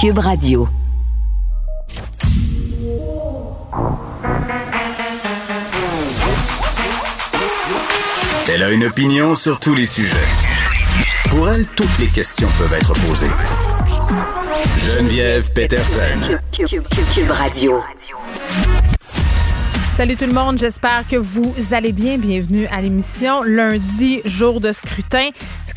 Cube Radio. Elle a une opinion sur tous les sujets. Pour elle, toutes les questions peuvent être posées. Geneviève Peterson. Cube Radio. Salut tout le monde, j'espère que vous allez bien. Bienvenue à l'émission. Lundi, jour de scrutin.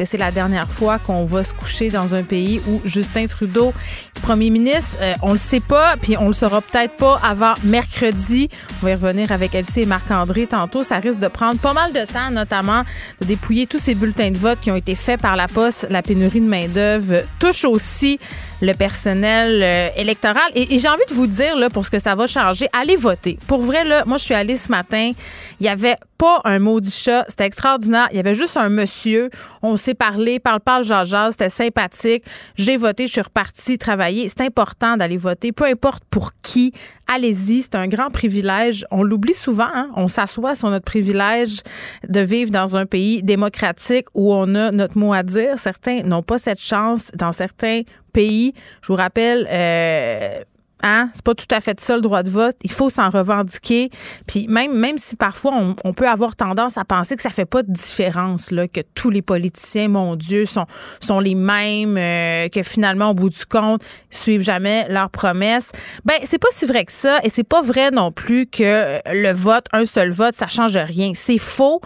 C'est la dernière fois qu'on va se coucher dans un pays où Justin Trudeau premier ministre? Euh, on le sait pas, puis on le saura peut-être pas avant mercredi. On va y revenir avec Elsie et Marc-André tantôt. Ça risque de prendre pas mal de temps, notamment de dépouiller tous ces bulletins de vote qui ont été faits par la Poste. La pénurie de main-d'œuvre touche aussi le personnel euh, électoral. Et, j'ai envie de vous dire, là, pour ce que ça va changer, allez voter. Pour vrai, là, moi, je suis allée ce matin. Il y avait pas un maudit chat. C'était extraordinaire. Il y avait juste un monsieur. On parlé, parle, parle, jaja. C'était sympathique. J'ai voté, je suis repartie travailler. C'est important d'aller voter, peu importe pour qui. Allez-y, c'est un grand privilège. On l'oublie souvent. Hein? On s'assoit sur notre privilège de vivre dans un pays démocratique où on a notre mot à dire. Certains n'ont pas cette chance dans certains pays. Je vous rappelle, euh, Hein? C'est pas tout à fait ça le droit de vote. Il faut s'en revendiquer. Puis même, même si parfois on, peut avoir tendance à penser que ça fait pas de différence, là, que tous les politiciens, mon Dieu, sont, sont les mêmes, euh, que finalement, au bout du compte, ils suivent jamais leurs promesses. Ben, c'est pas si vrai que ça. Et c'est pas vrai non plus que le vote, un seul vote, ça change rien. C'est faux.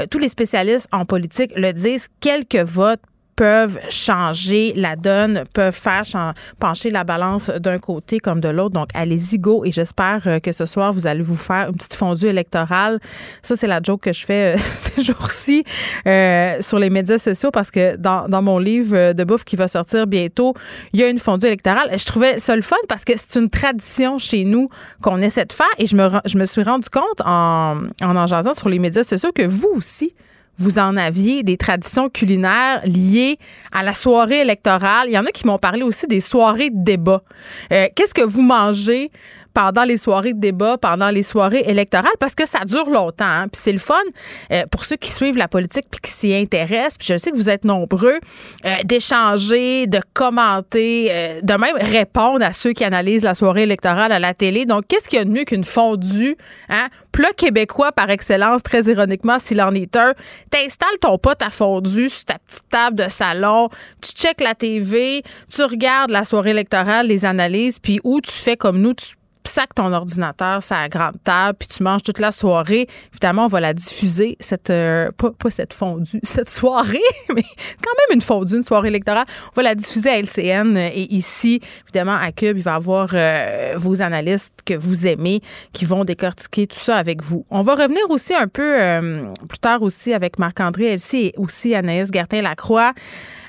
Euh, tous les spécialistes en politique le disent. Quelques votes peuvent changer la donne, peuvent faire pencher la balance d'un côté comme de l'autre. Donc, allez-y, go. Et j'espère euh, que ce soir, vous allez vous faire une petite fondue électorale. Ça, c'est la joke que je fais euh, ces jours-ci euh, sur les médias sociaux parce que dans, dans mon livre de bouffe qui va sortir bientôt, il y a une fondue électorale. Je trouvais ça le fun parce que c'est une tradition chez nous qu'on essaie de faire et je me, je me suis rendu compte en en, en jasant sur les médias sociaux que vous aussi, vous en aviez des traditions culinaires liées à la soirée électorale. Il y en a qui m'ont parlé aussi des soirées de débat. Euh, Qu'est-ce que vous mangez pendant les soirées de débat, pendant les soirées électorales, parce que ça dure longtemps. Hein? Puis c'est le fun euh, pour ceux qui suivent la politique puis qui s'y intéressent. Puis je sais que vous êtes nombreux euh, d'échanger, de commenter, euh, de même répondre à ceux qui analysent la soirée électorale à la télé. Donc, qu'est-ce qu'il y a de mieux qu'une fondue, hein? Québécois par excellence, très ironiquement, s'il en est un. T'installes ton pot à fondue sur ta petite table de salon, tu checkes la TV, tu regardes la soirée électorale, les analyses, puis où tu fais comme nous, tu sac ton ordinateur la grande table, puis tu manges toute la soirée. Évidemment, on va la diffuser, cette euh, pas, pas, cette fondue, cette soirée, mais quand même une fondue, une soirée électorale. On va la diffuser à LCN et ici, évidemment, à Cube, il va y avoir euh, vos analystes que vous aimez qui vont décortiquer tout ça avec vous. On va revenir aussi un peu euh, plus tard aussi avec Marc-André Elsie et aussi Anaïs Gertin-Lacroix.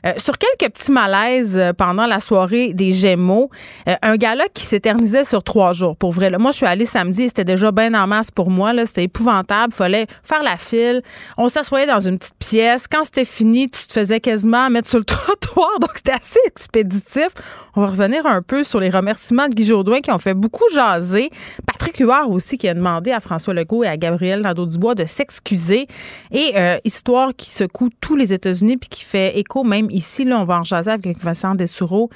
Euh, sur quelques petits malaises euh, pendant la soirée des Gémeaux, euh, un gala qui s'éternisait sur trois jours. Pour vrai, moi, je suis allée samedi et c'était déjà bien en masse pour moi. C'était épouvantable. Fallait faire la file. On s'assoyait dans une petite pièce. Quand c'était fini, tu te faisais quasiment mettre sur le trottoir. Donc, c'était assez expéditif. On va revenir un peu sur les remerciements de Guy Jourdouin qui ont fait beaucoup jaser. Patrick Huard aussi qui a demandé à François Legault et à Gabriel Nadeau-Dubois de s'excuser. Et euh, histoire qui secoue tous les États-Unis puis qui fait écho même ici. Là, on va en jaser avec Vincent Dessoureau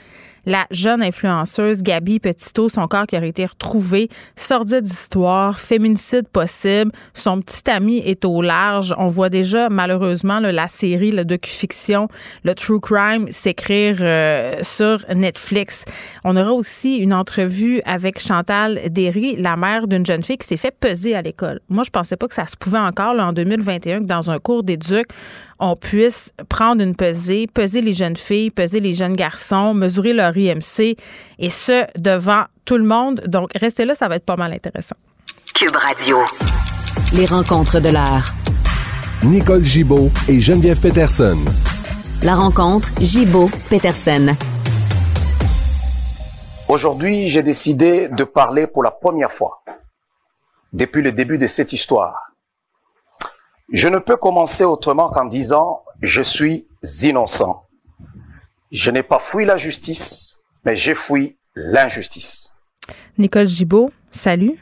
la jeune influenceuse Gabi Petito, son corps qui aurait été retrouvé, sordide d'histoire, féminicide possible, son petit ami est au large. On voit déjà malheureusement la série, le docu-fiction, le true crime s'écrire euh, sur Netflix. On aura aussi une entrevue avec Chantal Derry, la mère d'une jeune fille qui s'est fait peser à l'école. Moi, je pensais pas que ça se pouvait encore en 2021 que dans un cours d'éduc, on puisse prendre une pesée, peser les jeunes filles, peser les jeunes garçons, mesurer leur IMC et ce devant tout le monde. Donc, restez là, ça va être pas mal intéressant. Cube Radio. Les rencontres de l'art. Nicole Gibaud et Geneviève Peterson. La rencontre Gibaud-Peterson. Aujourd'hui, j'ai décidé de parler pour la première fois, depuis le début de cette histoire, je ne peux commencer autrement qu'en disant je suis innocent. Je n'ai pas fui la justice, mais j'ai fui l'injustice. Nicole Gibault, salut.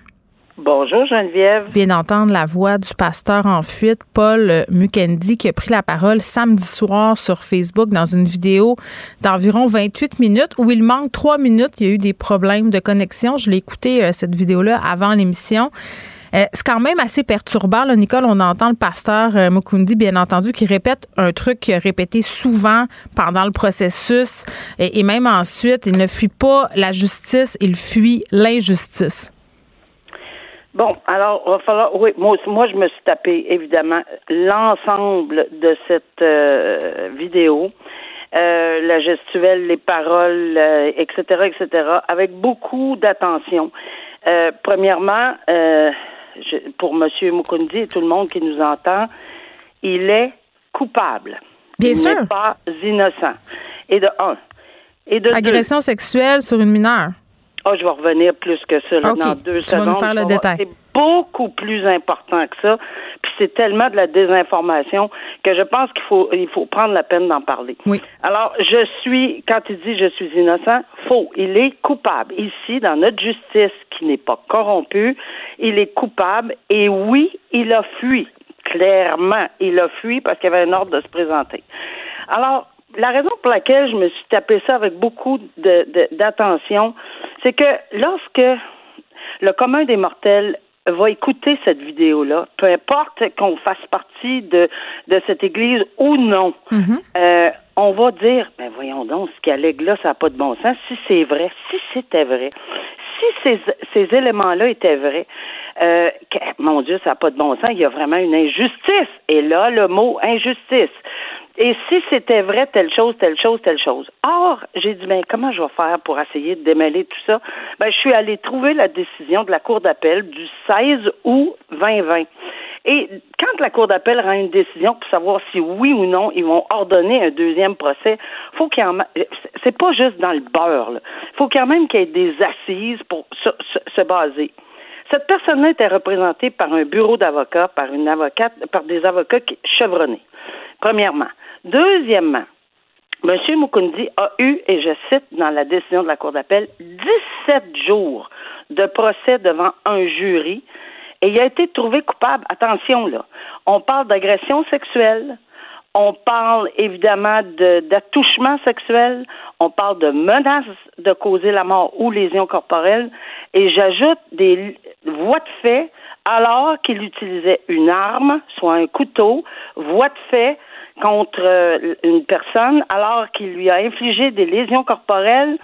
Bonjour Geneviève. Je viens d'entendre la voix du pasteur en fuite, Paul Mukendi, qui a pris la parole samedi soir sur Facebook dans une vidéo d'environ 28 minutes où il manque trois minutes. Il y a eu des problèmes de connexion. Je l'ai écouté, euh, cette vidéo-là, avant l'émission. Euh, c'est quand même assez perturbant, Nicole. On entend le pasteur euh, Mukundi, bien entendu, qui répète un truc répété souvent pendant le processus et, même ensuite. Il ne fuit pas la justice, il fuit l'injustice. Bon, alors, il va falloir. Oui, moi, moi, je me suis tapé, évidemment, l'ensemble de cette euh, vidéo. la gestuelle, les paroles, etc., etc., avec beaucoup d'attention. premièrement, pour M. Mukundi et tout le monde qui nous entend, il est coupable. Bien il sûr. n'est pas innocent. Et de un. Et de Agression sexuelle sur une mineure. Oh, je vais revenir plus que ça dans deux tu secondes. Vas nous faire le détail. C'est beaucoup plus important que ça. C'est tellement de la désinformation que je pense qu'il faut il faut prendre la peine d'en parler. Oui. Alors, je suis quand il dit je suis innocent, faux. Il est coupable. Ici, dans notre justice qui n'est pas corrompue, il est coupable et oui, il a fui. Clairement, il a fui parce qu'il y avait un ordre de se présenter. Alors, la raison pour laquelle je me suis tapé ça avec beaucoup d'attention, c'est que lorsque le commun des mortels va écouter cette vidéo-là, peu importe qu'on fasse partie de, de cette église ou non, mm-hmm. euh, on va dire, ben voyons donc, ce qu'il allègue là, ça n'a pas de bon sens. Si c'est vrai, si c'était vrai, si ces, ces éléments-là étaient vrais, euh, mon Dieu, ça n'a pas de bon sens, il y a vraiment une injustice. Et là, le mot injustice. Et si c'était vrai, telle chose, telle chose, telle chose. Or, j'ai dit, ben, comment je vais faire pour essayer de démêler tout ça? Ben, je suis allée trouver la décision de la Cour d'appel du 16 août 2020. Et quand la Cour d'appel rend une décision pour savoir si oui ou non ils vont ordonner un deuxième procès, faut qu'il y en c'est pas juste dans le beurre. Il faut quand même qu'il y ait des assises pour se, se baser. Cette personne-là était représentée par un bureau d'avocats, par une avocate, par des avocats chevronnés. Premièrement. Deuxièmement, M. Mukundi a eu, et je cite dans la décision de la Cour d'appel, 17 jours de procès devant un jury et il a été trouvé coupable. Attention, là. On parle d'agression sexuelle. On parle évidemment d'attouchement sexuel. On parle de menace de causer la mort ou lésion corporelle. Et j'ajoute des voies de fait alors qu'il utilisait une arme, soit un couteau, voie de fait contre euh, une personne alors qu'il lui a infligé des lésions corporelles,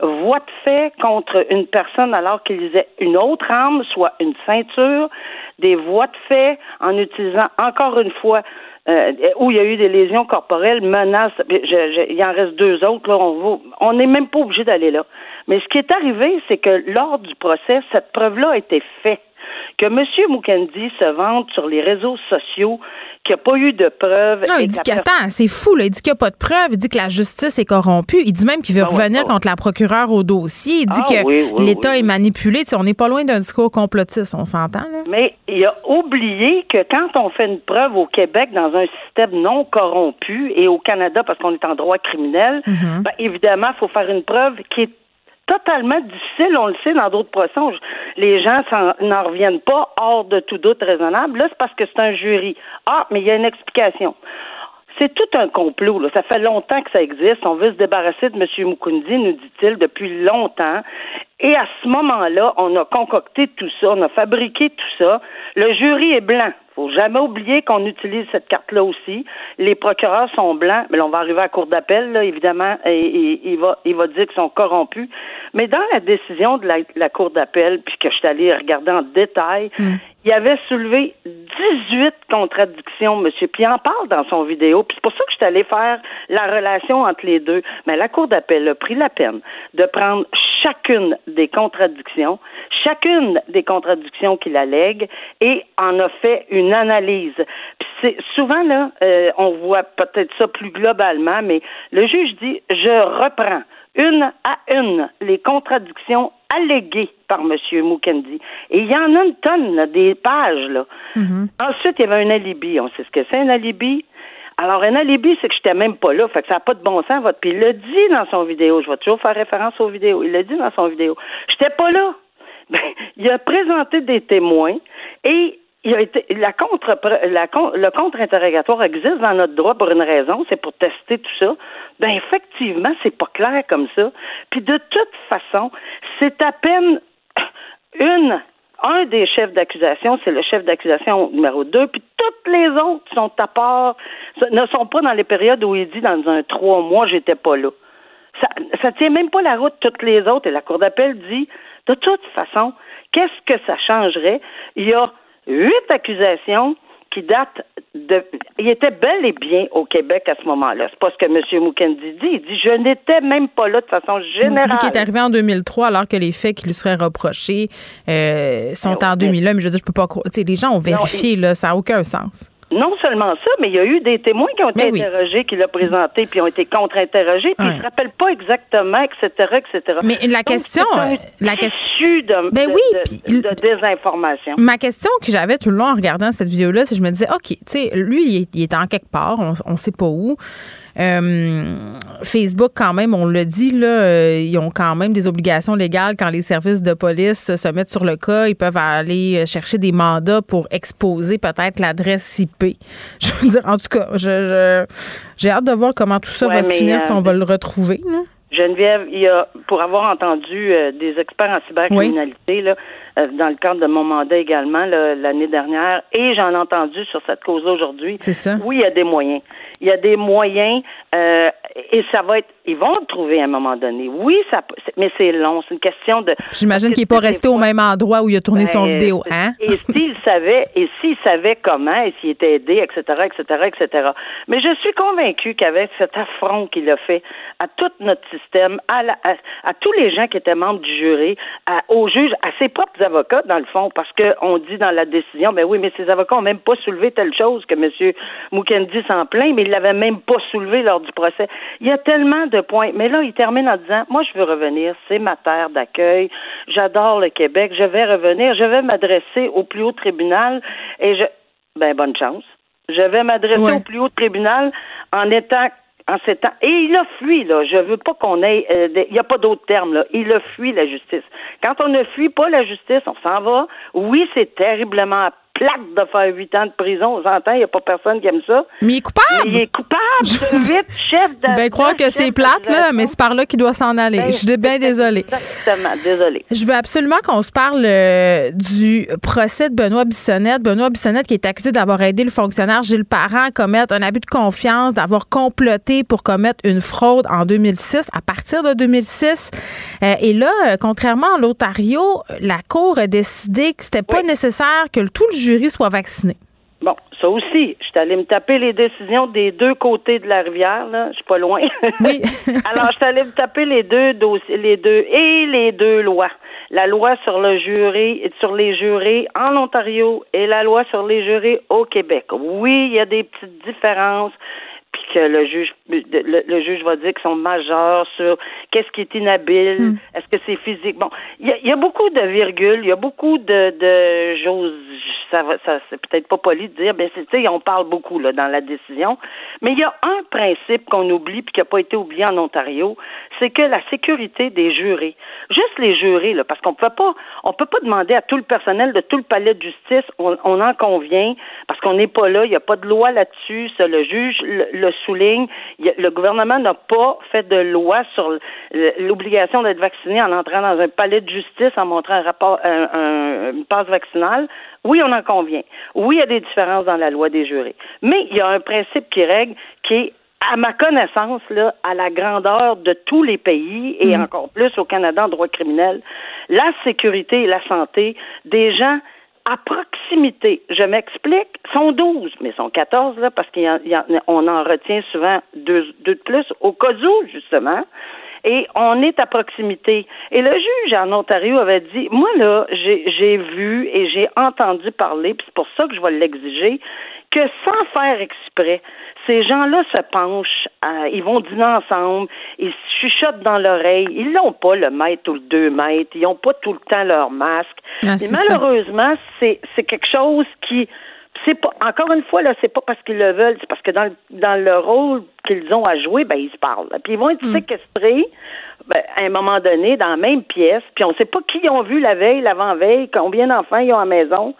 voie de fait contre une personne alors qu'il utilisait une autre arme, soit une ceinture, des voies de fait en utilisant encore une fois euh, où il y a eu des lésions corporelles, menaces. il y en reste deux autres. Là, on n'est même pas obligé d'aller là. Mais ce qui est arrivé, c'est que lors du procès, cette preuve-là a été faite que M. Mukendi se vante sur les réseaux sociaux qu'il n'y a pas eu de preuves. Non, il dit qu'attends, c'est fou, là. il dit qu'il n'y a pas de preuves, il dit que la justice est corrompue, il dit même qu'il veut ah revenir ah contre la procureure au dossier, il dit ah que l'État est manipulé. on n'est pas loin d'un discours complotiste, on s'entend. Mais il a oublié que quand on fait une preuve au Québec dans un système non corrompu et au Canada parce qu'on est en droit criminel, mm-hmm. ben, évidemment, il faut faire une preuve qui est totalement difficile, on le sait dans d'autres procès. Les gens n'en reviennent pas hors de tout doute raisonnable. Là, c'est parce que c'est un jury. Ah, mais il y a une explication. C'est tout un complot. Là. Ça fait longtemps que ça existe. On veut se débarrasser de M. Mukundi, nous dit-il, depuis longtemps. Et à ce moment-là, on a concocté tout ça, on a fabriqué tout ça. Le jury est blanc. Faut jamais oublier qu'on utilise cette carte-là aussi. Les procureurs sont blancs, mais là, on va arriver à la cour d'appel, là, évidemment, et, il va, il va dire qu'ils sont corrompus. Mais dans la décision de la, cour d'appel, puis que je suis allée regarder en détail, hmm. il avait soulevé 18 contradictions, monsieur. Puis il en parle dans son vidéo. Puis c'est pour ça que je suis allée faire la relation entre les deux. Mais la cour d'appel a pris la peine de prendre chacune des contradictions, chacune des contradictions qu'il allègue, et en a fait une analyse. Puis souvent là, euh, on voit peut-être ça plus globalement, mais le juge dit je reprends une à une les contradictions alléguées par M. Mukendi. Et il y en a une tonne, des pages. Là. Mm-hmm. Ensuite, il y avait un alibi. On sait ce que c'est un alibi? Alors, un alibi, c'est que je n'étais même pas là. Fait que ça n'a pas de bon sens, votre. Puis il l'a dit dans son vidéo. Je vais toujours faire référence aux vidéos. Il l'a dit dans son vidéo. Je n'étais pas là. Ben, il a présenté des témoins et il a été, la contre, la, le contre-interrogatoire existe dans notre droit pour une raison, c'est pour tester tout ça. Ben effectivement, c'est pas clair comme ça. Puis de toute façon, c'est à peine une un des chefs d'accusation, c'est le chef d'accusation numéro deux, puis toutes les autres sont à part, ne sont pas dans les périodes où il dit dans un trois mois, j'étais pas là. Ça, ça tient même pas la route toutes les autres, et la Cour d'appel dit, de toute façon, qu'est-ce que ça changerait? Il y a huit accusations qui datent de. Il était bel et bien au Québec à ce moment-là. C'est pas ce que M. Mukendi dit. Il dit Je n'étais même pas là de façon générale. Il dit qu'il est arrivé en 2003 alors que les faits qui lui seraient reprochés euh, sont ben, en 2001. Mais je veux dire, je peux pas croire. les gens ont vérifié, là, ça n'a aucun sens non seulement ça, mais il y a eu des témoins qui ont été ben interrogés, qui l'ont présenté, puis ont été contre-interrogés, puis ils ne se rappellent pas exactement, etc., etc. Mais la question... la question de, ben oui, de, désinformation. Ma question que j'avais tout le long en regardant cette vidéo-là, c'est que je me disais, OK, tu sais, lui, il est, en quelque part, on ne sait pas où. Euh, Facebook, quand même, on le dit, là, euh, ils ont quand même des obligations légales quand les services de police se mettent sur le cas. Ils peuvent aller chercher des mandats pour exposer peut-être l'adresse IP. Je veux dire, en tout cas, je, j'ai hâte de voir comment tout ça va se finir si on euh, va le retrouver. Geneviève, il y a, pour avoir entendu des experts en cybercriminalité, là, dans le cadre de mon mandat également l'année dernière, et j'en ai entendu sur cette cause aujourd'hui. C'est ça. Oui, il y a des moyens il y a des moyens euh, et ça va être ils vont le trouver à un moment donné. Oui, ça mais c'est long, c'est une question de J'imagine qu'il n'est pas resté au même endroit où il a tourné son ben, vidéo, hein? Et s'il savait et s'il savait comment et s'il était aidé, etc., etc., etc. Mais je suis convaincue qu'avec cet affront qu'il a fait à tout notre système, à, à, tous les gens qui étaient membres du jury, à, aux juges, à ses propres avocats dans le fond, parce qu'on dit dans la décision, ben oui, mais ces avocats ont même pas soulevé telle chose que M. Mukendi s'en plaint, mais l'avait même pas soulevé lors du procès. Il y a tellement de points. Mais là, il termine en disant, moi, je veux revenir, c'est ma terre d'accueil, j'adore le Québec, je vais revenir, je vais m'adresser au plus haut tribunal et je, ben, bonne chance. Je vais m'adresser au plus haut tribunal en étant en temps. Et il a fui, là. Je veux pas qu'on ait. Euh, il n'y a pas d'autre terme, là. Il a fui la justice. Quand on ne fuit pas la justice, on s'en va. Oui, c'est terriblement plate de faire huit ans de prison. On s'entend, il n'y a pas personne qui aime ça. Mais il est coupable. il est coupable. Vite, chef de. Ben, croire que c'est plate, là, mais c'est par là qu'il doit s'en aller. Ben, je suis bien désolée. Exactement, désolée. Je veux absolument qu'on se parle euh, du procès de Benoît Bissonnette. Benoît Bissonnette qui est accusé d'avoir aidé le fonctionnaire Gilles Parent à commettre un abus de confiance, d'avoir comploté pour commettre une fraude en 2006, à partir de 2006. Euh, et là, euh, contrairement à l'Ontario, la Cour a décidé que c'était pas nécessaire que tout le jury soit vacciné. Bon, ça aussi, je suis allée me taper les décisions des deux côtés de la rivière, là. Je suis pas loin. Oui. Alors, je suis allée me taper les deux dossiers, les deux et les deux lois. La loi sur le jury, sur les jurés en Ontario et la loi sur les jurés au Québec. Oui, il y a des petites différences. Que le juge le, juge va dire qu'ils sont majeurs sur qu'est-ce qui est inhabile, hmm. est-ce que c'est physique. Bon, il y a, beaucoup de virgules, il y a beaucoup de, de j'ose ça ça c'est peut-être pas poli de dire ben c'est on parle beaucoup là dans la décision, mais il y a un principe qu'on oublie puis qui n'a pas été oublié en Ontario, c'est que la sécurité des jurés, juste les jurés là parce qu'on peut pas on peut pas demander à tout le personnel de tout le palais de justice, on, en convient parce qu'on n'est pas là, il n'y a pas de loi là-dessus, le juge le, souligne, le gouvernement n'a pas fait de loi sur l'obligation d'être vacciné en entrant dans un palais de justice en montrant un rapport, un, passe vaccinal. Oui, on en convient. Oui, il y a des différences dans la loi des jurés. Mais il y a un principe qui règle qui est à ma connaissance, là, à la grandeur de tous les pays et mm. encore plus au Canada en droit criminel, la sécurité et la santé des gens à proximité. Je m'explique, sont 12, mais sont 14 là parce qu'on en retient souvent deux, de plus au cas où justement. Et on est à proximité. Et le juge en Ontario avait dit, moi là, j'ai vu et j'ai entendu parler, puis c'est pour ça que je vais l'exiger, que sans faire exprès, ces gens-là se penchent, ils vont dîner ensemble, ils chuchotent dans l'oreille, ils n'ont pas le mètre ou le deux mètres, ils n'ont pas tout le temps leur masque. Ah, Et malheureusement, c'est quelque chose qui c'est pas encore une fois là, c'est pas parce qu'ils le veulent, c'est parce que dans le, dans le rôle qu'ils ont à jouer, ben ils se parlent. Puis ils vont être mm. séquestrés ben, à un moment donné dans la même pièce, puis on sait pas qui ils ont vu la veille, l'avant-veille, combien d'enfants ils ont à la maison.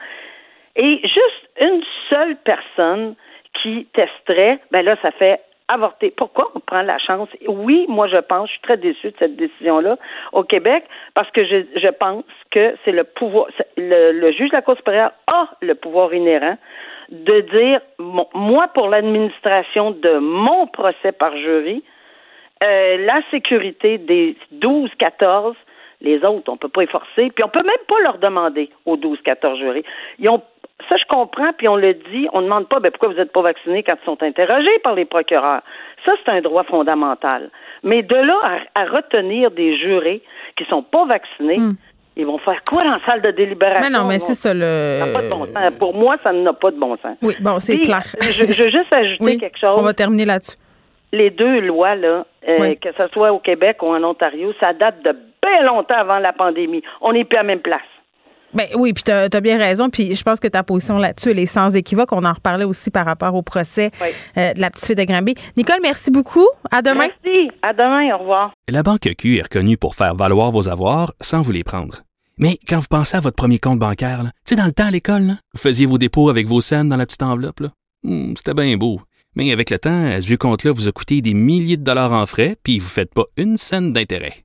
Et juste une seule personne qui testerait, ben là, ça fait avorter. Pourquoi on prend la chance? Oui, moi, je pense, je suis très déçue de cette décision-là au Québec parce que je, je pense que c'est le pouvoir, le, juge de la Cour supérieure a le pouvoir inhérent de dire, moi, pour l'administration de mon procès par jury, euh, la sécurité des 12, 14, les autres, on peut pas y forcer, puis on peut même pas leur demander aux 12, 14 jurés. Ils ont ça, je comprends, puis on le dit, on ne demande pas ben, pourquoi vous n'êtes pas vacciné quand ils sont interrogés par les procureurs? Ça, c'est un droit fondamental. Mais de là à, retenir des jurés qui ne sont pas vaccinés, hmm. Ils vont faire quoi dans la salle de délibération? Mais non, mais c'est ça le. Ça pas de bon sens. Pour moi, ça n'a pas de bon sens. Oui, bon, c'est clair. Je, veux juste ajouter quelque chose. On va terminer là-dessus. Les deux lois, là, euh, que ce soit au Québec ou en Ontario, ça date de bien longtemps avant la pandémie. On n'est plus à la même place. Ben oui, puis tu as, bien raison. Puis je pense que ta position là-dessus, elle est sans équivoque. On en reparlait aussi par rapport au procès euh, de la petite fille de Granby. Nicole, merci beaucoup. À demain. Merci. À demain. Au revoir. La Banque Q est reconnue pour faire valoir vos avoirs sans vous les prendre. Mais quand vous pensez à votre premier compte bancaire, tu sais, dans le temps à l'école, vous faisiez vos dépôts avec vos scènes dans la petite enveloppe. Hmm, c'était bien beau. Mais avec le temps, ce compte-là vous a coûté des milliers de dollars en frais, puis vous ne faites pas une scène d'intérêt.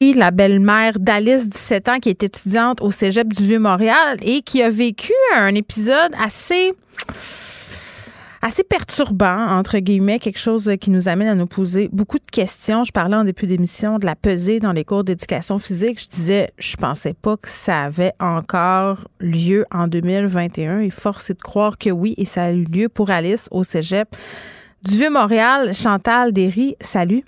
la belle-mère d'Alice, 17 ans, qui est étudiante au Cégep du Vieux-Montréal et qui a vécu un épisode assez assez perturbant, entre guillemets, quelque chose qui nous amène à nous poser beaucoup de questions. Je parlais en début d'émission de la pesée dans les cours d'éducation physique. Je disais, je pensais pas que ça avait encore lieu en 2021 et force est de croire que oui, et ça a eu lieu pour Alice au Cégep du Vieux-Montréal. Chantal Derry, salut.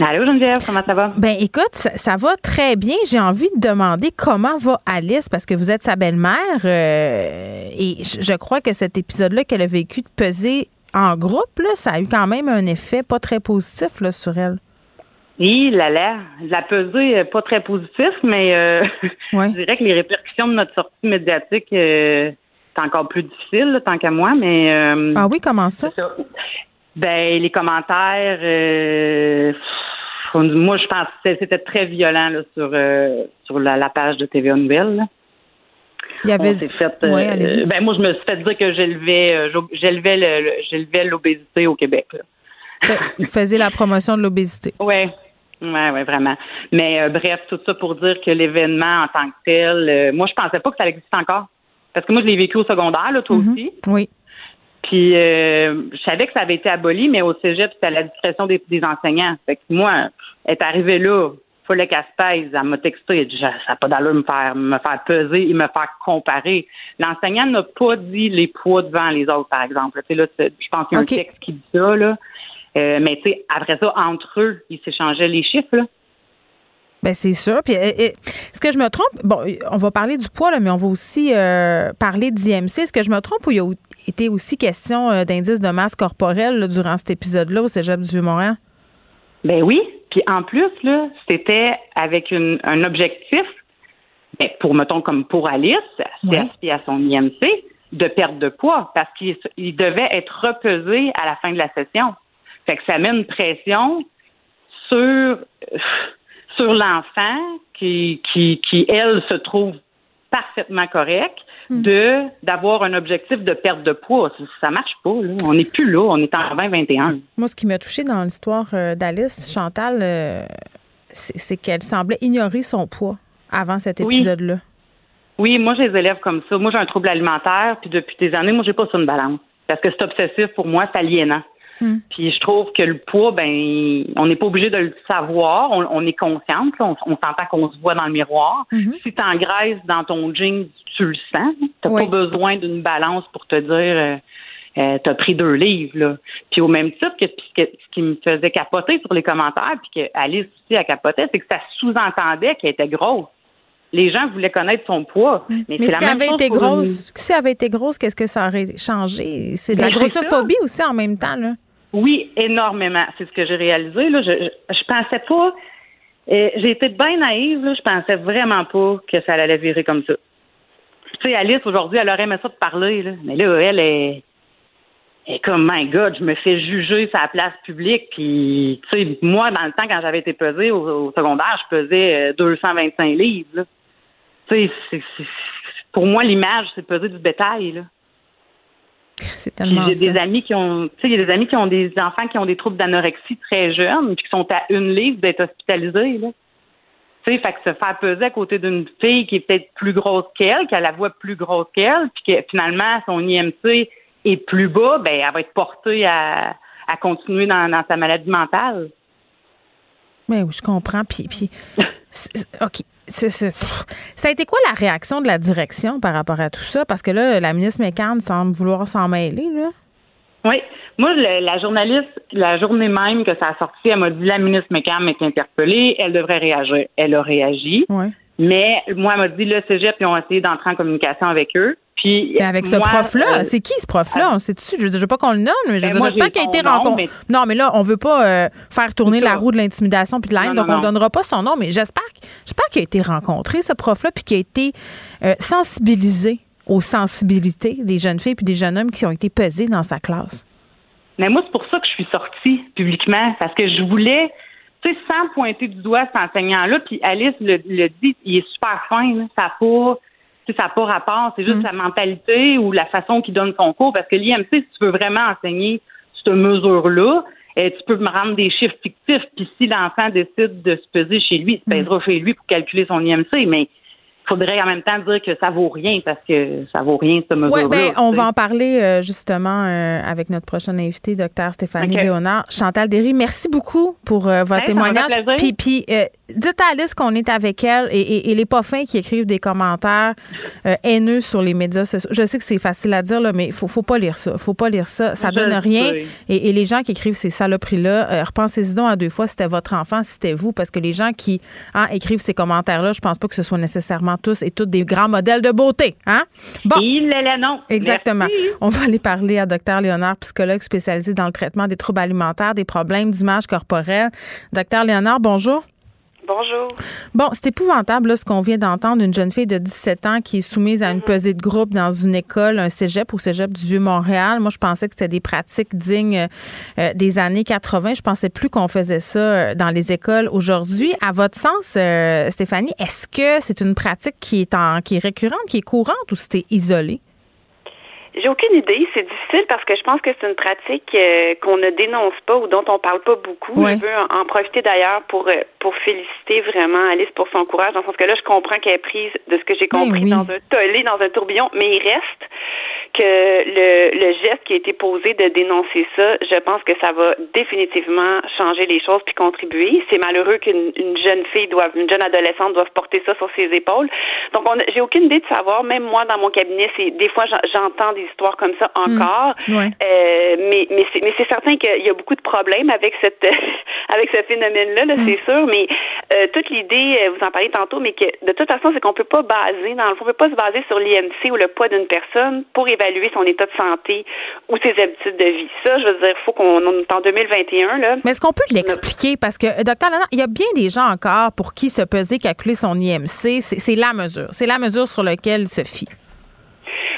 Allô Geneviève, comment ça va? Ben écoute, ça, va très bien. J'ai envie de demander comment va Alice parce que vous êtes sa belle-mère euh, et je crois que cet épisode-là qu'elle a vécu de peser en groupe, ça a eu quand même un effet pas très positif là, sur elle. Oui, là là, la pesée pas très positif, mais euh, je dirais que les répercussions de notre sortie médiatique euh, c'est encore plus difficile tant qu'à moi, mais ah oui, comment ça? Ben les commentaires moi, je pense que c'était très violent là, sur, euh, sur la, page de TVA Nouvelle. Il y avait. fait, euh, ben, moi, je me suis fait dire que j'élevais, j'élevais, l'obésité au Québec. Il faisait la promotion de l'obésité. Oui. Oui, ouais, vraiment. Mais bref, tout ça pour dire que l'événement en tant que tel, moi, je pensais pas que ça existait encore. Parce que moi, je l'ai vécu au secondaire, là, toi mm-hmm. aussi. Oui. Puis euh, je savais que ça avait été aboli, mais au cégep, c'était à la discrétion des, enseignants. Fait que moi, elle est arrivée là, fallait qu'elle se pèse. Elle m'a texté, elle dit, ça n'a pas d'allure me faire, me faire peser et me faire comparer. L'enseignant n'a pas dit les poids devant les autres, par exemple. Tu sais, là, je pense qu'il y a un texte qui dit ça, là. Euh, mais tu sais, après ça, entre eux, ils s'échangeaient les chiffres, là. Ben c'est sûr. Puis, est-ce que je me trompe? Bon, on va parler du poids, là, mais on va aussi euh, parler d'IMC. Est-ce que je me trompe ou il y a été aussi question euh, d'indice de masse corporelle durant cet épisode-là au Cégep du Vieux-Montréal? Ben oui. Puis en plus, là, c'était avec un objectif, ben, pour, mettons, comme pour Alice, c'est à son IMC, de perte de poids, parce qu'il devait être repesé à la fin de la session. Fait que ça met une pression sur sur l'enfant qui, qui, qui, elle, se trouve parfaitement correcte hmm. de d'avoir un objectif de perte de poids. Ça, marche pas. Là. On n'est plus là. On est en 2021. Moi, ce qui m'a touché dans l'histoire euh, d'Alice, Chantal, euh, c'est qu'elle semblait ignorer son poids avant cet épisode-là. Oui. moi, j'ai des élèves comme ça. Moi, j'ai un trouble alimentaire, puis depuis des années, moi, j'ai pas sur une balance. Parce que c'est obsessif pour moi, c'est aliénant. Hmm. Puis je trouve que le poids, ben, on n'est pas obligé de le savoir. On, est consciente. On, s'entend qu'on se voit dans le miroir. Hmm. Si tu engraisses dans ton jean, tu le sens. Tu n'as pas besoin d'une balance pour te dire euh, euh, tu as pris deux livres. Là. Puis au même titre que, ce qui me faisait capoter sur les commentaires, puis que Alice aussi a capoté, c'est que ça sous-entendait qu'elle était grosse les gens voulaient connaître son poids. Hmm. Mais, si, elle avait été grosse, si elle avait été grosse, qu'est-ce que ça aurait changé? C'est de la ben, grossophobie aussi en même temps, là. Oui, énormément. C'est ce que j'ai réalisé. Là. Je, je, pensais pas. Euh, j'ai été bien naïve. Là. Je pensais vraiment pas que ça allait virer comme ça. Tu sais, Alice, aujourd'hui, elle aurait aimé ça de parler. Là. Mais là, elle est, est comme, my God, je me fais juger sa place publique. Puis, tu sais, moi, dans le temps, quand j'avais été pesée au, secondaire, je pesais 225 euh, livres. Tu sais, pour moi, l'image, c'est peser du bétail. Là. C'est tellement J'ai des amis qui ont, tu sais, il y a des amis qui ont des enfants qui ont des troubles d'anorexie très jeunes, puis qui sont à une livre d'être hospitalisés, là. Tu sais, fait que se faire peser à côté d'une fille qui est peut-être plus grosse qu'elle, qui a la voix plus grosse qu'elle, puis que finalement son IMC est plus bas, ben elle va être portée à, à continuer dans, dans sa maladie mentale. Mais oui, je comprends. Puis, puis OK. Ça a été quoi la réaction de la direction par rapport à tout ça? Parce que là, la ministre McCann semble vouloir s'en mêler, là. Oui. Moi, la journaliste, la journée même que ça a sorti, elle m'a dit la ministre McCann est interpellée, elle devrait réagir. Elle a réagi. Oui. Mais moi, elle m'a dit le cégep, ils ont essayé d'entrer en communication avec eux. Puis, avec ce prof-là, euh, c'est qui ce prof-là? On sait dessus. Je veux, veux pas qu'on le nomme, mais je veux ben, j'espère qu'il a été rencontré. Non, mais là, on veut pas euh, faire tourner la roue de l'intimidation puis de la haine, donc on ne donnera pas son nom, mais j'espère, j'espère qu'il a été rencontré, ce prof-là, puis qu'il a été euh, sensibilisé aux sensibilités des jeunes filles puis des jeunes hommes qui ont été pesés dans sa classe. Mais moi, c'est pour ça que je suis sortie publiquement, parce que je voulais, tu sais, sans pointer du doigt cet enseignant-là, puis Alice le, dit, il est super fin, ça n'a pas ça n'a pas rapport, c'est juste mm. la mentalité ou la façon qu'il donne son cours. Parce que l'IMC, si tu veux vraiment enseigner cette mesure-là, eh, tu peux me rendre des chiffres fictifs. Puis si l'enfant décide de se peser chez lui, il se pèsera chez lui pour calculer son IMC. Mais faudrait en même temps dire que ça vaut rien parce que ça vaut rien cette mesure-là. Oui, ben, on va en parler euh, justement euh, avec notre prochaine invitée, docteur Stéphanie Léonard. Chantal Derry, merci beaucoup pour euh, votre témoignage. Puis, puis dites à Alice qu'on est avec elle et, et, les pas fins qui écrivent des commentaires haineux sur les médias sociaux. Je sais que c'est facile à dire, là, mais il faut, faut pas lire ça. faut pas lire ça. Ça donne rien. Et, les gens qui écrivent ces saloperies-là, repensez-y donc à deux fois si c'était votre enfant, si c'était vous, parce que les gens qui hein, écrivent ces commentaires-là, je pense pas que ce soit nécessairement tous et toutes des grands modèles de beauté. Hein? Bon. Il est non. Exactement. On va aller parler à Dr Léonard, psychologue spécialisé dans le traitement des troubles alimentaires, des problèmes d'image corporelle. Docteur Léonard, bonjour. Bonjour. Bon, c'est épouvantable là, ce qu'on vient d'entendre, une jeune fille de 17 ans qui est soumise à une mhm. pesée de groupe dans une école, un cégep au cégep du Vieux-Montréal. Moi, je pensais que c'était des pratiques dignes euh, des années 80. Je pensais plus qu'on faisait ça euh, dans les écoles aujourd'hui. À votre sens, euh, Stéphanie, est-ce que c'est une pratique qui est, en, qui est récurrente, qui est courante ou c'était isolé? J'ai aucune idée. C'est difficile parce que je pense que c'est une pratique euh, qu'on ne dénonce pas ou dont on parle pas beaucoup. Je veux en, profiter d'ailleurs pour euh, pour féliciter vraiment Alice pour son courage, dans le sens que là, je comprends qu'elle est prise de ce que j'ai ben compris dans un tollé, dans un tourbillon, mais il reste que le, le geste qui a été posé de dénoncer ça, je pense que ça va définitivement changer les choses puis contribuer. C'est malheureux qu'une une jeune fille doive, une jeune adolescente doive porter ça sur ses épaules. Donc, on j'ai aucune idée de savoir. Même moi, dans mon cabinet, c'est des fois j'entends des histoires comme ça mm. encore. Euh, mais mais c'est mais c'est certain qu'il y a beaucoup de problèmes avec cette avec ce phénomène-là, là, mm. c'est sûr. Mais euh, toute l'idée, euh, vous en parlez tantôt, mais que de toute façon, c'est qu'on peut pas baser dans le fond, on peut pas se baser sur l'IMC ou le poids d'une personne pour évaluer son état de santé ou ses habitudes de vie. Ça, je veux dire, il faut qu'on est en 2021 là. Mais est-ce qu'on peut l'expliquer? Parce que docteur Lana, il y a bien des gens encore pour qui se peser, calculer son IMC, c'est la mesure, c'est la mesure sur laquelle se fie.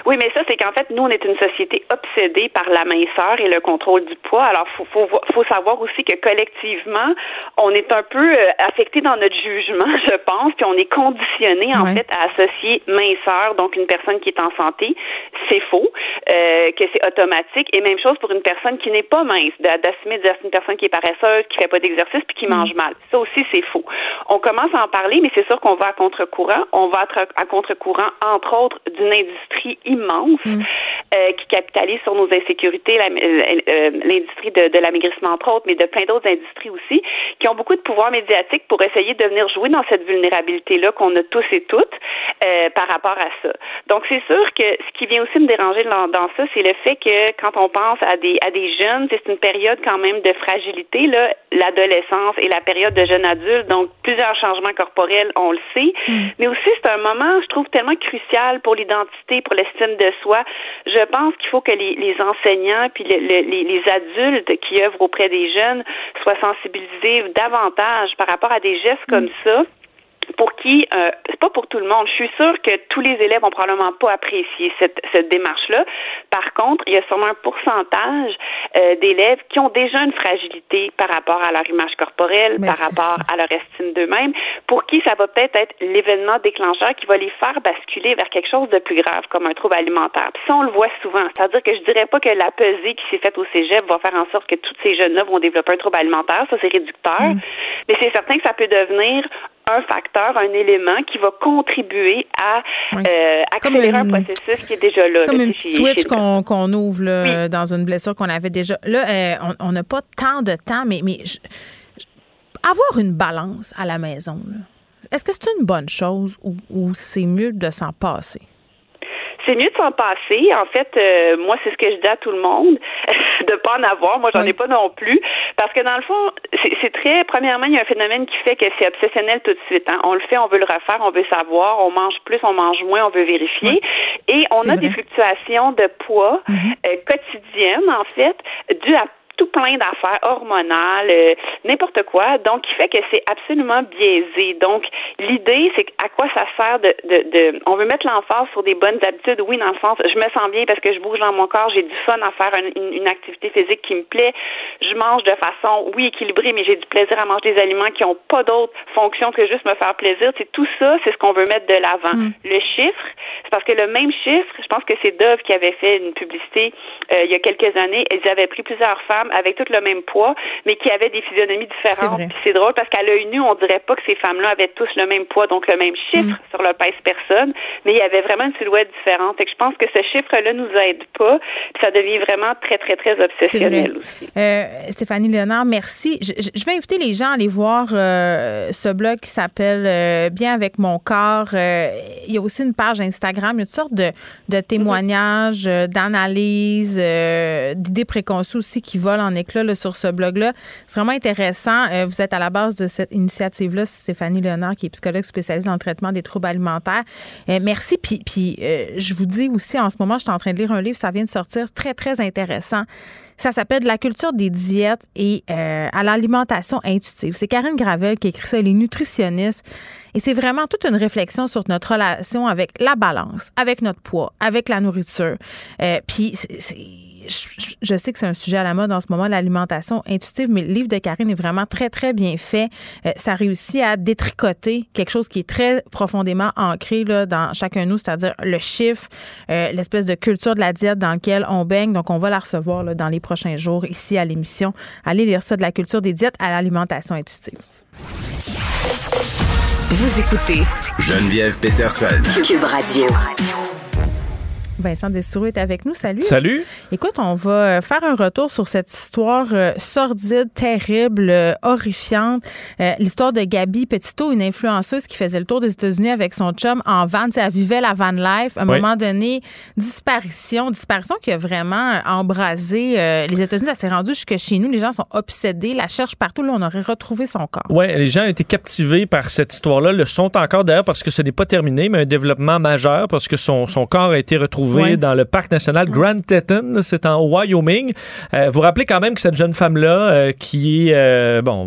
Oui, mais ça, c'est qu'en fait, nous, on est une société obsédée par la minceur et le contrôle du poids. Alors, faut, faut, faut savoir aussi que collectivement, on est un peu euh, affecté dans notre jugement, je pense, puis on est conditionné, en fait, à associer minceur, donc une personne qui est en santé, c'est faux, euh, que c'est automatique. Et même chose pour une personne qui n'est pas mince, d'assumer dire une personne qui est paresseuse, qui fait pas d'exercice, puis qui mange mal. Ça aussi, c'est faux. On commence à en parler, mais c'est sûr qu'on va à contre-courant. On va à contre-courant, entre autres, d'une industrie immense mm. euh, qui capitalise sur nos insécurités, euh, euh, l'industrie de, de l'amaigrissement entre autres, mais de plein d'autres industries aussi, qui ont beaucoup de pouvoir médiatique pour essayer de venir jouer dans cette vulnérabilité-là qu'on a tous et toutes par rapport à ça. Donc c'est sûr que ce qui vient aussi me déranger dans, dans ça, c'est le fait que quand on pense à des à des jeunes, c'est une période quand même de fragilité là, l'adolescence et la période de jeune adulte, donc plusieurs changements corporels, on le sait, mm. mais aussi c'est un moment, je trouve tellement crucial pour l'identité, pour l'estime de soi. Je pense qu'il faut que les, enseignants puis les, les, adultes qui œuvrent auprès des jeunes soient sensibilisés davantage par rapport à des gestes comme mm. ça pour qui, euh, c'est pas pour tout le monde. Je suis sûre que tous les élèves ont probablement pas apprécié cette, cette démarche-là. Par contre, il y a sûrement un pourcentage euh, d'élèves qui ont déjà une fragilité par rapport à leur image corporelle, par rapport à leur estime d'eux-mêmes, pour qui ça va peut-être être, l'événement déclencheur qui va les faire basculer vers quelque chose de plus grave, comme un trouble alimentaire. Puis ça, on le voit souvent. C'est-à-dire que je dirais pas que la pesée qui s'est faite au cégep va faire en sorte que tous ces jeunes-là vont développer un trouble alimentaire. Ça, c'est réducteur. Mm. Mais c'est certain que ça peut devenir un facteur, un élément qui va contribuer à euh, accélérer un processus qui est déjà là. Comme une switch qu'on ouvre dans une blessure qu'on avait déjà. Là, euh, on n'a pas tant de temps, mais, mais avoir une balance à la maison, est-ce que c'est une bonne chose ou c'est mieux de s'en passer? C'est mieux de s'en passer. En fait, euh, moi, c'est ce que je dis à tout le monde, de pas en avoir. Moi, j'en ai pas non plus. Parce que dans le fond, c'est très, premièrement, il y a un phénomène qui fait que c'est obsessionnel tout de suite. Hein. On le fait, on veut le refaire, on veut savoir, on mange plus, on mange moins, on veut vérifier. Et on a des fluctuations de poids mm-hmm. euh, quotidiennes, en fait, dues à tout plein d'affaires hormonales, euh, n'importe quoi. Donc, qui fait que c'est absolument biaisé. Donc, l'idée, c'est à quoi ça sert de, de, de on veut mettre l'emphase sur des bonnes habitudes. Oui, dans le sens, je me sens bien parce que je bouge dans mon corps, j'ai du fun à faire une, une, activité physique qui me plaît. Je mange de façon, oui, équilibrée, mais j'ai du plaisir à manger des aliments qui n'ont pas d'autre fonction que juste me faire plaisir. C'est tout ça, c'est ce qu'on veut mettre de l'avant. Mm. Le chiffre, c'est parce que le même chiffre, je pense que c'est Dove qui avait fait une publicité euh, il y a quelques années. Ils avaient pris plusieurs femmes avec tout le même poids, mais qui avaient des physionomies différentes. C'est drôle parce qu'à l'œil nu, on dirait pas que ces femmes-là avaient tous le même poids, donc le même chiffre mm. sur le pèse personne, mais il y avait vraiment une silhouette différente. Et je pense que ce chiffre-là nous aide pas, puis ça devient vraiment très, très, très obsessionnel aussi. Euh, Stéphanie Léonard, merci. Je, vais inviter les gens à aller voir euh, ce blog qui s'appelle euh, Bien avec mon corps. il y a aussi une page Instagram, il y a toutes sortes de, de témoignages, d'analyses, d'idées préconçues aussi qui volent vole en éclats sur ce blog-là. C'est vraiment intéressant. Euh, vous êtes à la base de cette initiative-là, Stéphanie Léonard, qui est psychologue spécialisée dans le traitement des troubles alimentaires. Euh, merci. Puis, puis je vous dis aussi, en ce moment, je suis en train de lire un livre, ça vient de sortir, très, très intéressant. Ça s'appelle La culture des diètes et à l'alimentation intuitive. C'est Karine Gravel qui écrit ça. Elle est nutritionniste. Et c'est vraiment toute une réflexion sur notre relation avec la balance, avec notre poids, avec la nourriture. Euh, puis je, sais que c'est un sujet à la mode en ce moment, l'alimentation intuitive, mais le livre de Karine est vraiment très, très bien fait. Euh, ça réussit à détricoter quelque chose qui est très profondément ancré là, dans chacun de nous, c'est-à-dire le chiffre, euh, l'espèce de culture de la diète dans laquelle on baigne. Donc, on va la recevoir là, dans les prochains jours ici à l'émission. Allez lire ça de la culture des diètes à l'alimentation intuitive. Vous écoutez Geneviève Peterson. Cube Radio. Vincent Destoureau est avec nous. Salut. Salut. Écoute, on va euh, faire un retour sur cette histoire euh, sordide, terrible, euh, horrifiante. L'histoire de Gabi Petito, une influenceuse qui faisait le tour des États-Unis avec son chum en van. Elle vivait la van life. À un moment donné, disparition. Disparition qui a vraiment embrasé les États-Unis. Elle s'est rendue jusque chez nous. Les gens sont obsédés, la cherchent partout. Là, on aurait retrouvé son corps. Oui, les gens ont été captivés par cette histoire-là. Le sont encore d'ailleurs parce que ce n'est pas terminé, mais un développement majeur parce que son, son corps a été retrouvé dans le parc national Grand Teton. C'est en Wyoming. Euh, vous rappelez quand même que cette jeune femme-là, euh, qui est, euh, bon,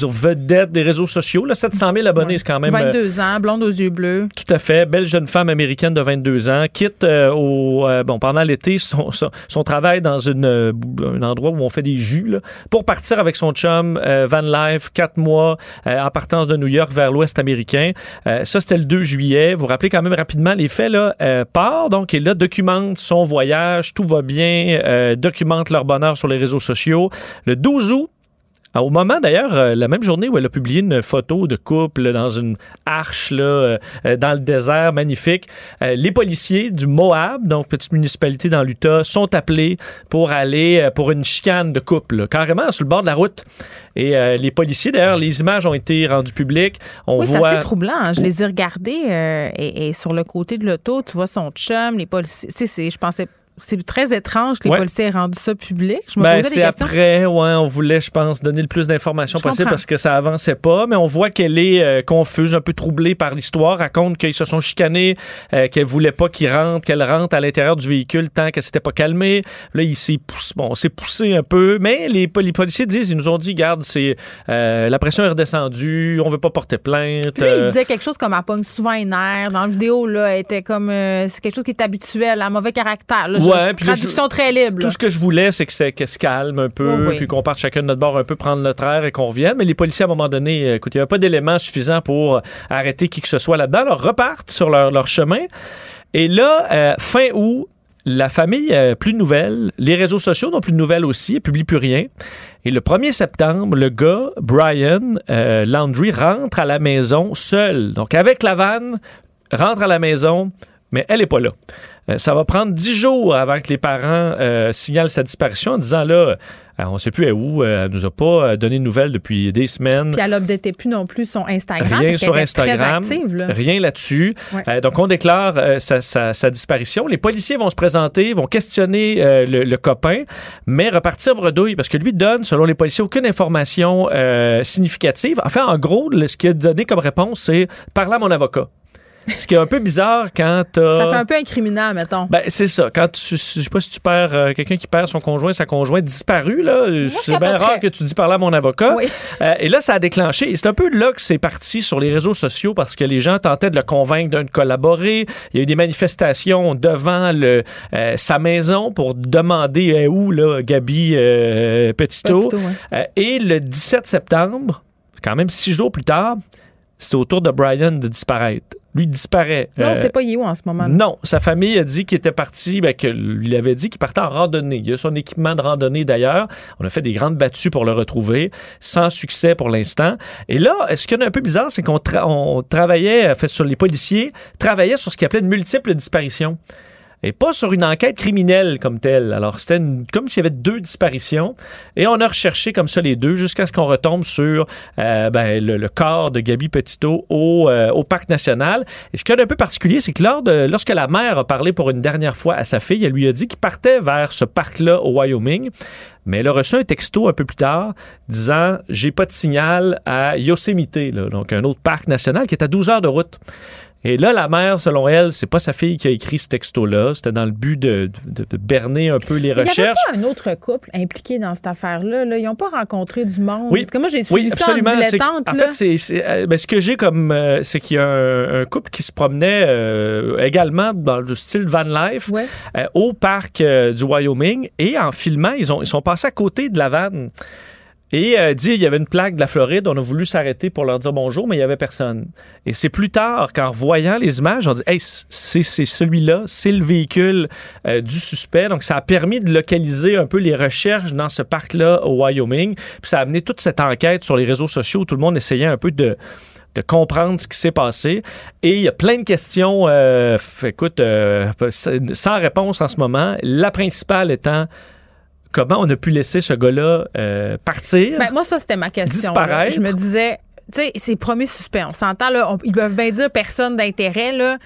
vedette des réseaux sociaux, là, 700 000 abonnés, c'est quand même... 22 ans, blonde aux yeux bleus. Tout à fait. Belle jeune femme américaine de 22 ans, quitte au, bon, pendant l'été son, son, travail dans une, un endroit où on fait des jus, là, pour partir avec son chum Van Life, quatre mois, en partance de New York vers l'ouest américain. ça, c'était le 2 juillet. Vous rappelez quand même rapidement les faits, là, part, donc, et là, documente son voyage, tout va bien, euh, documente leur bonheur sur les réseaux sociaux. Le 12 août, au moment d'ailleurs, euh, la même journée où elle a publié une photo de couple dans une arche là, euh, dans le désert magnifique, les policiers du Moab, donc petite municipalité dans l'Utah, sont appelés pour aller pour une chicane de couple, carrément sur le bord de la route. Et les policiers, d'ailleurs, les images ont été rendues publiques. On oui, c'est assez troublant. Hein. Je les ai regardées et, et, sur le côté de l'auto, tu vois son chum, les policiers. Je pensais c'est très étrange que les policiers aient rendu ça public. Je me ben, posais des questions. après, ouais, on voulait, je pense, donner le plus d'informations possible parce que ça avançait pas, mais on voit qu'elle est euh, confuse, un peu troublée par l'histoire, raconte qu'ils se sont chicanés, euh, qu'elle voulait pas qu'il rentre, qu'elle rentre à l'intérieur du véhicule tant qu'elle s'était pas calmée. Là, il s'est poussé, bon, s'est poussé un peu, mais les, les, policiers disent, ils nous ont dit, garde, c'est euh, la pression est redescendue, on veut pas porter plainte. Puis il disait quelque chose comme elle pogne souvent une air. Dans la vidéo, là, elle était comme, c'est quelque chose qui est habituel, un mauvais caractère. Ouais, puis traduction très libre. Tout ce que je voulais, c'est que qu'elle se calme un peu, puis qu'on parte chacun de notre bord un peu prendre notre air et qu'on revienne. Mais les policiers, à un moment donné, euh, écoute, il n'y avait pas d'éléments suffisants pour arrêter qui que ce soit là-dedans. Alors, repartent sur leur, leur chemin. Et là, euh, fin août, la famille euh, plus nouvelle, les réseaux sociaux n'ont plus de nouvelles aussi, ils publient plus rien. Et le 1er septembre, le gars, Brian Landry, rentre à la maison seul. Donc avec la vanne, rentre à la maison, mais elle n'est pas là. Euh, ça va prendre dix jours avant que les parents euh, signalent sa disparition en disant là, euh, on ne sait plus où, elle nous a pas donné de nouvelles depuis des semaines. Puis elle n'updatait plus non plus son Instagram. Rien sur Instagram. Rien là-dessus. donc on déclare sa, disparition. Les policiers vont se présenter, vont questionner le, copain, mais repartir bredouille parce que lui donne, selon les policiers, aucune information significative. Enfin, en gros, ce qu'il a donné comme réponse, c'est parler à mon avocat. Ce qui est un peu bizarre quand Ça fait un peu incriminant, mettons. Ben, c'est ça. Quand tu, je sais pas si tu perds euh, quelqu'un qui perd son conjoint, sa conjointe disparue, là, c'est bien rare que tu dis parler à mon avocat. Euh, et là, ça a déclenché. Et c'est un peu là que c'est parti sur les réseaux sociaux parce que les gens tentaient de le convaincre de collaborer. Il y a eu des manifestations devant le, euh, sa maison pour demander où, là, Gabi Petito. et le 17 septembre, quand même six jours plus tard, c'est au tour de Brian de disparaître lui disparaît. Non, c'est pas où en ce moment. Non, sa famille a dit qu'il était parti, ben, lui avait dit qu'il partait en randonnée. Il a son équipement de randonnée d'ailleurs. On a fait des grandes battues pour le retrouver, sans succès pour l'instant. Et là, ce qui est un peu bizarre, c'est qu'on travaillait, fait sur les policiers, travaillaient sur ce qu'ils appelait une multiple disparition. Et pas sur une enquête criminelle comme telle. Alors, c'était comme s'il y avait deux disparitions et on a recherché comme ça les deux jusqu'à ce qu'on retombe sur euh, ben, le, corps de Gabi Petito au, euh, au Parc national. Et ce qui est un peu particulier, c'est que lorsque la mère a parlé pour une dernière fois à sa fille, elle lui a dit qu'il partait vers ce parc-là au Wyoming. Mais elle a reçu un texto un peu plus tard disant J'ai pas de signal à Yosemite, donc un autre parc national qui est à 12 heures de route. Et là, la mère, selon elle, c'est pas sa fille qui a écrit ce texto-là. C'était dans le but de, berner un peu les recherches. Il n'y avait pas un autre couple impliqué dans cette affaire-là. Ils n'ont pas rencontré du monde. Oui. Parce que moi, j'ai suivi ça en dilettante. En fait, c'est, euh, ben, ce que j'ai comme... Euh, c'est qu'il y a un, couple qui se promenait euh, également dans le style van life au parc du Wyoming. Et en filmant, ils, ont, ils sont passés à côté de la vanne. Et euh, dit, il y avait une plaque de la Floride, on a voulu s'arrêter pour leur dire bonjour, mais il n'y avait personne. Et c'est plus tard qu'en voyant les images, on dit, hey, c'est celui-là, c'est le véhicule euh, du suspect. Donc, ça a permis de localiser un peu les recherches dans ce parc-là au Wyoming. Puis ça a amené toute cette enquête sur les réseaux sociaux où tout le monde essayait un peu de comprendre ce qui s'est passé. Et il y a plein de questions, euh, écoute, euh, sans réponse en ce moment. La principale étant comment on a pu laisser ce gars-là euh, partir. Ben, moi, ça, c'était ma question. Disparaître. Je me disais, tu sais, c'est premier suspect. On s'entend, là, ils peuvent bien dire personne d'intérêt, là.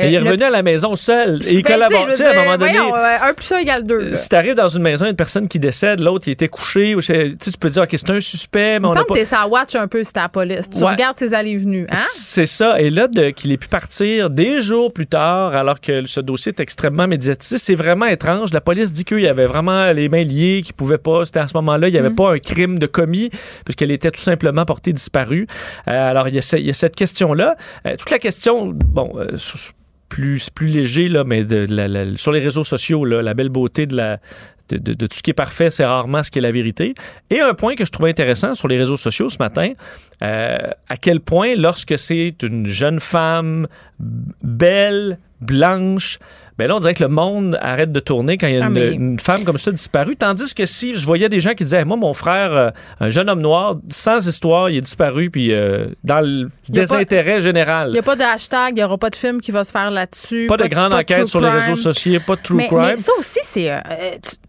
Euh, il est revenu à la maison seul. Et il collabore. Tu sais, à un moment donné. un plus un égale deux. Si t'arrives dans une maison, une personne qui décède, l'autre, il était couché. Tu, tu peux dire, OK, c'est un suspect. Mais il me semble que t'es ça watch un peu t'es la police. Tu regardes ses allées et venues. Hein? C'est ça. Et là, qu'il ait pu partir des jours plus tard, alors que ce dossier est extrêmement médiatisé, c'est vraiment étrange. La police dit qu'il y avait vraiment les mains liées, qu'il pouvait pas. C'était à ce moment-là, il n'y avait mm. pas un crime de commis, puisqu'elle était tout simplement portée disparue. Euh, alors, il y, a, cette question-là. Euh, toute la question, bon, plus, plus léger, là, mais de, sur les réseaux sociaux, la belle beauté de, la, de, tout ce qui est parfait, c'est rarement ce qui est la vérité. Et un point que je trouvais intéressant sur les réseaux sociaux ce matin, euh, à quel point lorsque c'est une jeune femme belle, blanche, ben là, on dirait que le monde arrête de tourner quand il y a ah, une, femme comme ça disparue. Tandis que si je voyais des gens qui disaient, moi, mon frère, euh, un jeune homme noir, sans histoire, il est disparu, puis euh, dans le désintérêt général. Il n'y a pas de hashtag, il n'y aura pas de film qui va se faire là-dessus. Pas, de grande enquête sur les réseaux sociaux, pas de true crime. Mais ça aussi, c'est. Euh,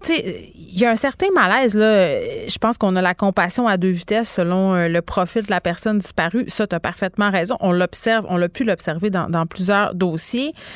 tu sais, il y a un certain malaise, là. Je pense qu'on a la compassion à deux vitesses selon le profil de la personne disparue. Ça, tu as parfaitement raison. On l'observe, on l'a pu l'observer dans, dans, plusieurs dossiers.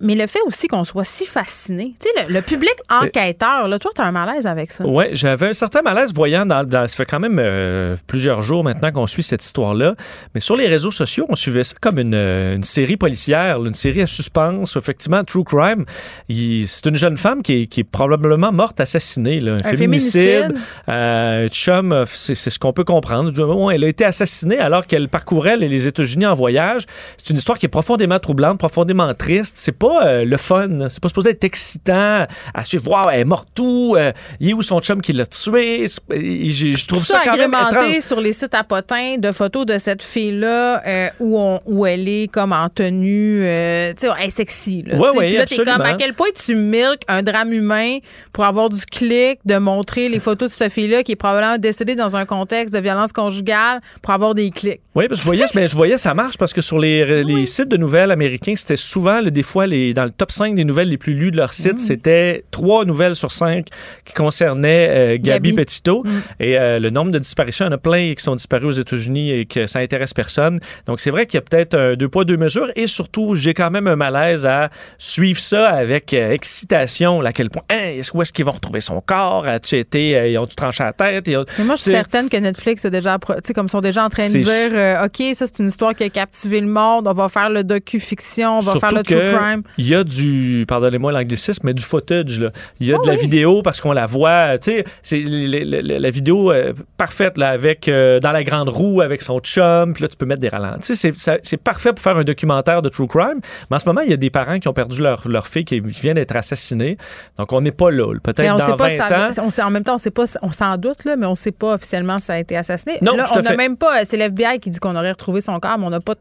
mais le fait aussi qu'on soit si fasciné. Tu sais, le, public enquêteur, là, toi, tu as un malaise avec ça. Oui, j'avais un certain malaise voyant dans, Ça fait quand même euh, plusieurs jours maintenant qu'on suit cette histoire-là. Mais sur les réseaux sociaux, on suivait ça comme une, euh, une série policière, une série à suspense, effectivement, True Crime. C'est une jeune femme qui est, qui est probablement morte assassinée, là, un, féminicide. Euh, chum, c'est ce qu'on peut comprendre. Elle a été assassinée alors qu'elle parcourait les États-Unis en voyage. C'est une histoire qui est profondément troublante, profondément triste. C'est pas le fun c'est pas supposé être excitant à suivre. Wow, elle est morte où? Euh, il est où son chum qui l'a tué? Je, trouve ça, quand même étrange. sur les sites à potins de photos de cette fille-là euh, où, on, où elle est comme en tenue, euh, tu sais, elle est sexy. Là, ouais, là, t'es comme à quel point tu milques un drame humain pour avoir du clic, de montrer les photos de cette fille-là qui est probablement décédée dans un contexte de violence conjugale pour avoir des clics. Oui, parce que je voyais, mais je voyais ça marche parce que sur les, les sites de nouvelles américains, c'était souvent, des fois, les, dans le top 5 des nouvelles les plus lues de leur site, mm. c'était trois nouvelles sur cinq qui concernaient euh, Gabi, Petito. Mm. Et euh, le nombre de disparitions, il y en a plein qui sont disparus aux États-Unis et que ça intéresse personne. Donc, c'est vrai qu'il y a peut-être un deux poids, deux mesures. Et surtout, j'ai quand même un malaise à suivre ça avec euh, excitation. À quel point, hein, où est-ce qu'ils vont retrouver son corps? As-tu été, ils ont-tu tranché la tête? Mais moi, je suis certaine que Netflix est déjà, comme sont déjà en train de dire, OK, ça, c'est une histoire qui a captivé le monde. On va faire le docu-fiction, on va faire le true crime. Il y a du, pardonnez-moi l'anglicisme, mais du footage. Là. Il y a de la vidéo parce qu'on la voit. Tu sais, c'est la, vidéo euh, parfaite là, avec euh, dans la grande roue avec son chum. Puis là, tu peux mettre des ralentis. C'est parfait pour faire un documentaire de true crime. Mais en ce moment, il y a des parents qui ont perdu leur, leur fille qui vient d'être assassinée. Donc, on n'est pas là. peut-être dans 20 ans. On en même temps, on sait pas, on s'en doute, là, mais on ne sait pas officiellement si ça a été assassiné. Non, là, on n'a même pas, c'est l'FBI qui dit qu'on aurait retrouvé son corps, mais on n'a pas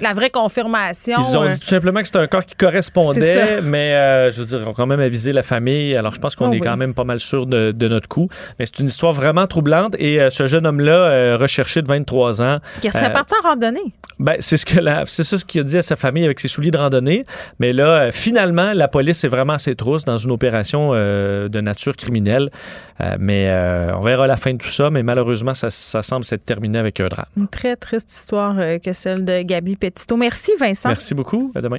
la vraie confirmation. Ils ont euh, dit tout simplement que c'était un corps qui correspondait, mais euh, je veux dire, ils ont quand même avisé la famille. Alors, je pense qu'on Oh est oui. quand même pas mal sûr de, de notre coup. Mais c'est une histoire vraiment troublante. Et euh, ce jeune homme-là, euh, recherché de 23 ans, qui serait parti en randonnée. ben, c'est ce que la- c'est ça ce qu'il a dit à sa famille avec ses souliers de randonnée. Mais là, finalement, la police est vraiment à ses trousses dans une opération de nature criminelle. Mais on verra la fin de tout ça. Mais malheureusement, ça, ça semble s'être terminé avec un drame. Une très triste histoire que celle de Gabi Petito. Merci, Vincent. Merci beaucoup. À demain.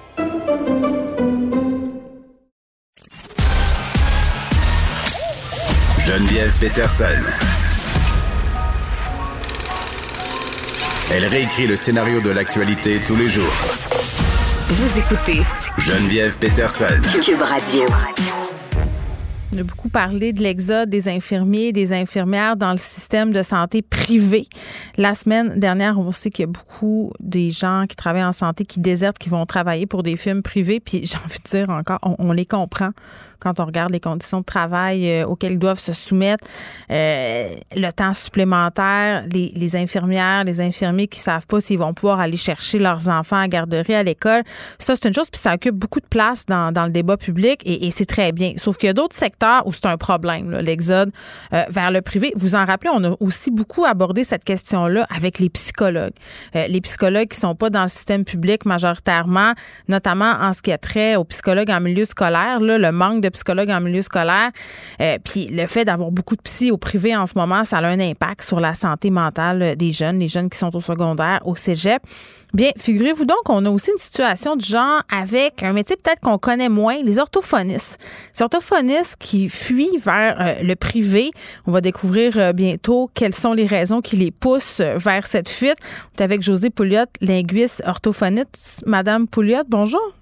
Geneviève Peterson. Elle réécrit le scénario de l'actualité tous les jours. Vous écoutez Geneviève Peterson. Cube Radio. On a beaucoup parlé de l'exode des infirmiers et des infirmières dans le système de santé privé. La semaine dernière, on sait qu'il y a beaucoup des gens qui travaillent en santé qui désertent, qui vont travailler pour des firmes privées. Puis j'ai envie de dire encore, on, on les comprend quand on regarde les conditions de travail euh, auxquelles ils doivent se soumettre, euh, le temps supplémentaire, les, les infirmières, les infirmiers qui savent pas s'ils vont pouvoir aller chercher leurs enfants à garderie, à l'école. Ça, c'est une chose, puis ça occupe beaucoup de place dans, dans le débat public et, et c'est très bien. Sauf qu'il y a d'autres secteurs où c'est un problème, l'exode euh, vers le privé. Vous en rappelez, on a aussi beaucoup abordé cette question-là avec les psychologues. Euh, les psychologues qui sont pas dans le système public majoritairement, notamment en ce qui a trait aux psychologues en milieu scolaire, là, le manque de psychologues en milieu scolaire, euh, puis le fait d'avoir beaucoup de psy au privé en ce moment, ça a un impact sur la santé mentale des jeunes, les jeunes qui sont au secondaire, au cégep. Bien, figurez-vous donc qu'on a aussi une situation du genre avec un métier peut-être qu'on connaît moins, les orthophonistes. Les orthophonistes qui fuient vers euh, le privé. On va découvrir euh, bientôt quelles sont les raisons qui les poussent vers cette fuite. On est avec Josée Pouliot, linguiste orthophoniste. Madame Pouliot, bonjour.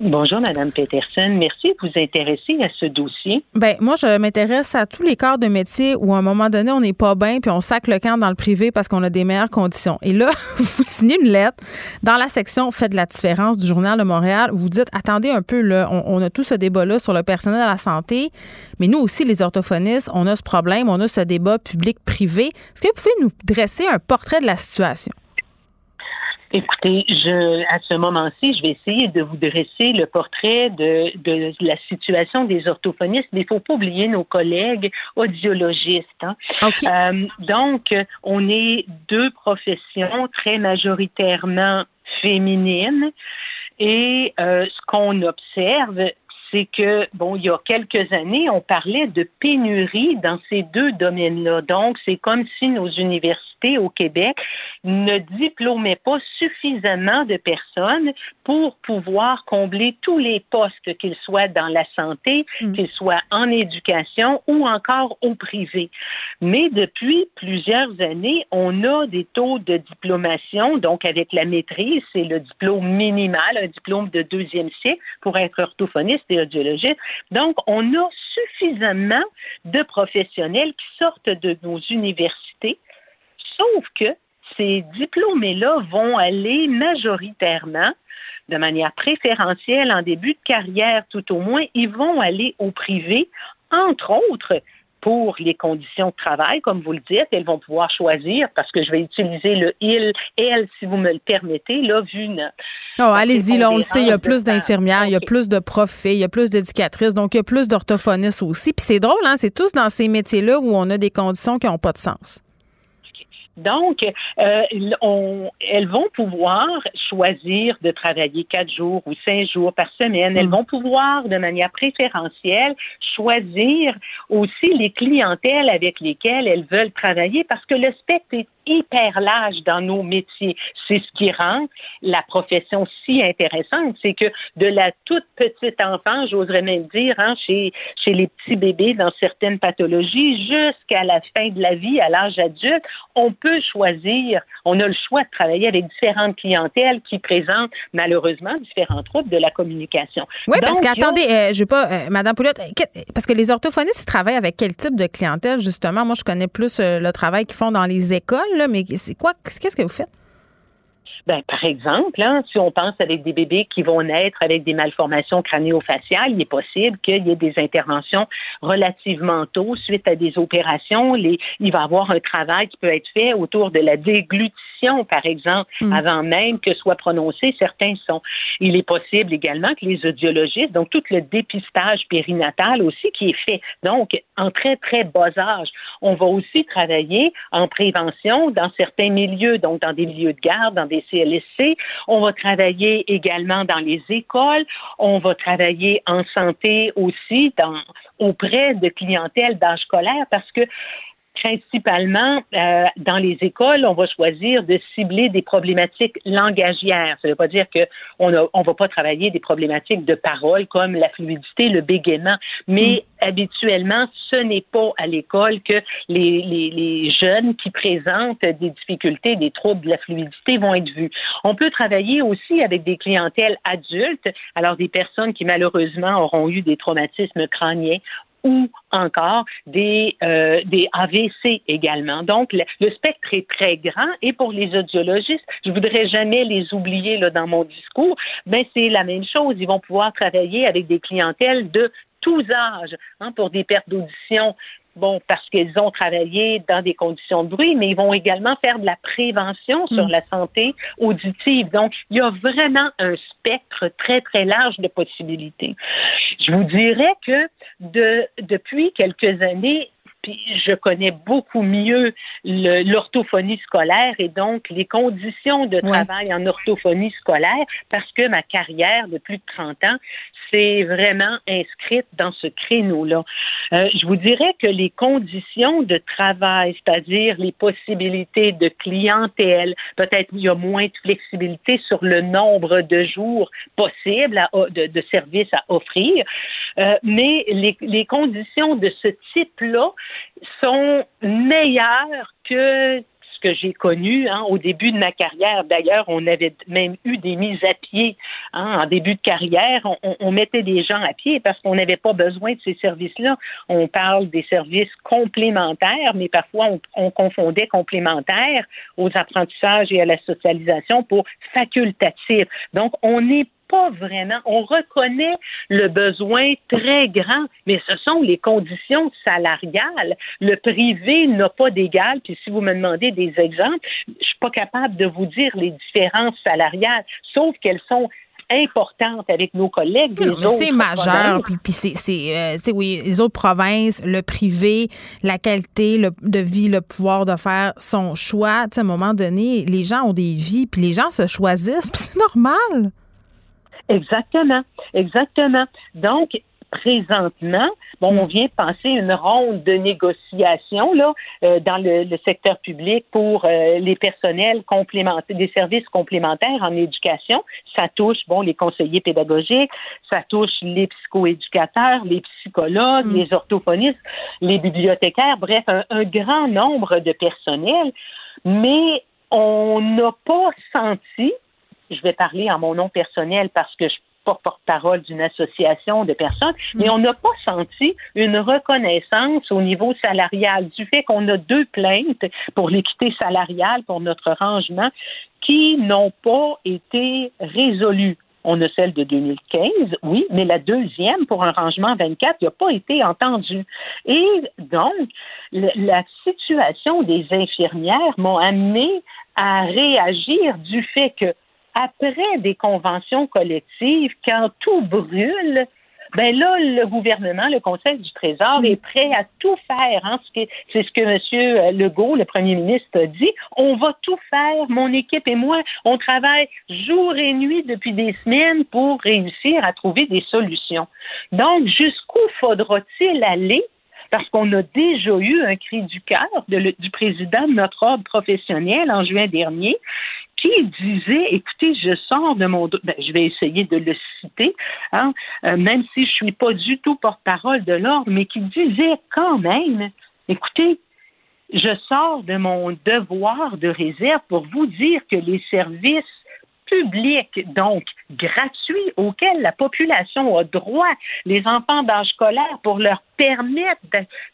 Bonjour, Madame Peterson. Merci de vous intéresser à ce dossier. Ben moi, je m'intéresse à tous les corps de métier où à un moment donné, on n'est pas bien puis on sac le camp dans le privé parce qu'on a des meilleures conditions. Et là, vous signez une lettre dans la section Faites la différence du Journal de Montréal. Vous dites attendez un peu, là, on, on a tout ce débat-là sur le personnel à la santé, mais nous aussi, les orthophonistes, on a ce problème, on a ce débat public-privé. Est-ce que vous pouvez nous dresser un portrait de la situation? Écoutez, je, à ce moment-ci, je vais essayer de vous dresser le portrait de, de la situation des orthophonistes, mais il ne faut pas oublier nos collègues audiologistes. hein. Euh, donc, on est deux professions très majoritairement féminines et euh, ce qu'on observe, c'est que, bon, il y a quelques années, on parlait de pénurie dans ces deux domaines-là. Donc, c'est comme si nos universités au Québec ne diplômaient pas suffisamment de personnes pour pouvoir combler tous les postes, qu'ils soient dans la santé, qu'ils soient en éducation ou encore au privé. Mais depuis plusieurs années, on a des taux de diplomation, donc avec la maîtrise, c'est le diplôme minimal, un diplôme de deuxième cycle pour être orthophoniste et audiologiste. Donc, on a suffisamment de professionnels qui sortent de nos universités, sauf que ces diplômés-là vont aller majoritairement, de manière préférentielle en début de carrière tout au moins, ils vont aller au privé, entre autres pour les conditions de travail, comme vous le dites. Elles vont pouvoir choisir parce que je vais utiliser le il, elle, si vous me le permettez, là, vu Oh, allez-y, là, on le sait, il y a plus d'infirmières, il y a plus de profs, il y a plus d'éducatrices, donc il y a plus d'orthophonistes aussi. Puis c'est drôle, hein, c'est tous dans ces métiers-là où on a des conditions qui n'ont pas de sens. Donc, euh, on, elles vont pouvoir choisir de travailler quatre jours ou cinq jours par semaine. Elles mm. vont pouvoir, de manière préférentielle, choisir aussi les clientèles avec lesquelles elles veulent travailler parce que le spectre est hyper large dans nos métiers. C'est ce qui rend la profession si intéressante. C'est que de la toute petite enfant, j'oserais même dire, hein, chez, chez les petits bébés dans certaines pathologies, jusqu'à la fin de la vie, à l'âge adulte, on peut choisir, on a le choix de travailler avec différentes clientèles qui présentent malheureusement différents troubles de la communication. Oui, parce qu'attendez, euh, je veux pas, euh, Madame Poulotte, parce que les orthophonistes travaillent avec quel type de clientèle, justement? Moi, je connais plus euh, le travail qu'ils font dans les écoles mais c'est quoi, qu'est-ce que vous faites? Ben, par exemple, hein, si on pense avec des bébés qui vont naître avec des malformations crânio-faciales, il est possible qu'il y ait des interventions relativement tôt suite à des opérations. Il va y avoir un travail qui peut être fait autour de la déglutition, par exemple, mm. avant même que soient prononcés certains sons. Il est possible également que les audiologistes, donc tout le dépistage périnatal aussi qui est fait, donc en très, très bas âge. On va aussi travailler en prévention dans certains milieux, donc dans des milieux de garde, dans des on va travailler également dans les écoles. On va travailler en santé aussi dans, auprès de clientèle d'âge scolaire parce que principalement euh, dans les écoles, on va choisir de cibler des problématiques langagières. Ça ne veut pas dire qu'on ne on va pas travailler des problématiques de parole comme la fluidité, le bégaiement, mais mm. habituellement, ce n'est pas à l'école que les, les, les, jeunes qui présentent des difficultés, des troubles de la fluidité vont être vus. On peut travailler aussi avec des clientèles adultes, alors des personnes qui malheureusement auront eu des traumatismes crâniens ou encore des, euh, AVC également. Donc, le, spectre est très grand et pour les audiologistes, je voudrais jamais les oublier dans mon discours, mais c'est la même chose. Ils vont pouvoir travailler avec des clientèles de tous âges hein, pour des pertes d'audition bon, parce qu'ils ont travaillé dans des conditions de bruit, mais ils vont également faire de la prévention sur mm. la santé auditive. Donc, il y a vraiment un spectre très, très large de possibilités. Je vous dirais que de, depuis quelques années, puis je connais beaucoup mieux l'orthophonie scolaire et donc les conditions de travail en orthophonie scolaire parce que ma carrière de plus de 30 ans s'est vraiment inscrite dans ce créneau-là. Euh, je vous dirais que les conditions de travail, c'est-à-dire les possibilités de clientèle, peut-être il y a moins de flexibilité sur le nombre de jours possibles de, de, services à offrir, euh, mais les, les conditions de ce type-là sont meilleures que ce que j'ai connu hein, au début de ma carrière. D'ailleurs, on avait même eu des mises à pied hein, en début de carrière. On, mettait des gens à pied parce qu'on n'avait pas besoin de ces services-là. On parle des services complémentaires, mais parfois on, on confondait complémentaires aux apprentissages et à la socialisation pour facultatif. Donc, on n'est pas vraiment. On reconnaît le besoin très grand, mais ce sont les conditions salariales. Le privé n'a pas d'égal. Puis si vous me demandez des exemples, je suis pas capable de vous dire les différences salariales, sauf qu'elles sont importantes avec nos collègues des autres C'est majeur, puis, puis c'est, euh, oui, les autres provinces, le privé, la qualité de vie, le pouvoir de faire son choix. à un moment donné, les gens ont des vies, puis les gens se choisissent, puis c'est normal. Exactement, exactement. Donc, présentement, bon, on vient de passer une ronde de négociations là euh, dans le, secteur public pour euh, les personnels complémentaires, des services complémentaires en éducation. Ça touche bon les conseillers pédagogiques, ça touche les psychoéducateurs, les psychologues, mm. les orthophonistes, les bibliothécaires, bref, un grand nombre de personnels. Mais on n'a pas senti je vais parler en mon nom personnel parce que je suis pas porte-parole d'une association de personnes, mais mm. on n'a pas senti une reconnaissance au niveau salarial du fait qu'on a deux plaintes pour l'équité salariale pour notre rangement qui n'ont pas été résolues On a celle de 2015, oui, mais la deuxième pour un rangement 24 n'a pas été entendue. Et donc, la situation des infirmières m'a amené à réagir du fait que après des conventions collectives, quand tout brûle, ben là, le gouvernement, le Conseil du Trésor est prêt à tout faire. Hein, c'est ce que M. Legault, le premier ministre, a dit. On va tout faire. Mon équipe et moi, on travaille jour et nuit depuis des semaines pour réussir à trouver des solutions. Donc, jusqu'où faudra-t-il aller? Parce qu'on a déjà eu un cri du cœur du président de notre ordre professionnel en juin dernier qui disait, écoutez, je sors de mon... Ben, je vais essayer de le citer, hein, euh, même si je suis pas du tout porte-parole de l'ordre, mais qui disait quand même, écoutez, je sors de mon devoir de réserve pour vous dire que les services publics, donc gratuits, auxquels la population a droit, les enfants d'âge scolaire, pour leur permettre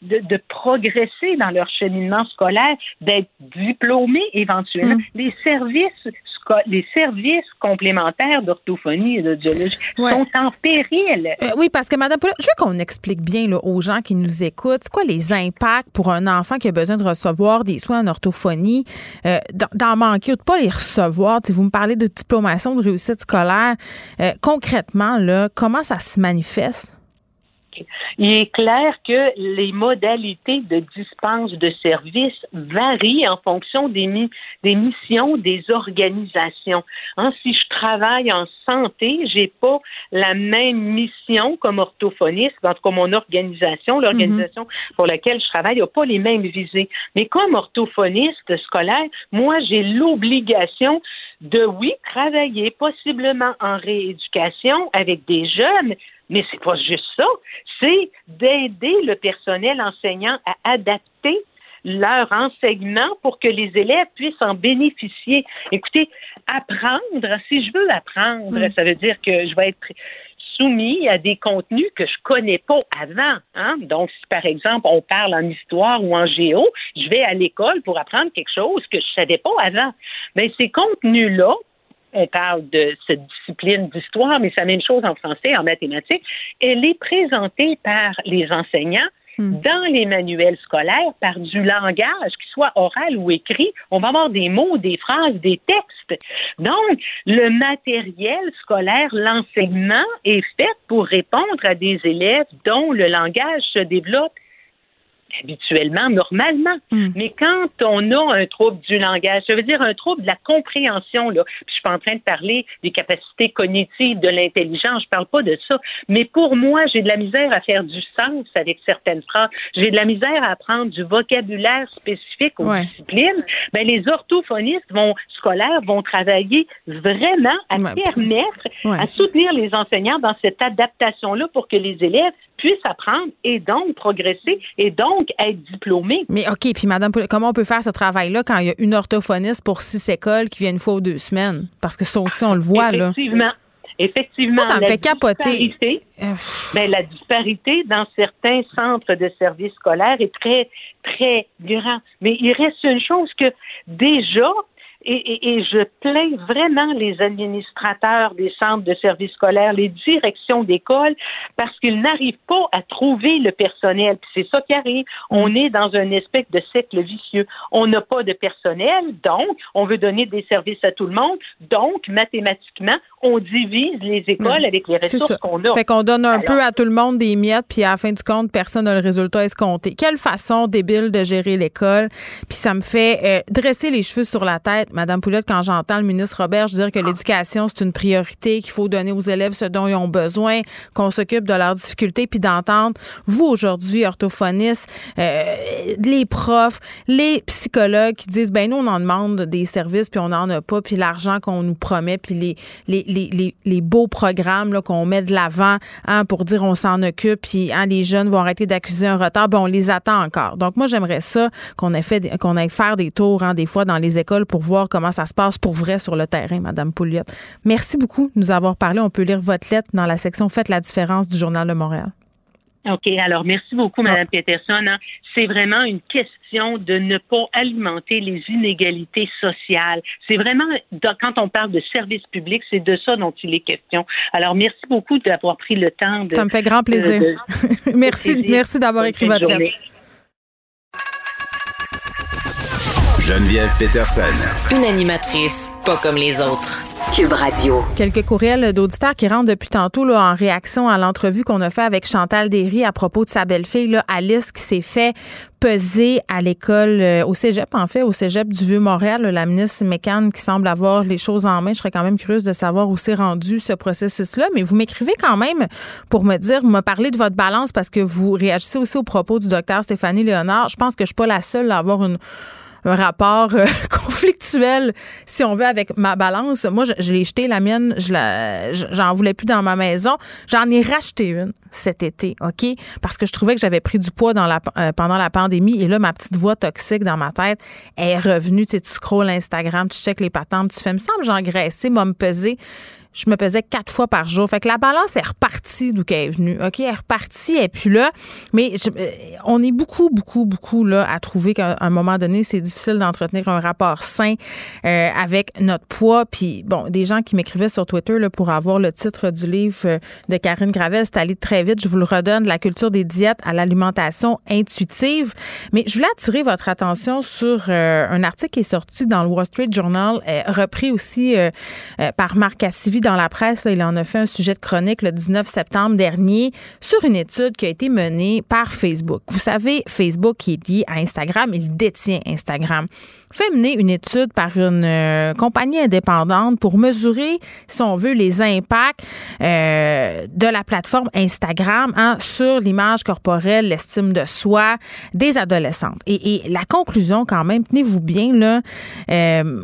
de, de, progresser dans leur cheminement scolaire, d'être diplômés éventuellement. Mm. Les services les services complémentaires d'orthophonie et d'audiologie sont en péril. Euh, oui, parce que, Madame je veux qu'on explique bien là, aux gens qui nous écoutent, c'est quoi les impacts pour un enfant qui a besoin de recevoir des soins en orthophonie, euh, d'en manquer ou de pas les recevoir? Si vous me parlez de diplomation, de réussite scolaire. Euh, concrètement, là, comment ça se manifeste? Il est clair que les modalités de dispense de services varient en fonction des, des missions des organisations. Hein, si je travaille en santé, j'ai pas la même mission comme orthophoniste, en tout cas mon organisation, l'organisation mm-hmm. pour laquelle je travaille n'a pas les mêmes visées. Mais comme orthophoniste scolaire, moi j'ai l'obligation de oui travailler possiblement en rééducation avec des jeunes, mais c'est pas juste ça, c'est d'aider le personnel enseignant à adapter leur enseignement pour que les élèves puissent en bénéficier. Écoutez, apprendre, si je veux apprendre, mm. ça veut dire que je vais être soumis à des contenus que je connais pas avant. Hein? Donc, si par exemple on parle en histoire ou en géo, je vais à l'école pour apprendre quelque chose que je savais pas avant. Mais ces contenus-là, on parle de cette discipline d'histoire, mais c'est la même chose en français, en mathématiques, elle est présentée par les enseignants hmm. dans les manuels scolaires par du langage, qu'il soit oral ou écrit. On va avoir des mots, des phrases, des textes. Donc, le matériel scolaire, l'enseignement est fait pour répondre à des élèves dont le langage se développe habituellement, normalement. Hmm. Mais quand on a un trouble du langage, ça veut dire un trouble de la compréhension, là, puis je suis pas en train de parler des capacités cognitives, de l'intelligence, je parle pas de ça. Mais pour moi, j'ai de la misère à faire du sens avec certaines phrases. J'ai de la misère à apprendre du vocabulaire spécifique aux disciplines. Ben, les orthophonistes vont, scolaires vont travailler vraiment à permettre, à soutenir les enseignants dans cette adaptation-là pour que les élèves puissent apprendre et donc progresser et donc être diplômés. Mais OK, puis Madame, comment on peut faire ce travail-là quand il y a une orthophoniste pour six écoles qui vient une fois ou deux semaines? Parce que ça aussi, on le voit, là. Effectivement. Effectivement. ça me fait capoter. Ben, la disparité dans certains centres de services scolaires est très, très grande. Mais il reste une chose que déjà, et, je plains vraiment les administrateurs des centres de services scolaires, les directions d'école, parce qu'ils n'arrivent pas à trouver le personnel. c'est ça qui arrive. On mm. est dans un espèce de cercle vicieux. On n'a pas de personnel, donc on veut donner des services à tout le monde. Donc, mathématiquement, on divise les écoles mm. avec les ressources qu'on a. Fait qu'on donne un peu à tout le monde des miettes, puis à la fin du compte, personne n'a le résultat escompté. Quelle façon débile de gérer l'école? Puis ça me fait euh, dresser les cheveux sur la tête Madame Poulotte, quand j'entends le ministre Robert dire que l'éducation, c'est une priorité, qu'il faut donner aux élèves ce dont ils ont besoin, qu'on s'occupe de leurs difficultés, puis d'entendre, vous aujourd'hui, orthophonistes, euh, les profs, les psychologues qui disent, ben nous, on en demande des services, puis on n'en a pas, puis l'argent qu'on nous promet, puis les, les, les, les, beaux programmes qu'on met de l'avant hein, pour dire on s'en occupe, puis hein, les jeunes vont arrêter d'accuser un retard, ben on les attend encore. Donc moi, j'aimerais ça qu'on ait fait qu'on aille faire des tours hein, des fois dans les écoles pour voir comment ça se passe pour vrai sur le terrain, Madame Pouliot. Merci beaucoup de nous avoir parlé. On peut lire votre lettre dans la section Faites la différence du Journal de Montréal. OK. Alors, merci beaucoup, Mme Peterson. Hein. C'est vraiment une question de ne pas alimenter les inégalités sociales. C'est vraiment, quand on parle de service public, c'est de ça dont il est question. Alors, merci beaucoup d'avoir pris le temps de. Ça me fait grand plaisir. merci, merci d'avoir écrit votre lettre. Geneviève Peterson. Une animatrice pas comme les autres. Cube Radio. Quelques courriels d'auditeurs qui rentrent depuis tantôt là, en réaction à l'entrevue qu'on a fait avec Chantal Derry à propos de sa belle-fille, là, Alice, qui s'est fait peser à l'école, euh, au cégep, en fait, au cégep du Vieux-Montréal. La ministre Mécan qui semble avoir les choses en main. Je serais quand même curieuse de savoir où s'est rendu ce processus-là. Mais vous m'écrivez quand même pour me dire, me parler de votre balance parce que vous réagissez aussi aux propos du docteur Stéphanie Léonard. Je pense que je suis pas la seule à avoir une un rapport euh, conflictuel, si on veut, avec ma balance. Moi, je, l'ai jeté, la mienne, je la, j'en voulais plus dans ma maison. J'en ai racheté une cet été, OK? Parce que je trouvais que j'avais pris du poids dans la, euh, pendant la pandémie. Et là, ma petite voix toxique dans ma tête est revenue. Tu sais, tu scrolles Instagram, tu checkes les patentes, tu fais, me semble, j'engraissais, m'a me peser je me pesais quatre fois par jour. Fait que la balance est repartie d'où qu'elle est venue. OK, elle est repartie, et puis là. Mais euh, on est beaucoup, beaucoup, beaucoup là à trouver qu'à un moment donné, c'est difficile d'entretenir un rapport sain euh, avec notre poids. Puis bon, des gens qui m'écrivaient sur Twitter là, pour avoir le titre du livre euh, de Karine Gravel, c'est allé très vite. Je vous le redonne, la culture des diètes à l'alimentation intuitive. Mais je voulais attirer votre attention sur un article qui est sorti dans le Wall Street Journal, repris aussi par Marc Cassivi dans la presse, il en a fait un sujet de chronique le 19 septembre dernier sur une étude qui a été menée par Facebook. Vous savez, Facebook est lié à Instagram, il détient Instagram. Fait mener une étude par une euh, compagnie indépendante pour mesurer, si on veut, les impacts euh, de la plateforme Instagram hein, sur l'image corporelle, l'estime de soi des adolescentes. Et, la conclusion, quand même, tenez-vous bien, là, euh,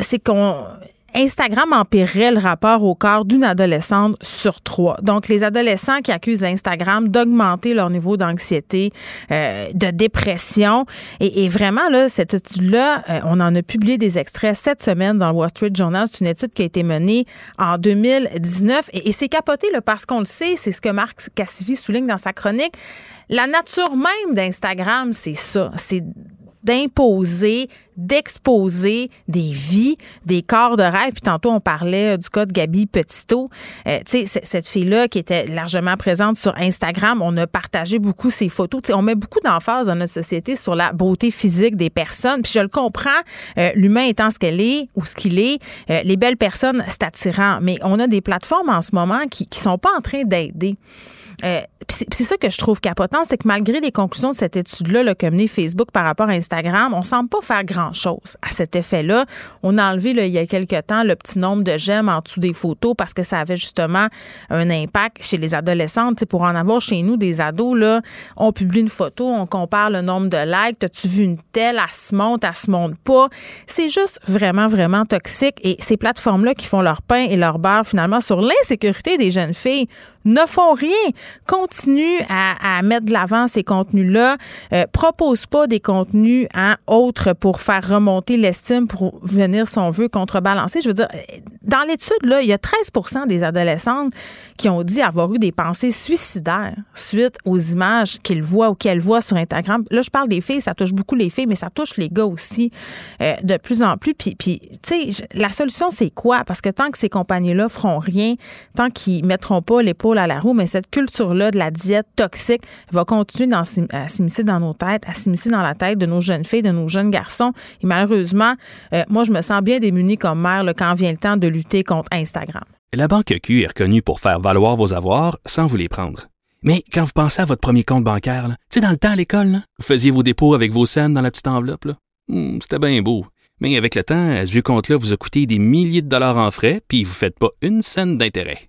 c'est qu'on Instagram empirerait le rapport au corps d'une adolescente sur trois. Donc, les adolescents qui accusent Instagram d'augmenter leur niveau d'anxiété, euh, de dépression. Et, vraiment, là, cette étude-là, euh, on en a publié des extraits cette semaine dans le Wall Street Journal. C'est une étude qui a été menée en 2019. Et, et c'est capoté, là, parce qu'on le sait, c'est ce que Marc Cassivi souligne dans sa chronique. La nature même d'Instagram, c'est ça. C'est d'imposer, d'exposer des vies, des corps de rêve. Puis tantôt, on parlait du cas de Gabi Petito. Euh, tu sais, cette fille-là qui était largement présente sur Instagram, on a partagé beaucoup ses photos. sais, on met beaucoup d'emphase dans notre société sur la beauté physique des personnes. Puis je le comprends, euh, l'humain étant ce qu'elle est ou ce qu'il est, euh, les belles personnes, c'est attirant. Mais on a des plateformes en ce moment qui ne sont pas en train d'aider. Euh, c'est ça que je trouve capotant, c'est que malgré les conclusions de cette étude-là, le communiqué Facebook par rapport à Instagram, on semble pas faire grand-chose à cet effet-là. On a enlevé il y a quelque temps le petit nombre de j'aime en dessous des photos parce que ça avait justement un impact chez les adolescentes. pour en avoir chez nous des ados, là, on publie une photo, on compare le nombre de likes. As-tu vu une telle? Elle se monte, elle se monte pas. C'est juste vraiment, vraiment toxique. Et ces plateformes-là qui font leur pain et leur beurre finalement sur l'insécurité des jeunes filles ne font rien, continuent à, mettre de l'avant ces contenus-là, euh, proposent pas des contenus hein, autres pour faire remonter l'estime, pour venir, si on veut, contrebalancer. Je veux dire, dans l'étude, là, il y a 13% des adolescentes qui ont dit avoir eu des pensées suicidaires suite aux images qu'ils voient ou qu'elles voient sur Instagram. Là, je parle des filles, ça touche beaucoup les filles, mais ça touche les gars aussi euh, de plus en plus. Puis, puis tu sais, la solution, c'est quoi? Parce que tant que ces compagnies-là feront rien, tant qu'ils mettront pas l'épaule à la roue, mais cette culture-là de la diète toxique va continuer à s'immiscer dans nos têtes, à s'immiscer dans la tête de nos jeunes filles, de nos jeunes garçons. Et malheureusement, euh, moi, je me sens bien démunie comme mère quand vient le temps de lutter contre Instagram. La Banque Q est reconnue pour faire valoir vos avoirs sans vous les prendre. Mais quand vous pensez à votre premier compte bancaire, tu sais, dans le temps à l'école, vous faisiez vos dépôts avec vos scènes dans la petite enveloppe. Hmm, c'était bien beau. Mais avec le temps, ce vieux compte-là vous a coûté des milliers de dollars en frais, puis vous ne faites pas une scène d'intérêt.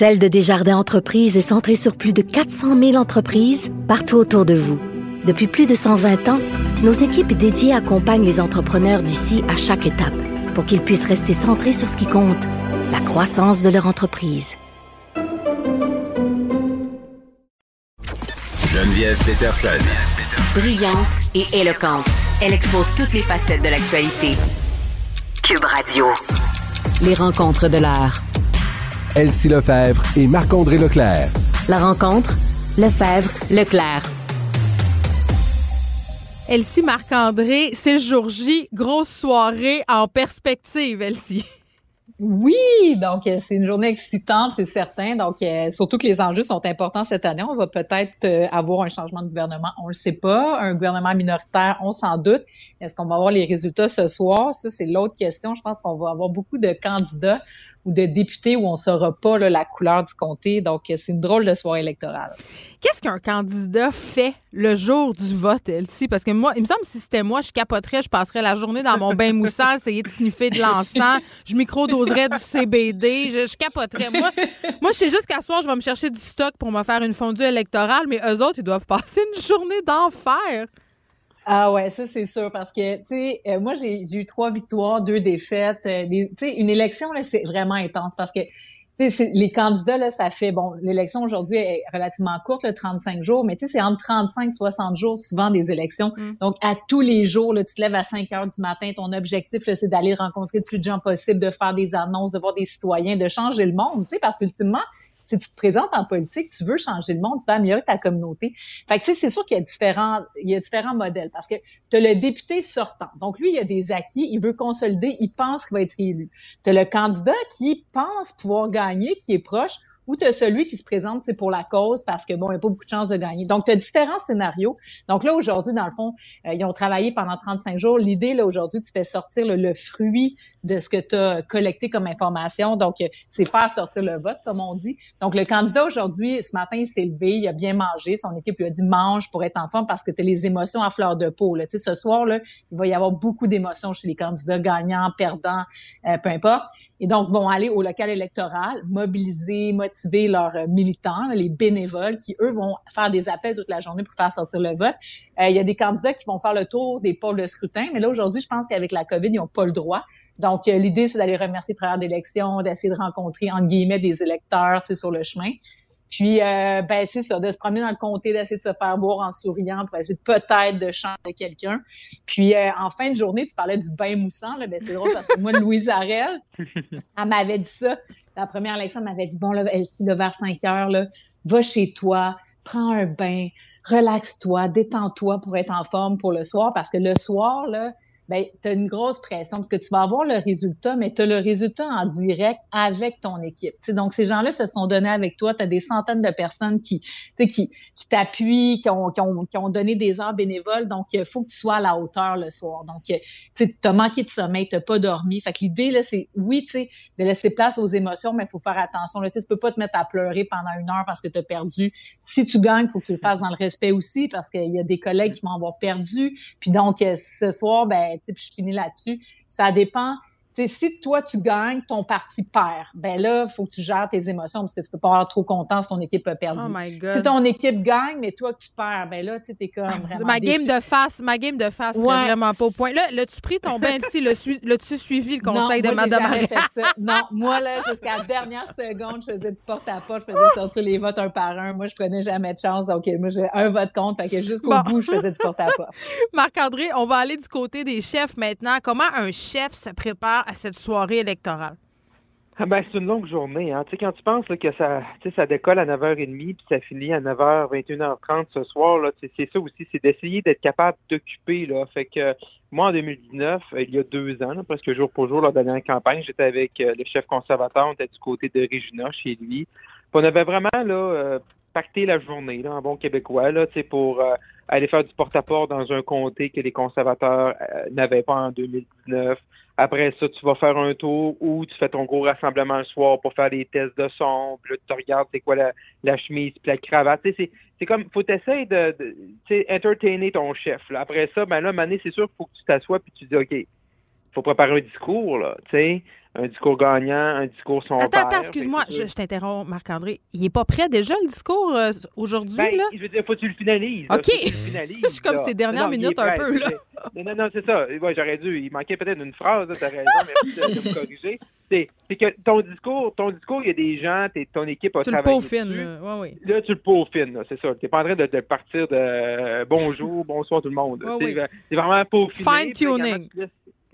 Celle de Desjardins Entreprises est centrée sur plus de 400 000 entreprises partout autour de vous. Depuis plus de 120 ans, nos équipes dédiées accompagnent les entrepreneurs d'ici à chaque étape pour qu'ils puissent rester centrés sur ce qui compte, la croissance de leur entreprise. Geneviève Peterson. Brillante et éloquente, elle expose toutes les facettes de l'actualité. Cube Radio. Les rencontres de l'heure. Elsie Lefebvre et Marc-André Leclerc. La rencontre, Lefebvre, Leclerc. Elsie Marc-André, c'est le jour J, grosse soirée en perspective, Elsie. Oui, donc euh, c'est une journée excitante, c'est certain. Donc euh, surtout que les enjeux sont importants cette année. On va peut-être euh, avoir un changement de gouvernement, on le sait pas. Un gouvernement minoritaire, on s'en doute. Est-ce qu'on va avoir les résultats ce soir? Ça, c'est l'autre question. Je pense qu'on va avoir beaucoup de candidats ou de députés où on saura pas la couleur du comté. Donc, c'est une drôle de soirée électorale. Qu'est-ce qu'un candidat fait le jour du vote, Elsie? Parce que moi, il me semble que si c'était moi, je capoterais, je passerais la journée dans mon bain moussant, essayer de sniffer de l'encens, je micro-doserais du CBD, je, capoterais. Moi, moi, je sais juste qu'à soir, je vais me chercher du stock pour me faire une fondue électorale, mais eux autres, ils doivent passer une journée d'enfer. Ah ouais, ça c'est sûr parce que tu sais, euh, moi j'ai eu trois victoires, deux défaites. Euh, tu sais, une élection là, c'est vraiment intense parce que les candidats, là, ça fait, bon, l'élection aujourd'hui est relativement courte, le 35 jours, mais tu sais, c'est entre 35 et 60 jours souvent des élections. Mm. Donc, à tous les jours, là, tu te lèves à 5 heures du matin, ton objectif, c'est d'aller rencontrer le plus de gens possible, de faire des annonces, de voir des citoyens, de changer le monde, tu sais, parce qu'ultimement, si tu te présentes en politique, tu veux changer le monde, tu veux améliorer ta communauté. Fait que, tu sais, c'est sûr qu'il y a différents, il y a différents modèles parce que tu as le député sortant. Donc, lui, il a des acquis, il veut consolider, il pense qu'il va être élu. Tu as le candidat qui pense pouvoir gagner, qui est proche, ou tu as celui qui se présente c'est pour la cause parce que bon, il n'y a pas beaucoup de chances de gagner. Donc, tu as différents scénarios. Donc là, aujourd'hui, dans le fond, euh, ils ont travaillé pendant 35 jours. L'idée, là, aujourd'hui, tu fais sortir le fruit de ce que tu as collecté comme information. Donc, euh, c'est faire sortir le vote, comme on dit. Donc, le candidat aujourd'hui, ce matin, il s'est levé, il a bien mangé. Son équipe lui a dit mange pour être en forme parce que tu as les émotions à fleur de peau. Là. Tu sais, ce soir, là, il va y avoir beaucoup d'émotions chez les candidats gagnants, perdants, euh, peu importe et donc vont aller au local électoral, mobiliser, motiver leurs euh, militants, les bénévoles qui, eux, vont faire des appels toute la journée pour faire sortir le vote. Euh, il y a des candidats qui vont faire le tour des pôles de scrutin, mais là, aujourd'hui, je pense qu'avec la COVID, ils n'ont pas le droit. Donc, euh, l'idée, c'est d'aller remercier le travail d'élection, d'essayer de rencontrer, entre guillemets, des électeurs sur le chemin. Puis, euh, ben, c'est ça, de se promener dans le comté, d'essayer de se faire boire en souriant pour essayer de peut-être de chanter quelqu'un. Puis, euh, en fin de journée, tu parlais du bain moussant. Là, ben, c'est drôle parce que moi, Louise Arel, elle m'avait dit ça. La première élection, elle m'avait dit, bon, là, Elsie, le vers 5 heures, là, va chez toi, prends un bain, relaxe-toi, détends-toi pour être en forme pour le soir parce que le soir, là, ben, tu as une grosse pression parce que tu vas avoir le résultat, mais tu as le résultat en direct avec ton équipe. donc, ces gens-là se sont donnés avec toi. Tu as des centaines de personnes qui, qui, qui t'appuient, qui ont, qui, ont, qui ont donné des heures bénévoles. Donc, il faut que tu sois à la hauteur le soir. Donc, tu as manqué de sommeil, tu pas dormi. Fait que l'idée, là, c'est, oui, tu sais, de laisser place aux émotions, mais il faut faire attention. Là, tu peux pas te mettre à pleurer pendant une heure parce que tu as perdu. Si tu gagnes, il faut que tu le fasses dans le respect aussi parce qu'il y a des collègues qui vont avoir perdu. Puis donc, ce soir, ben, puis je finis là-dessus. Ça dépend si toi, tu gagnes, ton parti perd, ben là, il faut que tu gères tes émotions parce que tu peux pas être trop content si ton équipe a perdu. Oh si ton équipe gagne, mais toi, tu perds, ben là, tu es comme vraiment Ma game de face, ma game de face, ouais. vraiment pas au point. Là, l'as-tu pris ton bain? Si l'as-tu suivi le conseil de Mme fait ça. Non, moi, là, jusqu'à la dernière seconde, je faisais du porte à porte, je faisais sortir les votes un par un. Moi, je prenais jamais de chance. Donc, moi, j'ai un vote contre, fait que jusqu'au bout, je faisais du porte à porte. Marc-André, on va aller du côté des chefs maintenant. Comment un chef se prépare à cette soirée électorale? Ah ben, c'est une longue journée. Hein. Tu sais, quand tu penses que ça, ça décolle à 9h30 puis ça finit à 9h, 21h30 ce soir, là, c'est ça aussi, c'est d'essayer d'être capable d'occuper. Là. Fait que moi, en 2019, euh, il y a deux ans, presque jour pour jour, la dernière campagne, j'étais avec euh, le chef conservateur, on était du côté de Regina, chez lui. Puis on avait vraiment là, euh, pacté la journée, en bon québécois, là, pour aller faire du porte-à-porte dans un comté que les conservateurs n'avaient pas en 2019 après ça, tu vas faire un tour où tu fais ton gros rassemblement le soir pour faire des tests de son. Puis là, tu regardes c'est quoi la, chemise puis la cravate. C'est, c'est comme, faut essayer de, de entertainer ton chef. Après ça, ben là, Mané, c'est sûr qu'il faut que tu t'assoies puis tu dis, OK, faut préparer un discours, là, tu sais un discours gagnant, un discours son Attends, attends, excuse-moi, je, t'interromps, Marc-André. Il n'est pas prêt déjà, le discours, euh, aujourd'hui, ben, là? Je veux dire, faut que tu le finalises. OK. je suis comme ces dernières minutes un peu, là. Non, non, non, c'est ça. Ouais, J'aurais dû. Il manquait peut-être une phrase, tu as raison, merci de, me corriger. C'est que ton discours, ton discours, il y a des gens, ton équipe a tu travaillé. Tu le peaufines, là. Ouais, oui. Là, tu le peaufines, c'est ça. Tu n'es pas en train de, de partir de euh, bonjour, bonsoir tout le monde. Ouais, oui. C'est vraiment peaufiné. Fine-tuning.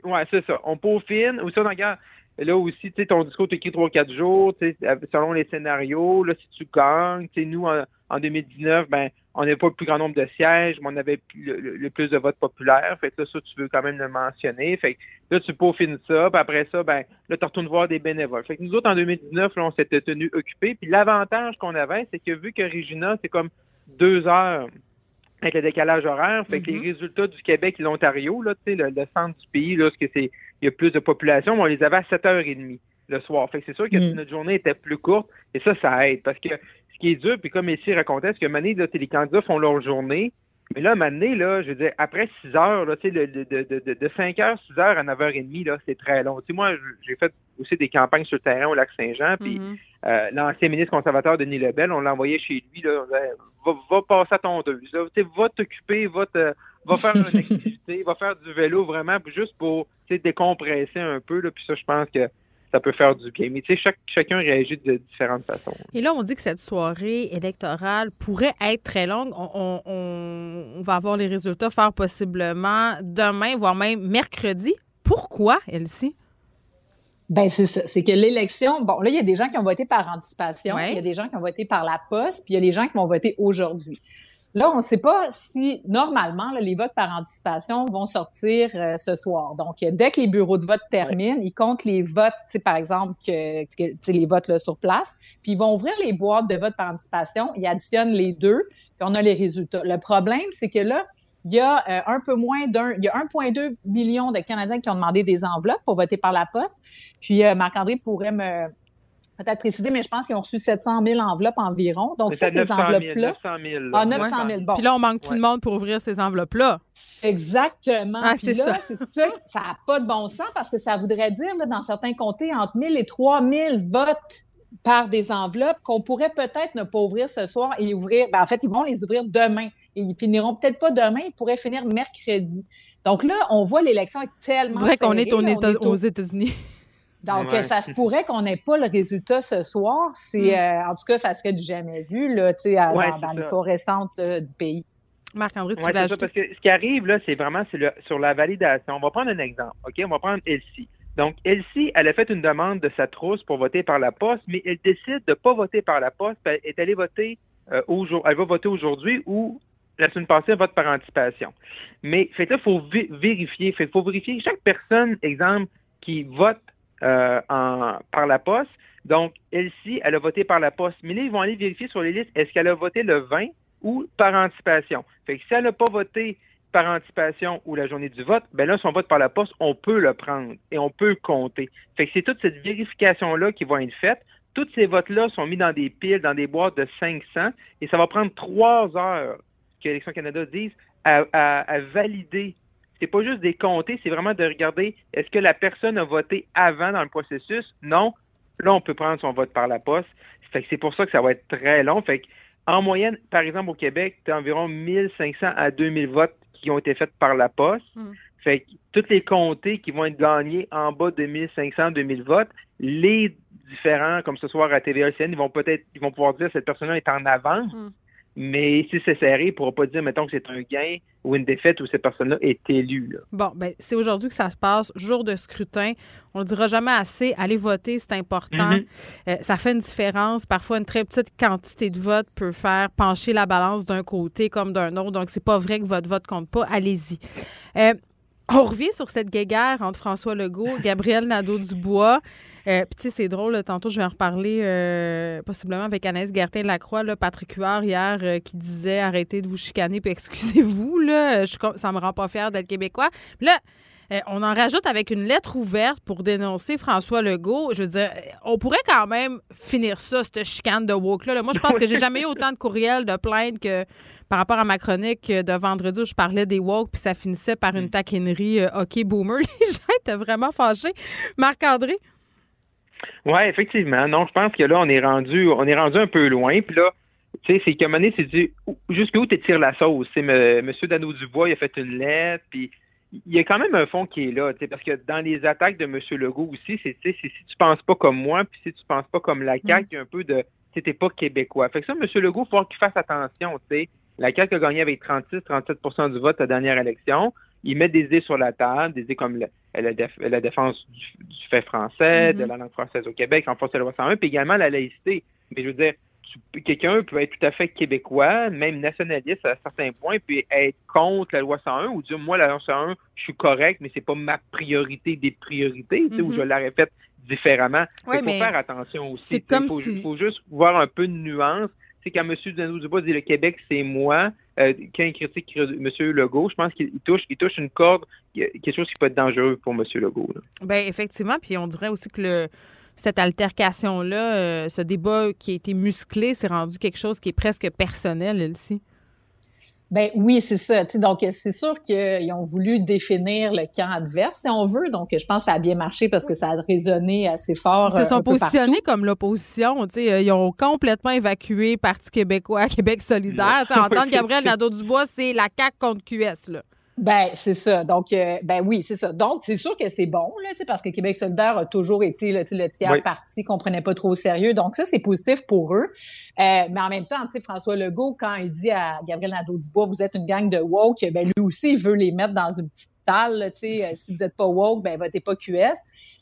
Oui, c'est ça. On peaufine. Ou ça, regarde, Là aussi, tu sais, ton discours, tu écrit 3-4 jours, selon les scénarios. Là, si tu gagnes, tu sais, nous, en, 2019, ben, on n'avait pas le plus grand nombre de sièges, mais on avait le, plus de votes populaires. Fait que là, ça, tu veux quand même le mentionner. Fait que là, tu peaufines ça, puis après ça, ben, là, tu retournes voir des bénévoles. Fait que nous autres, en 2019, là, on s'était tenus occupés. Puis l'avantage qu'on avait, c'est que vu que Regina, c'est comme deux heures avec le décalage horaire, fait que les mm-hmm. résultats du Québec et l'Ontario, là, tu sais, le, le, centre du pays, là, ce que c'est il y a plus de population, mais on les avait à 7h30 le soir. Fait que c'est sûr que mm. notre journée était plus courte et ça, ça aide. Parce que ce qui est dur, puis comme ici racontait, c'est que Mané, là, les candidats font leur journée. Mais là, Mané, là, je veux dire, après 6 heures, là, de, de, de, de 5 h 6 h à 9h30, là, c'est très long. Tu sais, moi, j'ai fait aussi des campagnes sur le terrain au lac Saint-Jean, puis mm-hmm. euh, l'ancien ministre conservateur Denis Lebel, on l'envoyait chez lui, là, va, va passer à ton deux. Va t'occuper, va te va faire une activité, va faire du vélo vraiment juste pour décompresser un peu. Là, puis ça, je pense que ça peut faire du bien. Mais tu sais, chaque, chacun réagit de différentes façons. Et là, on dit que cette soirée électorale pourrait être très longue. On, on, va avoir les résultats faire possiblement demain, voire même mercredi. Pourquoi, Elsie? Ben c'est ça. C'est que l'élection, bon, là, il y a des gens qui ont voté par anticipation, il y a des gens qui ont voté par la poste, puis il y a les gens qui vont voter aujourd'hui. Là, on ne sait pas si, normalement, les votes par anticipation vont sortir euh, ce soir. Donc, dès que les bureaux de vote terminent, ils comptent les votes, par exemple, que, que les votes là, sur place, puis ils vont ouvrir les boîtes de vote par anticipation, ils additionnent les deux, puis on a les résultats. Le problème, c'est que là, il y a euh, un peu moins d'un, il y a 1,2 million de Canadiens qui ont demandé des enveloppes pour voter par la poste. Puis euh, Marc-André pourrait me, peut-être préciser, mais je pense qu'ils ont reçu 700 000 enveloppes environ. Donc, ça, ces enveloppes-là. 900 000. Ah, 900 000. Bon. Puis là, on manque tout le monde pour ouvrir ces enveloppes-là? Exactement. Ah, c'est ça. c'est ça. Ça n'a pas de bon sens parce que ça voudrait dire, dans certains comtés, entre 1000 et 3000 votes par des enveloppes qu'on pourrait peut-être ne pas ouvrir ce soir et ouvrir. Ben, en fait, ils vont les ouvrir demain. Et ils finiront peut-être pas demain, ils pourraient finir mercredi. Donc là, on voit l'élection est tellement. C'est vrai qu'on est, aux États-Unis. Donc, ça se pourrait qu'on n'ait pas le résultat ce soir. C'est, hmm. euh, en tout cas, ça serait du jamais vu là, dans, l'histoire récente euh, du pays. Marc-André, tu ouais, ça, parce que ce qui arrive, là, c'est vraiment sur la validation. On va prendre un exemple, OK? On va prendre Elsie. Donc, Elsie, elle a fait une demande de sa trousse pour voter par la poste, mais elle décide de ne pas voter par la poste. Elle est allée voter euh, aujourd'hui. Elle va voter aujourd'hui ou la semaine passée, elle vote par anticipation. Mais, fait il faut vérifier. Il faut vérifier chaque personne, exemple, qui vote euh, par la poste. Donc, elle-ci, elle a voté par la poste. Mais là, ils vont aller vérifier sur les listes, est-ce qu'elle a voté le 20 ou par anticipation? Fait que si elle n'a pas voté par anticipation ou la journée du vote, ben là, son vote par la poste, on peut le prendre et on peut compter. Fait que c'est toute cette vérification-là qui va être faite. Tous ces votes-là sont mis dans des piles, dans des boîtes de 500 et ça va prendre trois heures que l'Élection Canada dise à valider c'est pas juste des compter, c'est vraiment de regarder est-ce que la personne a voté avant dans le processus? Non. Là, on peut prendre son vote par la poste. c'est pour ça que ça va être très long. Fait en moyenne, par exemple, au Québec, tu as environ 1500 à 2000 votes qui ont été faits par la poste. Hmm. Fait que toutes les comtés qui vont être gagnés en bas de 1500, 2000 votes, les différents, comme ce soir à TVLCN, ils vont peut-être, ils vont pouvoir dire que cette personne-là est en avance. Hmm. Mais si c'est serré, il ne pourra pas dire, mettons, que c'est un gain ou une défaite où cette personne-là est élue. Bon, ben c'est aujourd'hui que ça se passe, jour de scrutin. On ne le dira jamais assez. Aller voter, c'est important. Mm-hmm. Euh, ça fait une différence. Parfois, une très petite quantité de vote peut faire pencher la balance d'un côté comme d'un autre. Donc, c'est pas vrai que votre vote compte pas. Allez-y. Euh, on revient sur cette guéguerre entre François Legault, Gabriel Nadeau-Dubois. Euh, Puis, tu sais, c'est drôle, tantôt, je vais en reparler euh, possiblement avec Anaïs Gertin-Lacroix, là, Patrick Huard, hier, euh, qui disait arrêtez de vous chicaner, puis excusez-vous, là, je, ça me rend pas fier d'être québécois. là, euh, on en rajoute avec une lettre ouverte pour dénoncer François Legault. Je veux dire, on pourrait quand même finir ça, cette chicane de woke-là. Moi, je pense que j'ai jamais eu autant de courriels de plainte que par rapport à ma chronique de vendredi où je parlais des woke, puis ça finissait par une taquinerie euh, hockey boomer. Les gens étaient vraiment fâchés. Marc-André? Oui, effectivement. Non, je pense que là, on est rendu, on est rendu un peu loin. Puis là, tu sais, c'est qu'à un moment donné, c'est dit jusqu'où tu tires la sauce? C'est M. Dano Dubois, il a fait une lettre, puis il y a quand même un fond qui est là, parce que dans les attaques de M. Legault aussi, c'est si tu penses pas comme moi, puis si tu penses pas comme la CAQ, il y a un peu de c'était pas québécois. Fait que ça, M. Legault, il faut qu'il fasse attention. sais. La CAQ a gagné avec 36-37% du vote à la dernière élection. Il met des idées sur la table, des idées comme la, défense du, fait français, de mm-hmm. la langue française au Québec, renforcer la loi 101, puis également la laïcité. Mais je veux dire, quelqu'un peut être tout à fait québécois, même nationaliste à certains points, puis être contre la loi 101 ou dire moi la loi 101, je suis correct, mais c'est pas ma priorité des priorités, ou mm-hmm. je la répète différemment. il faut faire attention aussi. Il faut, juste voir un peu de nuance. C'est quand M. Dubois dit le Québec, c'est moi. Euh, quand il critique M. Legault, je pense qu'il touche, il touche une corde, quelque chose qui peut être dangereux pour M. Legault. Ben effectivement, puis on dirait aussi que cette altercation-là, euh, ce débat qui a été musclé, c'est rendu quelque chose qui est presque personnel, ici. Ben oui, c'est ça. donc, c'est sûr qu'ils ont voulu définir le camp adverse, si on veut. Donc, je pense que ça a bien marché parce que ça a résonné assez fort. Ils se sont positionnés comme l'opposition. Ils ont complètement évacué Parti québécois, Québec solidaire. entendre Gabriel Nadeau-Dubois, c'est la CAQ contre QS. Là. Ben, c'est ça. Donc, euh, ben oui, c'est ça. Donc, c'est sûr que c'est bon, là, parce que Québec solidaire a toujours été là, le tiers parti qu'on prenait pas trop au sérieux. Donc, ça, c'est positif pour eux. Euh, mais en même temps, François Legault, quand il dit à Gabriel Nadeau-Dubois, vous êtes une gang de woke, ben lui aussi, il veut les mettre dans une petite talle, euh, si vous êtes pas woke, ben votez pas QS.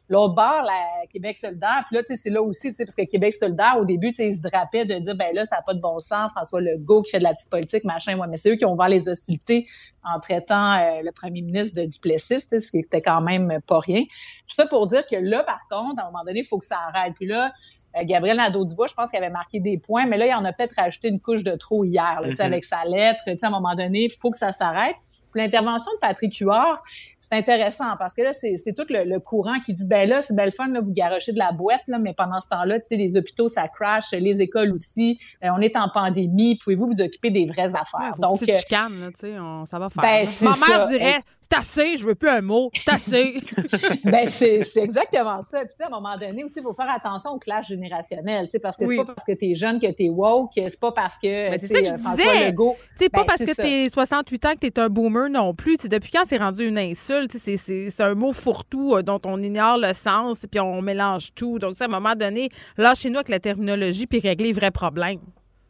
L'autre bord, la Québec solidaire, puis là, tu sais, c'est là aussi, tu sais, parce que Québec solidaire, au début, tu sais, ils se drapaient de dire, ben là, ça n'a pas de bon sens, François Legault qui fait de la petite politique, machin, moi, mais c'est eux qui ont ouvert les hostilités en traitant euh, le premier ministre de Duplessis, ce qui était quand même pas rien. Tout ça pour dire que là, par contre, à un moment donné, il faut que ça arrête. Puis là, euh, Gabriel Nadeau-Dubois, je pense qu'il avait marqué des points, mais là, il en a peut-être rajouté une couche de trop hier, tu sais, mm-hmm. avec sa lettre, tu sais, à un moment donné, il faut que ça s'arrête. L'intervention de Patrick Huard, c'est intéressant parce que là, c'est tout le, courant qui dit, ben là, c'est belle fun, là, vous garochez de la boîte, là, mais pendant ce temps-là, tu sais, les hôpitaux, ça crash, les écoles aussi, euh, on est en pandémie, pouvez-vous vous occuper des vraies affaires? Donc, tu chicanes, là, tu sais, ça va faire. Ben, Ma mère dirait, c'est assez, je veux plus un mot, c'est assez. ben, c'est exactement ça. Puis, à un moment donné aussi, il faut faire attention au clash générationnel, parce que c'est pas parce que t'es jeune que t'es woke, c'est pas parce que, ben, c'est ça que je euh, disais. C'est pas ben, parce que t'es 68 ans que t'es un boomer non plus. T'sais, depuis quand c'est rendu une insulte? C'est un mot fourre-tout euh, dont on ignore le sens puis on mélange tout. Donc, à un moment donné, lâchez-nous avec la terminologie puis régler les vrais problèmes.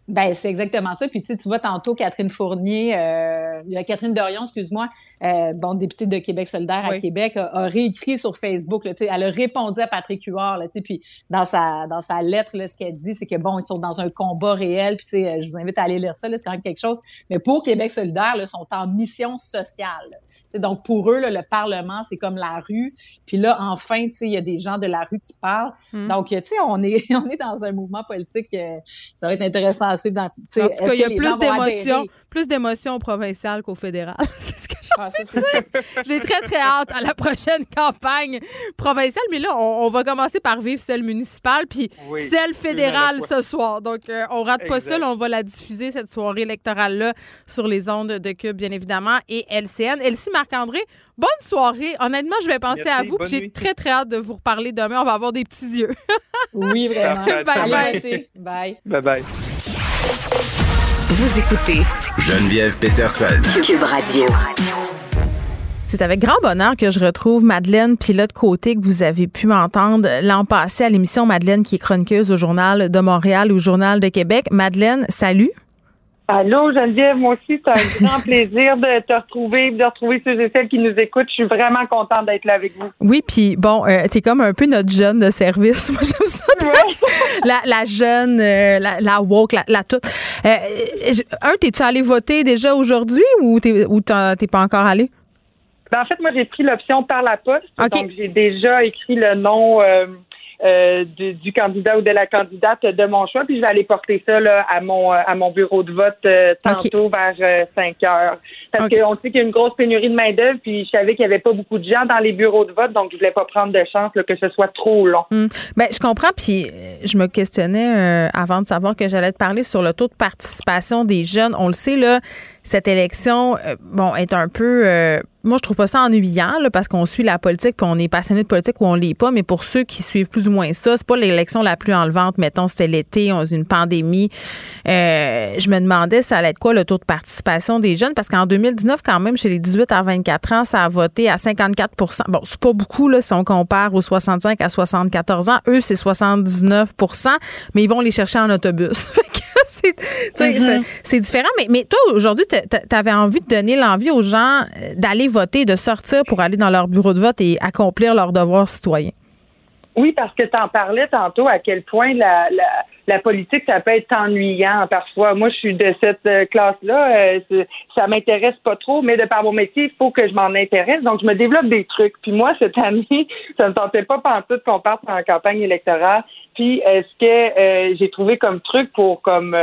Ben, c'est exactement ça. Puis tu sais, tu vois tantôt Catherine Fournier, euh, Catherine Dorion, excuse-moi, euh, bon, députée de Québec solidaire à Québec, a, réécrit sur Facebook. Là, elle a répondu à Patrick Huard. Là, puis dans sa dans sa lettre, là, ce qu'elle dit, c'est que bon, ils sont dans un combat réel. Puis tu sais, je vous invite à aller lire ça. C'est quand même quelque chose. Mais pour Québec solidaire, là, sont en mission sociale. Donc pour eux, là, le Parlement, c'est comme la rue. Puis là, enfin, tu sais, il y a des gens de la rue qui parlent. Hmm. Donc tu sais, on est on est dans un mouvement politique. Euh, ça va être intéressant dans. il y a plus d'émotions, plus d'émotions au provincial qu'au fédéral. c'est ce que ah, J'ai très, très hâte à la prochaine campagne provinciale. Mais là, on, va commencer par vivre celle municipale, puis celle fédérale ce soir. Donc, euh, on rate pas ça. on va la diffuser, cette soirée électorale-là, sur les ondes de Cube, bien évidemment, et LCN. Elsie Marc-André, bonne soirée. Honnêtement, je vais penser à vous. J'ai très, très hâte de vous reparler demain. On va avoir des petits yeux. oui, vraiment. bye, bye. Bye. Bye bye. Vous écoutez Geneviève Peterson. Cube Radio. C'est avec grand bonheur que je retrouve Madeleine Pilote-Côté que vous avez pu m'entendre l'an passé à l'émission Madeleine qui est chroniqueuse au Journal de Montréal ou au Journal de Québec. Madeleine, salut. Allô, Geneviève, moi aussi, c'est un grand plaisir de te retrouver, de retrouver ceux et celles qui nous écoutent. Je suis vraiment contente d'être là avec vous. Oui, puis bon, euh, t'es comme un peu notre jeune de service. Moi, j'aime ça. La, la, jeune, euh, la, la, woke, la, la toute. Euh, un, t'es-tu allé voter déjà aujourd'hui ou t'es, ou t'es pas encore allé? Ben, en fait, moi, j'ai pris l'option par la poste. Donc, j'ai déjà écrit le nom euh, du, du, candidat ou de la candidate de mon choix, puis je vais aller porter ça là, à mon à mon bureau de vote tantôt vers 5 heures. Parce qu'on sait qu'il y a une grosse pénurie de main-d'œuvre, puis je savais qu'il n'y avait pas beaucoup de gens dans les bureaux de vote, donc je voulais pas prendre de chance que ce soit trop long. Hum. Ben, je comprends, puis je me questionnais avant de savoir que j'allais te parler sur le taux de participation des jeunes. On le sait, là, cette élection, euh, bon, est un peu. Moi, je trouve pas ça ennuyant, là, parce qu'on suit la politique, puis on est passionné de politique ou on l'est pas. Mais pour ceux qui suivent plus ou moins ça, c'est pas l'élection la plus enlevante. Mettons, c'était l'été, on a une pandémie. Euh, je me demandais, ça allait être quoi le taux de participation des jeunes, parce qu'en 2019, quand même, chez les 18 à 24 ans, ça a voté à 54% Bon, c'est pas beaucoup, là, si on compare aux 65 à 74 ans. Eux, c'est 79% mais ils vont les chercher en autobus. Mm-hmm. c'est différent. Mais, mais toi, aujourd'hui, tu avais envie de donner l'envie aux gens euh, d'aller voter, de sortir pour aller dans leur bureau de vote et accomplir leurs devoirs citoyens? Oui, parce que tu en parlais tantôt à quel point la, la, la, politique, ça peut être ennuyant parfois. Moi, je suis de cette euh, classe-là. Euh, ça m'intéresse pas trop, mais de par mon métier, il faut que je m'en intéresse. Donc, je me développe des trucs. Puis moi, cette année, ça me tentait pas tout qu'on parte en campagne électorale. Puis, euh, ce que j'ai trouvé comme truc pour comme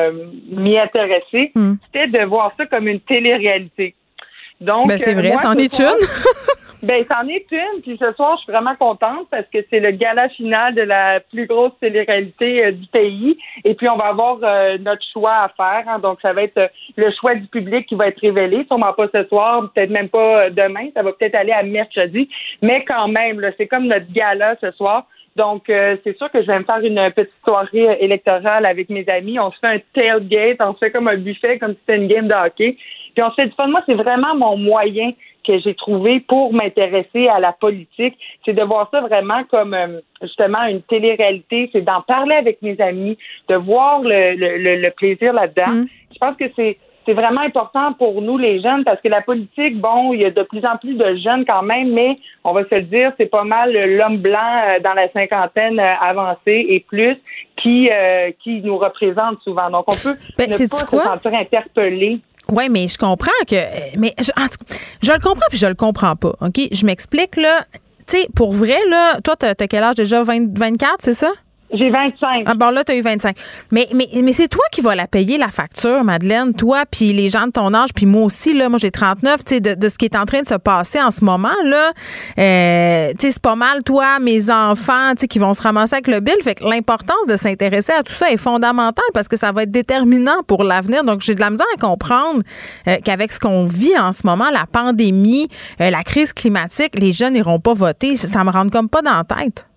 m'y intéresser, hmm. c'était de voir ça comme une télé-réalité. Donc, ben c'est vrai, c'en est une. Ben, c'en est une. Puis ce soir, je suis vraiment contente parce que c'est le gala final de la plus grosse télé-réalité euh, du pays. Et puis, on va avoir euh, notre choix à faire. Hein. Donc, ça va être euh, le choix du public qui va être révélé. Sûrement pas ce soir, peut-être même pas demain. Ça va peut-être aller à mercredi. Mais quand même, c'est comme notre gala ce soir. Donc, c'est sûr que je vais me faire une petite soirée électorale avec mes amis. On se fait un tailgate, on se fait comme un buffet, comme si c'était une game de hockey. Puis on se fait du fun. Moi, c'est vraiment mon moyen que j'ai trouvé pour m'intéresser à la politique, c'est de voir ça vraiment comme euh, justement une télé-réalité, c'est d'en parler avec mes amis, de voir le, le, le plaisir là-dedans. Mm. Je pense que c'est c'est vraiment important pour nous les jeunes parce que la politique, bon, il y a de plus en plus de jeunes quand même, mais on va se le dire, c'est pas mal l'homme blanc euh, dans la cinquantaine euh, avancée et plus qui qui nous représente souvent. Donc on peut ben, ne pas se sentir interpellé oui, mais je comprends que. Mais je, je le comprends puis je le comprends pas. OK? Je m'explique, là. Tu sais, pour vrai, là, toi, t'as as quel âge déjà? 20, 24, c'est ça? J'ai 25. Ah bon, là, tu as eu 25. Mais, mais, mais c'est toi qui vas la payer, la facture, Madeleine. Toi, puis les gens de ton âge, puis moi aussi, là, moi, j'ai 39. Tu sais, de, de, ce qui est en train de se passer en ce moment, là, euh, tu sais, c'est pas mal, toi, mes enfants, tu sais, qui vont se ramasser avec le bill. Fait que l'importance de s'intéresser à tout ça est fondamentale parce que ça va être déterminant pour l'avenir. Donc, j'ai de la misère à comprendre euh, qu'avec ce qu'on vit en ce moment, la pandémie, euh, la crise climatique, les jeunes n'iront pas voter. Ça, ça me rentre comme pas dans la tête.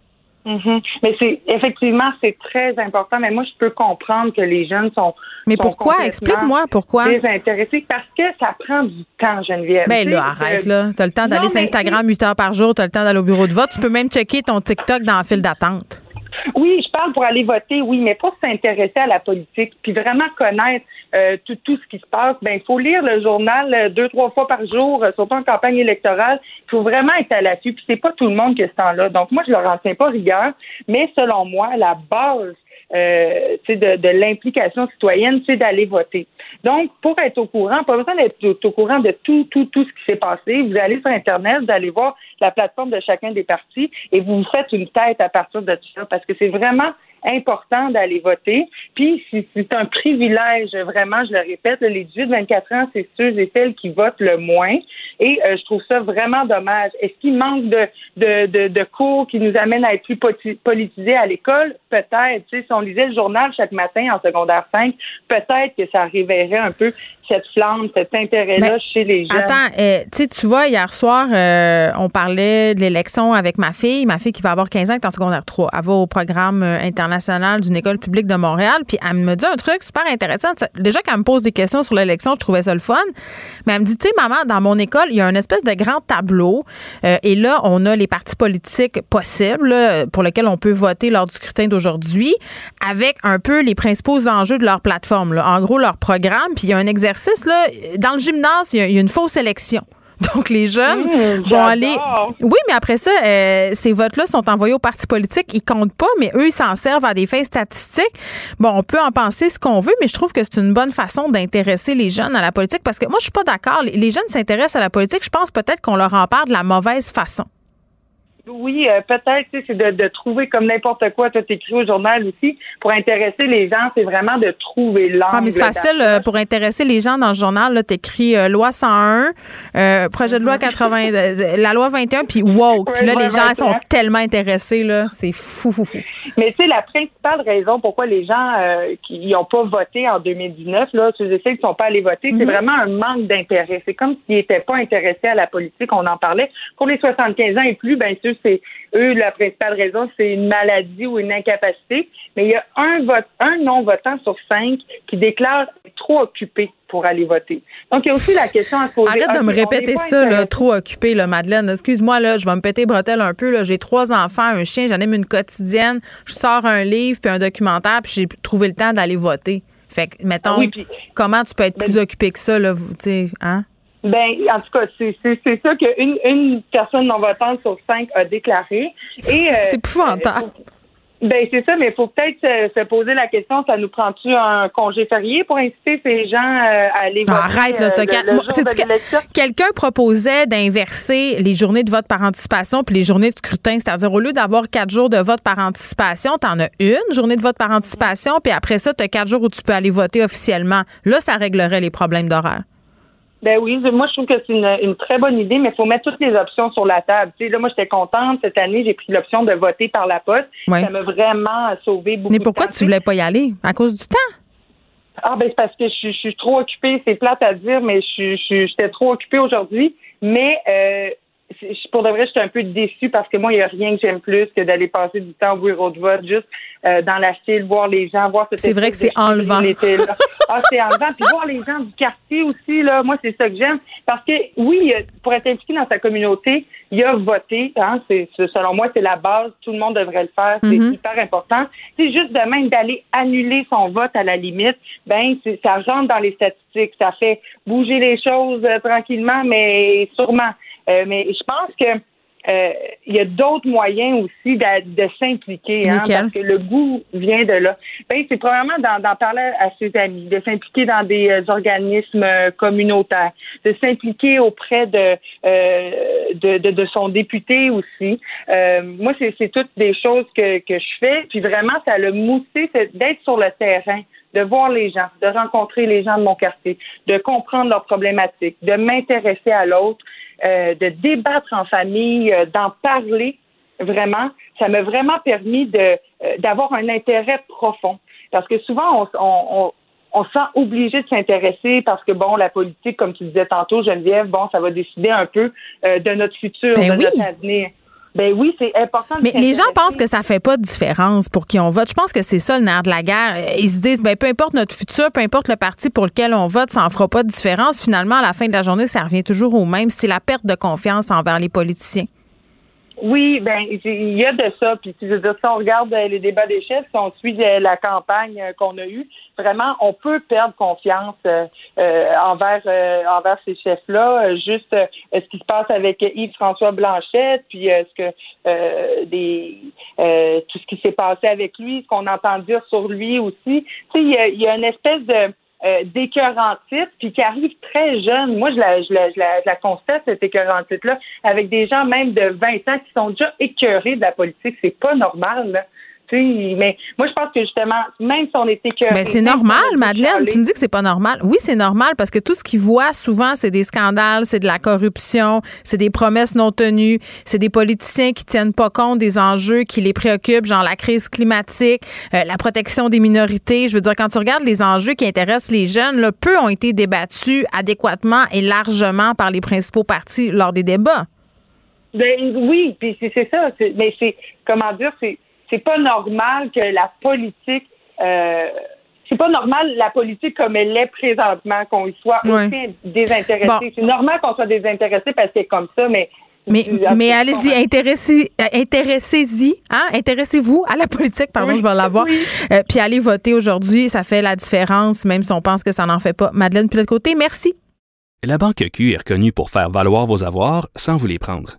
Mhm. Mais c'est effectivement c'est très important. Mais moi, je peux comprendre que les jeunes sont. Mais pourquoi? Explique-moi pourquoi. Désintéressés parce que ça prend du temps, Geneviève. Ben là, arrête là. T'as le temps d'aller sur Instagram 8 heures par jour. T'as le temps d'aller au bureau de vote. Tu peux même checker ton TikTok dans la file d'attente. Oui, je parle pour aller voter, oui, mais pour s'intéresser à la politique, puis vraiment connaître euh, tout, tout ce qui se passe, ben il faut lire le journal euh, deux, trois fois par jour, euh, surtout en campagne électorale. Il faut vraiment être à l'affût, puis c'est pas tout le monde qui est temps-là. Donc moi, je leur en tiens pas rigueur, mais selon moi, la base euh, de, de l'implication citoyenne, c'est d'aller voter. Donc, pour être au courant, pas besoin d'être au, courant de tout, tout, tout ce qui s'est passé. Vous allez sur Internet, vous allez voir la plateforme de chacun des partis et vous vous faites une tête à partir de tout ça parce que c'est vraiment important d'aller voter. Puis c'est un privilège, vraiment, je le répète, les 18-24 ans, c'est ceux et celles qui votent le moins. Et euh, je trouve ça vraiment dommage. Est-ce qu'il manque de, de, de, de, cours qui nous amènent à être plus politisés à l'école? Peut-être. Si on lisait le journal chaque matin en secondaire 5, peut-être que ça réveillerait un peu cette flamme, cet intérêt-là chez les jeunes. Attends, euh, tu vois, hier soir, euh, on parlait de l'élection avec ma fille, ma fille qui va avoir 15 ans, qui est en secondaire 3. Elle va au programme euh, international d'une école publique de Montréal, puis elle me dit un truc super intéressant. Déjà qu'elle me pose des questions sur l'élection, je trouvais ça le fun, mais elle me dit, tu sais, maman, dans mon école, il y a un espèce de grand tableau, et là, on a les partis politiques possibles pour lesquels on peut voter lors du scrutin d'aujourd'hui, avec un peu les principaux enjeux de leur plateforme. En gros, leur programme, puis il y a un exercice là, dans le gymnase, il y, a une fausse élection. Donc, les jeunes mmh, vont aller. Oui, mais après ça, euh, ces votes-là sont envoyés aux partis politiques. Ils comptent pas, mais eux, ils s'en servent à des fins statistiques. Bon, on peut en penser ce qu'on veut, mais je trouve que c'est une bonne façon d'intéresser les jeunes à la politique parce que moi, je suis pas d'accord. Les jeunes s'intéressent à la politique. Je pense peut-être qu'on leur en parle de la mauvaise façon. Oui, euh, peut-être, tu sais, c'est de, de trouver comme n'importe quoi, tu as écrit au journal aussi, pour intéresser les gens, c'est vraiment de trouver l'angle. Ah, mais c'est facile euh, pour intéresser les gens dans le journal. Tu écris euh, loi 101, euh, projet de loi 80, euh, la loi 21, puis wow. Puis là, les gens 21. sont tellement intéressés, là. C'est fou, fou, fou. Mais tu sais, la principale raison pourquoi les gens qui n'ont pas voté en 2019, là, ceux et celles qui ne sont pas allés voter, c'est Mhm. vraiment un manque d'intérêt. C'est comme s'ils n'étaient pas intéressés à la politique, on en parlait. Pour les 75 ans et plus, bien c'est eux, la principale raison, c'est une maladie ou une incapacité. Mais il y a un vote, un non-votant sur cinq qui déclare trop occupé pour aller voter. Donc, il y a aussi la question à se poser. Arrête de Ok, me répéter ça, là, trop occupé, là, Madeleine. Excuse-moi, là, je vais me péter les bretelles un peu. là. J'ai trois enfants, un chien, j'anime une quotidienne, je sors un livre puis un documentaire, puis j'ai trouvé le temps d'aller voter. Fait que, mettons, Ah oui, puis- comment tu peux être plus occupé que ça, là, tu sais, hein? Ben, en tout cas, c'est c'est- c'est ça qu'une une personne non votante sur cinq a déclaré. Et, euh, C'est épouvantable. Ben, c'est ça, mais il faut peut-être se, se poser la question, ça nous prend-tu un congé férié pour inciter ces gens euh, à aller voter arrête, là, euh, t'as le- jour de que-? Quelqu'un proposait d'inverser les journées de vote par anticipation puis les journées de scrutin. C'est-à-dire, au lieu d'avoir quatre jours de vote par anticipation, t'en as une journée de vote par anticipation, puis après ça, t'as quatre jours où tu peux aller voter officiellement. Là, ça réglerait les problèmes d'horaire. Ben oui, moi je trouve que c'est une, une très bonne idée, mais il faut mettre toutes les options sur la table. Tu sais, là, moi j'étais contente cette année, j'ai pris l'option de voter par la poste. Ouais. Ça m'a vraiment sauvé beaucoup Mais de pourquoi temps. tu voulais pas y aller? À cause du temps? Ah ben c'est parce que je, suis- je suis trop occupée, c'est plate à dire, mais je j'étais trop occupée aujourd'hui. Mais euh, pour de vrai, j'étais un peu déçue parce que moi, il n'y a rien que j'aime plus que d'aller passer du temps au bureau de vote, juste euh, dans la file, voir les gens, voir cette C'est vrai que c'est enlevant. Ah, c'est enlevant. Puis voir les gens du quartier aussi, là, moi, c'est ça que j'aime. Parce que oui, euh, pour être impliqué dans sa communauté, il y a voté. Hein, c'est, selon moi, c'est la base. Tout le monde devrait le faire. C'est Mhm. hyper important. C'est juste de même d'aller annuler son vote à la limite, ben ça rentre dans les statistiques. Ça fait bouger les choses euh, tranquillement, mais sûrement. Euh, mais je pense que euh, il y a d'autres moyens aussi de, de s'impliquer, hein, parce que le goût vient de là. Ben, c'est probablement d'en, parler à ses amis, de s'impliquer dans des euh, organismes euh, communautaires, de s'impliquer auprès de, euh, de, de, de son député aussi. Euh, moi, c'est, toutes des choses que, que je fais, puis vraiment, ça l'a moussé d'être sur le terrain de voir les gens, de rencontrer les gens de mon quartier, de comprendre leurs problématiques, de m'intéresser à l'autre, euh, de débattre en famille, euh, d'en parler vraiment. Ça m'a vraiment permis de euh, d'avoir un intérêt profond. Parce que souvent, on, on, on on se sent obligé de s'intéresser parce que, bon, la politique, comme tu disais tantôt, Geneviève, bon, ça va décider un peu euh, de notre futur, Ben de oui. notre avenir. Ben oui, c'est important. Mais les gens pensent que ça fait pas de différence pour qui on vote. Je pense que c'est ça le nerf de la guerre. Ils se disent, ben, peu importe notre futur, peu importe le parti pour lequel on vote, ça en fera pas de différence. Finalement, à la fin de la journée, ça revient toujours au même. C'est la perte de confiance envers les politiciens. Oui, ben il y a de ça. Puis je veux dire, si on regarde euh, les débats des chefs, si on suit euh, la campagne euh, qu'on a eue, vraiment, on peut perdre confiance euh, envers euh, envers ces chefs-là. Juste euh, ce qui se passe avec Yves-François Blanchette, puis ce que des tout ce qui s'est passé avec lui, ce qu'on entend dire sur lui aussi. Tu sais, il y a, il y a une espèce de euh, d'écœurantite, puis qui arrive très jeune. Moi, je la, je la, je la, je la constate, cette écœurantite-là, avec des gens même de 20 ans qui sont déjà écœurés de la politique. C'est pas normal, là. Sais, mais moi, je pense que justement, même si on est écœuré... Ben, c'est normal, Madeleine. Tu me dis que c'est pas normal. Oui, c'est normal parce que tout ce qu'ils voient souvent, c'est des scandales, c'est de la corruption, c'est des promesses non tenues, c'est des politiciens qui tiennent pas compte des enjeux qui les préoccupent, genre la crise climatique, euh, la protection des minorités. Je veux dire, quand tu regardes les enjeux qui intéressent les jeunes, là, peu ont été débattus adéquatement et largement par les principaux partis lors des débats. Ben, oui, puis c'est ça. Mais c'est, comment dire, c'est c'est pas normal que la politique... Euh, c'est pas normal la politique comme elle est présentement, qu'on y soit Ouais. aussi désintéressé. Bon. C'est normal qu'on soit désintéressé parce que c'est comme ça, mais... Mais, allez-y, intéressez, euh, intéressez-y, hein? Intéressez-vous à la politique, pardon, Oui, je vais l'avoir. oui. Euh, puis allez voter aujourd'hui, ça fait la différence, même si on pense que ça n'en fait pas. Madeleine, puis de l'autre côté, merci. La Banque Q est reconnue pour faire valoir vos avoirs sans vous les prendre.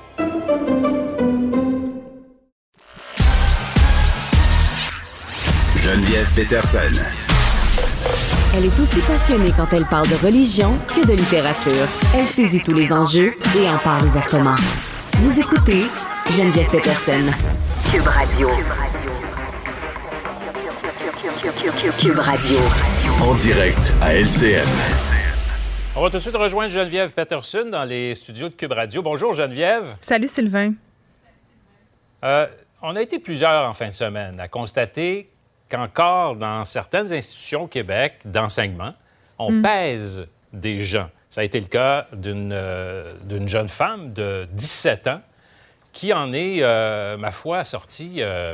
Geneviève Peterson. Elle est aussi passionnée quand elle parle de religion que de littérature. Elle saisit tous les enjeux et en parle ouvertement. Vous écoutez Geneviève Peterson. Cube Radio. Cube Radio. En direct à LCN. On va tout de suite rejoindre Geneviève Peterson dans les studios de Cube Radio. Bonjour Geneviève. Salut Sylvain. Euh, on a été plusieurs en fin de semaine à constater qu'encore dans certaines institutions au Québec d'enseignement, on Mm. pèse des gens. Ça a été le cas d'une euh, jeune femme de 17 ans qui en est, euh, ma foi, sortie euh,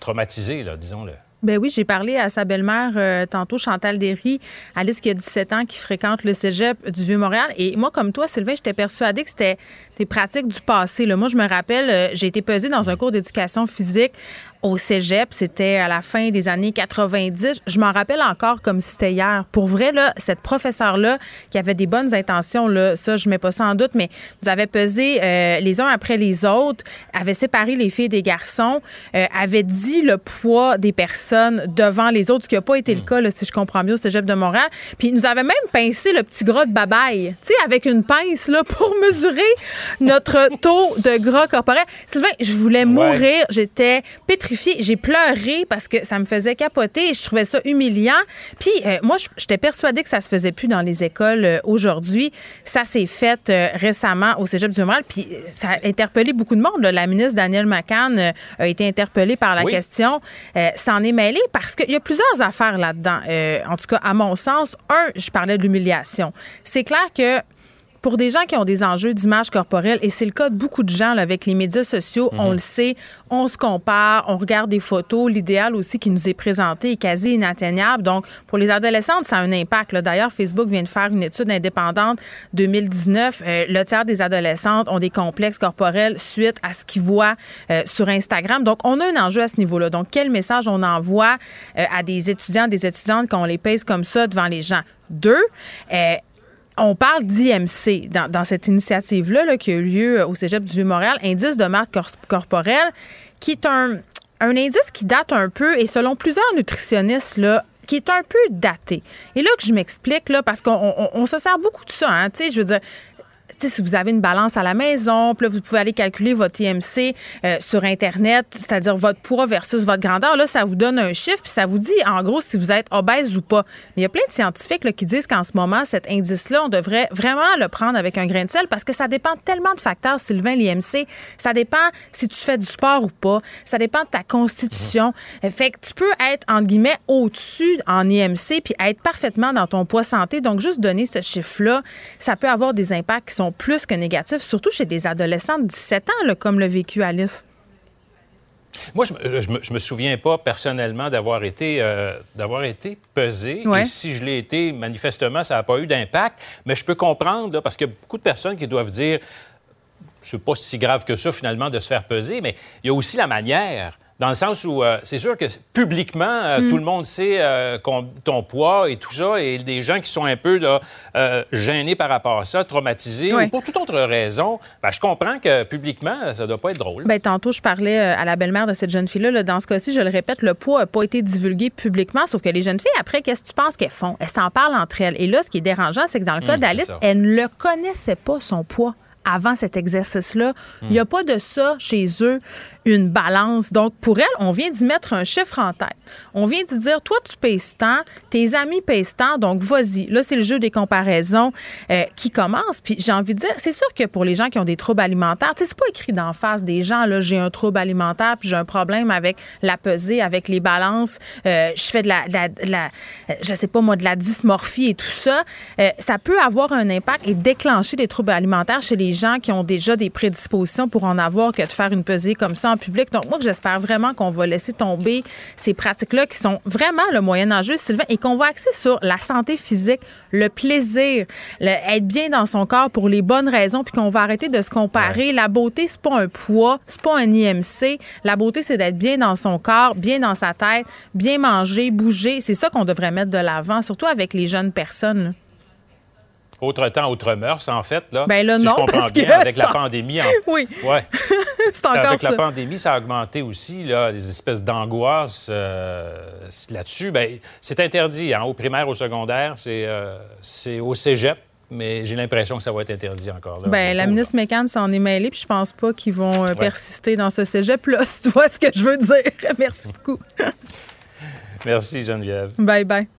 traumatisée, disons-le. Ben oui, j'ai parlé à sa belle-mère euh, tantôt, Chantal Derry, Alice qui a 17 ans, qui fréquente le cégep du Vieux-Montréal. Et moi, comme toi, Sylvain, j'étais persuadée que c'était des pratiques du passé. Là. Moi, je me rappelle, euh, j'ai été pesée dans un cours d'éducation physique au cégep. C'était à la fin des années 90. Je m'en rappelle encore comme si c'était hier. Pour vrai, là, cette professeure-là, qui avait des bonnes intentions, là, ça, je mets pas ça en doute, mais nous avait pesé euh, les uns après les autres, avait séparé les filles des garçons, euh, avait dit le poids des personnes devant les autres, ce qui n'a pas été le cas, là, si je comprends bien, au cégep de Montréal. Puis nous avait même pincé le petit gras de babaille, tu sais, avec une pince, là, pour mesurer notre taux de gras corporel. Sylvain, je voulais mourir. J'étais pétrifiée. J'ai pleuré parce que ça me faisait capoter. Je trouvais ça humiliant. Puis euh, moi, j'étais persuadée que ça se faisait plus dans les écoles euh, aujourd'hui. Ça s'est fait euh, récemment au Cégep du Montréal. Puis euh, ça a interpellé beaucoup de monde. là. La ministre Danielle McCann a été interpellée par la Oui. question. S'en est mêlée parce qu'il y a plusieurs affaires là-dedans. En tout cas, à mon sens, un, je parlais de l'humiliation. C'est clair que pour des gens qui ont des enjeux d'image corporelle, et c'est le cas de beaucoup de gens là, avec les médias sociaux, on le sait, on se compare, on regarde des photos, l'idéal aussi qui nous est présenté est quasi inatteignable. Donc, pour les adolescentes, ça a un impact. D'ailleurs, Facebook vient de faire une étude indépendante 2019. Euh, le tiers des adolescentes ont des complexes corporels suite à ce qu'ils voient euh, sur Instagram. Donc, on a un enjeu à ce niveau-là. Donc, quel message on envoie euh, à des étudiants, des étudiantes quand on les pèse comme ça devant les gens? Deux, on parle d'IMC dans, cette initiative-là là, qui a eu lieu au Cégep du Vieux-Montréal, indice de marque cor- corporelle, qui est un, indice qui date un peu, et selon plusieurs nutritionnistes, là, qui est un peu daté. Et là que je m'explique, parce qu'on on- on se sert beaucoup de ça, hein, je veux dire, si vous avez une balance à la maison, puis là, vous pouvez aller calculer votre IMC euh, sur Internet, c'est-à-dire votre poids versus votre grandeur. Là, ça vous donne un chiffre, puis ça vous dit, en gros, si vous êtes obèse ou pas. Mais il y a plein de scientifiques là, qui disent qu'en ce moment, cet indice-là, on devrait vraiment le prendre avec un grain de sel parce que ça dépend tellement de facteurs, Sylvain, l'IMC. Ça dépend si tu fais du sport ou pas. Ça dépend de ta constitution. Euh, Fait que tu peux être, entre guillemets, au-dessus en IMC puis être parfaitement dans ton poids santé. Donc, juste donner ce chiffre-là, ça peut avoir des impacts qui sont plus que négatifs, surtout chez des adolescents de 17 ans, là, comme le vécu Alice. Moi, je me, je me- je me souviens pas personnellement d'avoir été, euh, d'avoir été pesé. Ouais. Et si je l'ai été, manifestement, ça n'a pas eu d'impact. Mais je peux comprendre, là, parce qu'il y a beaucoup de personnes qui doivent dire c'est pas si grave que ça, finalement, de se faire peser, mais il y a aussi la manière. Dans le sens où euh, c'est sûr que publiquement, euh, Mm. tout le monde sait euh, qu'on- ton poids et tout ça, et des gens qui sont un peu là, euh, gênés par rapport à ça, traumatisés, ou pour toute autre raison, ben, je comprends que publiquement, ça doit pas être drôle. Ben, tantôt, je parlais à la belle-mère de cette jeune fille-là. là. Dans ce cas-ci, je le répète, le poids n'a pas été divulgué publiquement, sauf que les jeunes filles, après, qu'est-ce que tu penses qu'elles font? Elles s'en parlent entre elles. Et là, ce qui est dérangeant, c'est que dans le cas Hum, d'Alice, elle ne le connaissait pas, son poids, avant cet exercice-là. Il n'y a pas de ça chez eux, une balance. Donc, pour elle, on vient d'y mettre un chiffre en tête. On vient d'y dire, toi, tu pèses tant, tes amis pèsent tant, donc vas-y. Là, c'est le jeu des comparaisons euh, qui commence. Puis j'ai envie de dire, c'est sûr que pour les gens qui ont des troubles alimentaires, c'est pas écrit d'en face des gens, là, j'ai un trouble alimentaire, puis j'ai un problème avec la pesée, avec les balances, euh, je fais de la, je sais pas moi, de la dysmorphie et tout ça. Euh, ça peut avoir un impact et déclencher des troubles alimentaires chez les gens qui ont déjà des prédispositions pour en avoir que de faire une pesée comme ça Donc, moi, j'espère vraiment qu'on va laisser tomber ces pratiques-là qui sont vraiment le moyen enjeu, Sylvain, et qu'on va axer sur la santé physique, le plaisir, être bien dans son corps pour les bonnes raisons, puis qu'on va arrêter de se comparer. La beauté, c'est pas un poids, c'est pas un IMC. La beauté, c'est d'être bien dans son corps, bien dans sa tête, bien manger, bouger. C'est ça qu'on devrait mettre de l'avant, surtout avec les jeunes personnes. Autre temps, autre mœurs, en fait. Là, ben là, non, je comprends parce bien, que avec la en- pandémie. En... Oui. Ouais. c'est encore avec ça. la pandémie, ça a augmenté aussi, là, les espèces d'angoisse euh, là-dessus. Ben, c'est interdit, hein, au primaire, au secondaire, c'est euh, c'est au cégep, mais j'ai l'impression que ça va être interdit encore. Là. Ben, la ministre Mécan s'en est mêlée, puis je pense pas qu'ils vont euh, persister dans ce cégep-là, si tu vois ce que je veux dire. Merci beaucoup. Merci, Geneviève. Bye bye.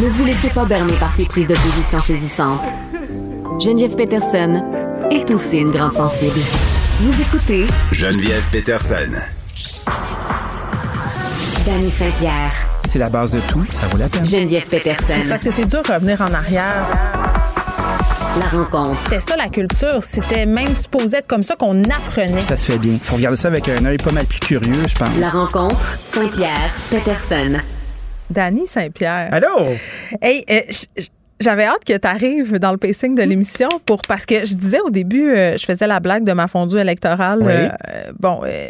Ne vous laissez pas berner par ces prises de position saisissantes. Geneviève Peterson est aussi une grande sensible. Vous écoutez Geneviève Peterson. Danny Saint-Pierre, C'est la base de tout, ça vaut la peine. Geneviève Peterson. C'est parce que c'est dur de revenir en arrière. La rencontre. C'était ça la culture. C'était même supposé être comme ça qu'on apprenait. Ça se fait bien. Faut regarder ça avec un œil pas mal plus curieux, je pense. La rencontre Saint-Pierre Peterson. Dany Saint-Pierre. Allô? Hey, euh, j'avais hâte que tu arrives dans le pacing de l'émission pour parce que je disais au début, euh, je faisais la blague de ma fondue électorale. Oui. Euh, bon, euh,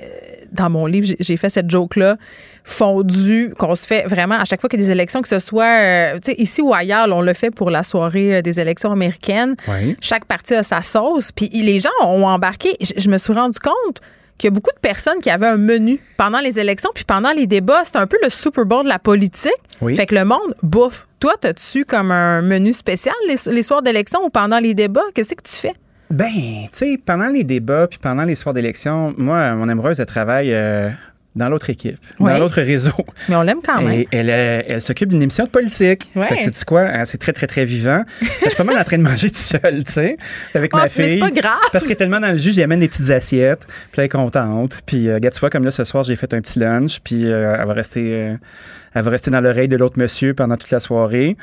dans mon livre, j'ai- fait cette joke-là, fondue, qu'on se fait vraiment à chaque fois qu'il y a des élections, que ce soit tu sais, ici ou ailleurs, là, on le fait pour la soirée des élections américaines. Oui. Chaque parti a sa sauce. Puis les gens ont embarqué. Je, je me suis rendu compte qu'il y a beaucoup de personnes qui avaient un menu pendant les élections, puis pendant les débats. C'est un peu le Super Bowl de la politique. Oui. Fait que le monde bouffe. Toi, t'as-tu comme un menu spécial les, les soirs d'élection ou pendant les débats? Qu'est-ce que tu fais? Ben, tu sais, pendant les débats puis pendant les soirs d'élection, moi, mon amoureuse, elle travaille euh, dans l'autre équipe, dans l'autre réseau. Mais on l'aime quand même. Et elle, euh, elle s'occupe d'une émission de politique. Ouais. Fait que sais-tu quoi? Euh, C'est très, très, très vivant. Je suis pas mal en train de manger tout seul, tu sais, avec Oh, ma mais c'est fille. pas grave. Parce qu'elle est tellement dans le jus, j'y amène des petites assiettes. Puis elle est contente. Puis, euh, regarde, tu vois, comme là, ce soir, j'ai fait un petit lunch. Puis, euh, elle va rester... euh, elle va rester dans l'oreille de l'autre monsieur pendant toute la soirée.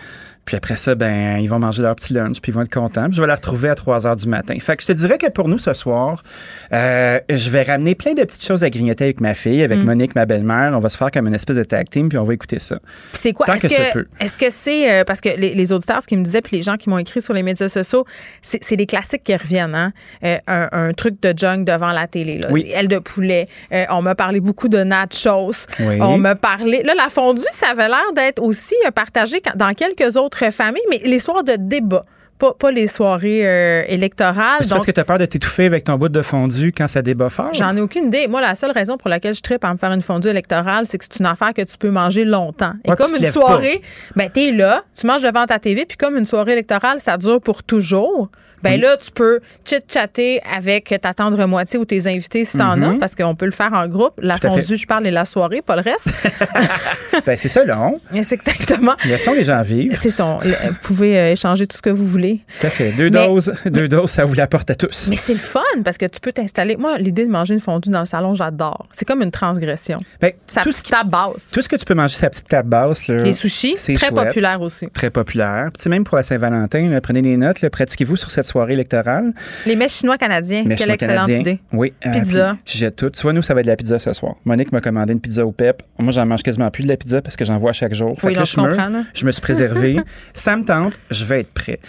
Puis après ça, ben, ils vont manger leur petit lunch, puis ils vont être contents. Puis je vais la retrouver à 3 heures du matin. Fait que je te dirais que pour nous, ce soir, euh, je vais ramener plein de petites choses à grignoter avec ma fille, avec Mm. Monique, ma belle-mère. On va se faire comme une espèce de tag team, puis on va écouter ça. C'est quoi? Tant Est-ce que ça peut. Est-ce que c'est. euh, parce que les, les auditeurs, ce qu'ils me disaient, puis les gens qui m'ont écrit sur les médias sociaux, c'est c'est des classiques qui reviennent. Hein? Euh, un, un truc de junk devant la télé. Là. Oui. Aile de poulet. On m'a parlé beaucoup de nachos. Oui. On m'a parlé. Là, la fondue, ça avait l'air d'être aussi euh, partagé dans quelques autres familles, mais les soirs de débat. Pas, pas les soirées euh, électorales. C'est parce que tu as peur de t'étouffer avec ton bout de fondu quand ça débat fort? J'en ai aucune idée. Moi, la seule raison pour laquelle je tripe à me faire une fondue électorale, c'est que c'est une affaire que tu peux manger longtemps. Et Ouais, comme tu une soirée, ben t'es là, tu manges devant ta TV, puis comme une soirée électorale, ça dure pour toujours. Ben là, tu peux chit-chatter avec ta tendre moitié ou tes invités si t'en Mhm. as, parce qu'on peut le faire en groupe. La Tout fondue, je parle, et la soirée, pas le reste. Ben, c'est ça, long. Mais c'est exactement. Laissons les gens vivre. C'est le- Vous pouvez euh, échanger tout ce que vous voulez. Tout à fait. Deux Mais- doses, deux doses, ça vous l'apporte à tous. Mais c'est le fun parce que tu peux t'installer. Moi, l'idée de manger une fondue dans le salon, j'adore. C'est comme une transgression. Ben, Ça tout petite table basse. Tout ce que tu peux manger la petite table basse, là, Les sushis, très chouette. populaire aussi. Très populaire. Puis, même pour la Saint-Valentin, prenez des notes, pratiquez-vous sur cette soirée électorale. Les mets chinois canadiens. Quelle chinois excellente canadien. idée. Oui. euh, Pizza. tu jettes tout. Tu vois, nous, ça va être de la pizza ce soir. Monique m'a commandé une pizza au PEP. Moi, j'en mange quasiment plus de la pizza parce que j'en vois chaque jour. Fait Oui, que là, je me, je me suis préservé. ça me tente. Je vais être prêt.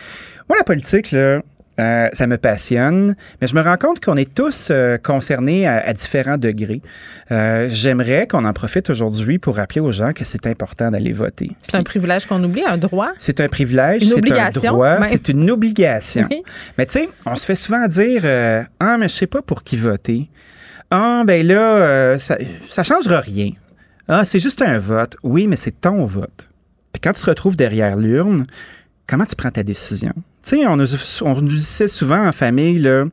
Moi, la politique, là, euh, ça me passionne, mais je me rends compte qu'on est tous euh, concernés à, à différents degrés. Euh, J'aimerais qu'on en profite aujourd'hui pour rappeler aux gens que c'est important d'aller voter. C'est un privilège qu'on oublie, un droit? C'est un privilège, Une c'est un obligation, droit, même. c'est une obligation. Oui. Mais tu sais, on se fait souvent dire euh, Ah, mais je sais pas pour qui voter. Ah, ben là, euh, ça, ça changera rien. Ah, c'est juste un vote. Oui, mais c'est ton vote. Puis quand tu te retrouves derrière l'urne, comment tu prends ta décision? Tu sais, on, nous- on nous disait souvent en famille, là,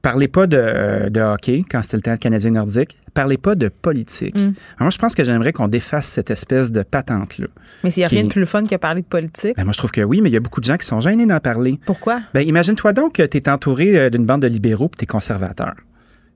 parlez pas de, euh, de hockey quand c'était le temps canadien nordique, parlez pas de politique. Mm. Alors, moi, je pense que j'aimerais qu'on défasse cette espèce de patente-là. Mais s'il n'y a rien de plus fun que parler de politique? Ben, moi, je trouve que oui, mais il y a beaucoup de gens qui sont gênés d'en parler. Pourquoi? Ben, imagine-toi donc que tu es entouré euh, d'une bande de libéraux puis tu es conservateur.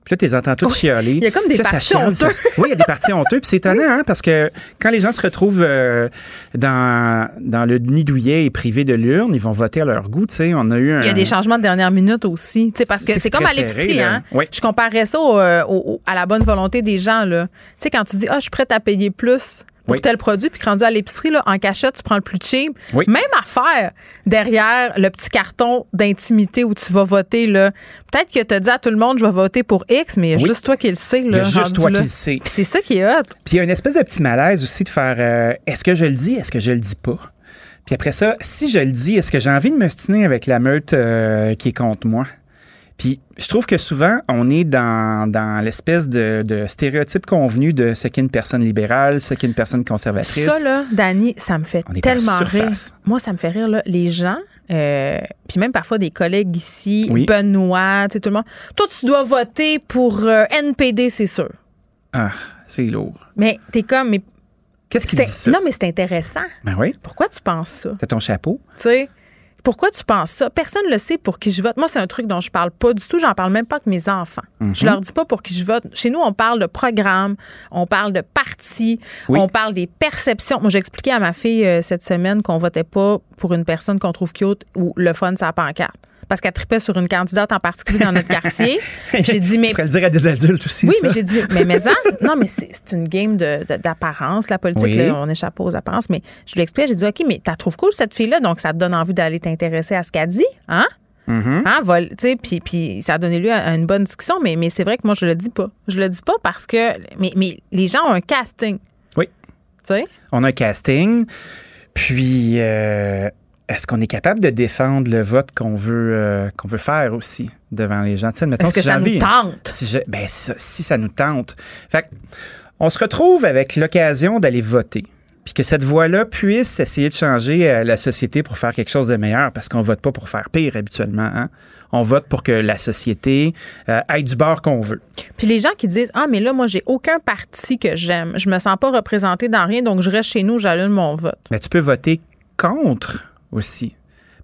Puis là, tu les entends tous Oui, chialer. il y a comme des là, ça chiale, ça-. Oui, il y a des partis honteux. Puis c'est étonnant, hein, parce que quand les gens se retrouvent euh, dans, dans le nid douillet et privés de l'urne, ils vont voter à leur goût. Tu sais, on a eu un. Il y a des changements de dernière minute aussi. Tu sais, parce que C'est comme à l'épicerie. Hein? Oui. Je comparais ça au- au- au- à la bonne volonté des gens. Là. Tu sais, quand tu dis Ah, je suis prête à payer plus pour Oui. tel produit, puis rendu à l'épicerie, là, en cachette, tu prends le plus cheap. Oui. Même affaire derrière le petit carton d'intimité où tu vas voter. là. Peut-être que tu as dit à tout le monde je vais voter pour X, mais il y a Oui. juste toi qui le sais. Il y Là, a juste toi là. qui le sais. Puis c'est ça qui est hot. Puis il y a une espèce de petit malaise aussi de faire euh, est-ce que je le dis, est-ce que je le dis pas? Puis après ça, si je le dis, est-ce que j'ai envie de me stiner avec la meute euh, qui est contre moi? Puis je trouve que souvent, on est dans, dans l'espèce de, de stéréotype convenu de ce qu'est une personne libérale, ce qu'est une personne conservatrice. Ça, là, Dani, ça me fait On tellement rire. Moi, ça me fait rire, là, les gens, euh, puis même parfois des collègues ici, Oui. Benoît, tu sais, tout le monde. Toi, tu dois voter pour euh, NPD, c'est sûr. Ah, c'est lourd. Mais t'es comme. mais Qu'est-ce qu'il dit ça? Non, mais c'est intéressant. Ben oui, Pourquoi tu penses ça? t'as ton chapeau. Tu sais? Pourquoi tu penses ça? Personne ne le sait pour qui je vote. Moi, c'est un truc dont je parle pas du tout. J'en parle même pas avec mes enfants. Mhm. Je leur dis pas pour qui je vote. Chez nous, on parle de programme, on parle de parti, Oui. on parle des perceptions. Moi, j'ai expliqué à ma fille euh, cette semaine qu'on votait pas pour une personne qu'on trouve cute ou le fun, sa pancarte. Parce qu'elle tripait sur une candidate en particulier dans notre quartier. J'ai dit, mais Tu pourrais le dire à des adultes aussi. oui, ça. mais j'ai dit, mais mais non, mais c'est une game de- de- d'apparence, la politique, Oui. là, on échappe aux apparences. Mais je lui explique, j'ai dit, OK, mais t'as trouves cool cette fille-là, donc ça te donne envie d'aller t'intéresser à ce qu'elle dit, hein? Mhm. Hein, vol, tu sais, puis, puis ça a donné lieu à une bonne discussion, mais, mais c'est vrai que moi, je le dis pas. Je le dis pas parce que, mais, mais les gens ont un casting, Oui. tu sais? On a un casting. Puis, euh, est-ce qu'on est capable de défendre le vote qu'on veut, euh, qu'on veut faire aussi devant les gens? Est-ce que si ça j'ai nous envie- tente? Si, je- ben, ça- si ça nous tente. Fait que, on se retrouve avec l'occasion d'aller voter. Puis que cette voie-là puisse essayer de changer euh, la société pour faire quelque chose de meilleur, parce qu'on vote pas pour faire pire habituellement. hein. On vote pour que la société euh, aille du bord qu'on veut. Puis les gens qui disent Ah, mais là, moi, j'ai aucun parti que j'aime. Je me sens pas représentée dans rien, donc je reste chez nous, j'allume mon vote. Mais tu peux voter contre aussi.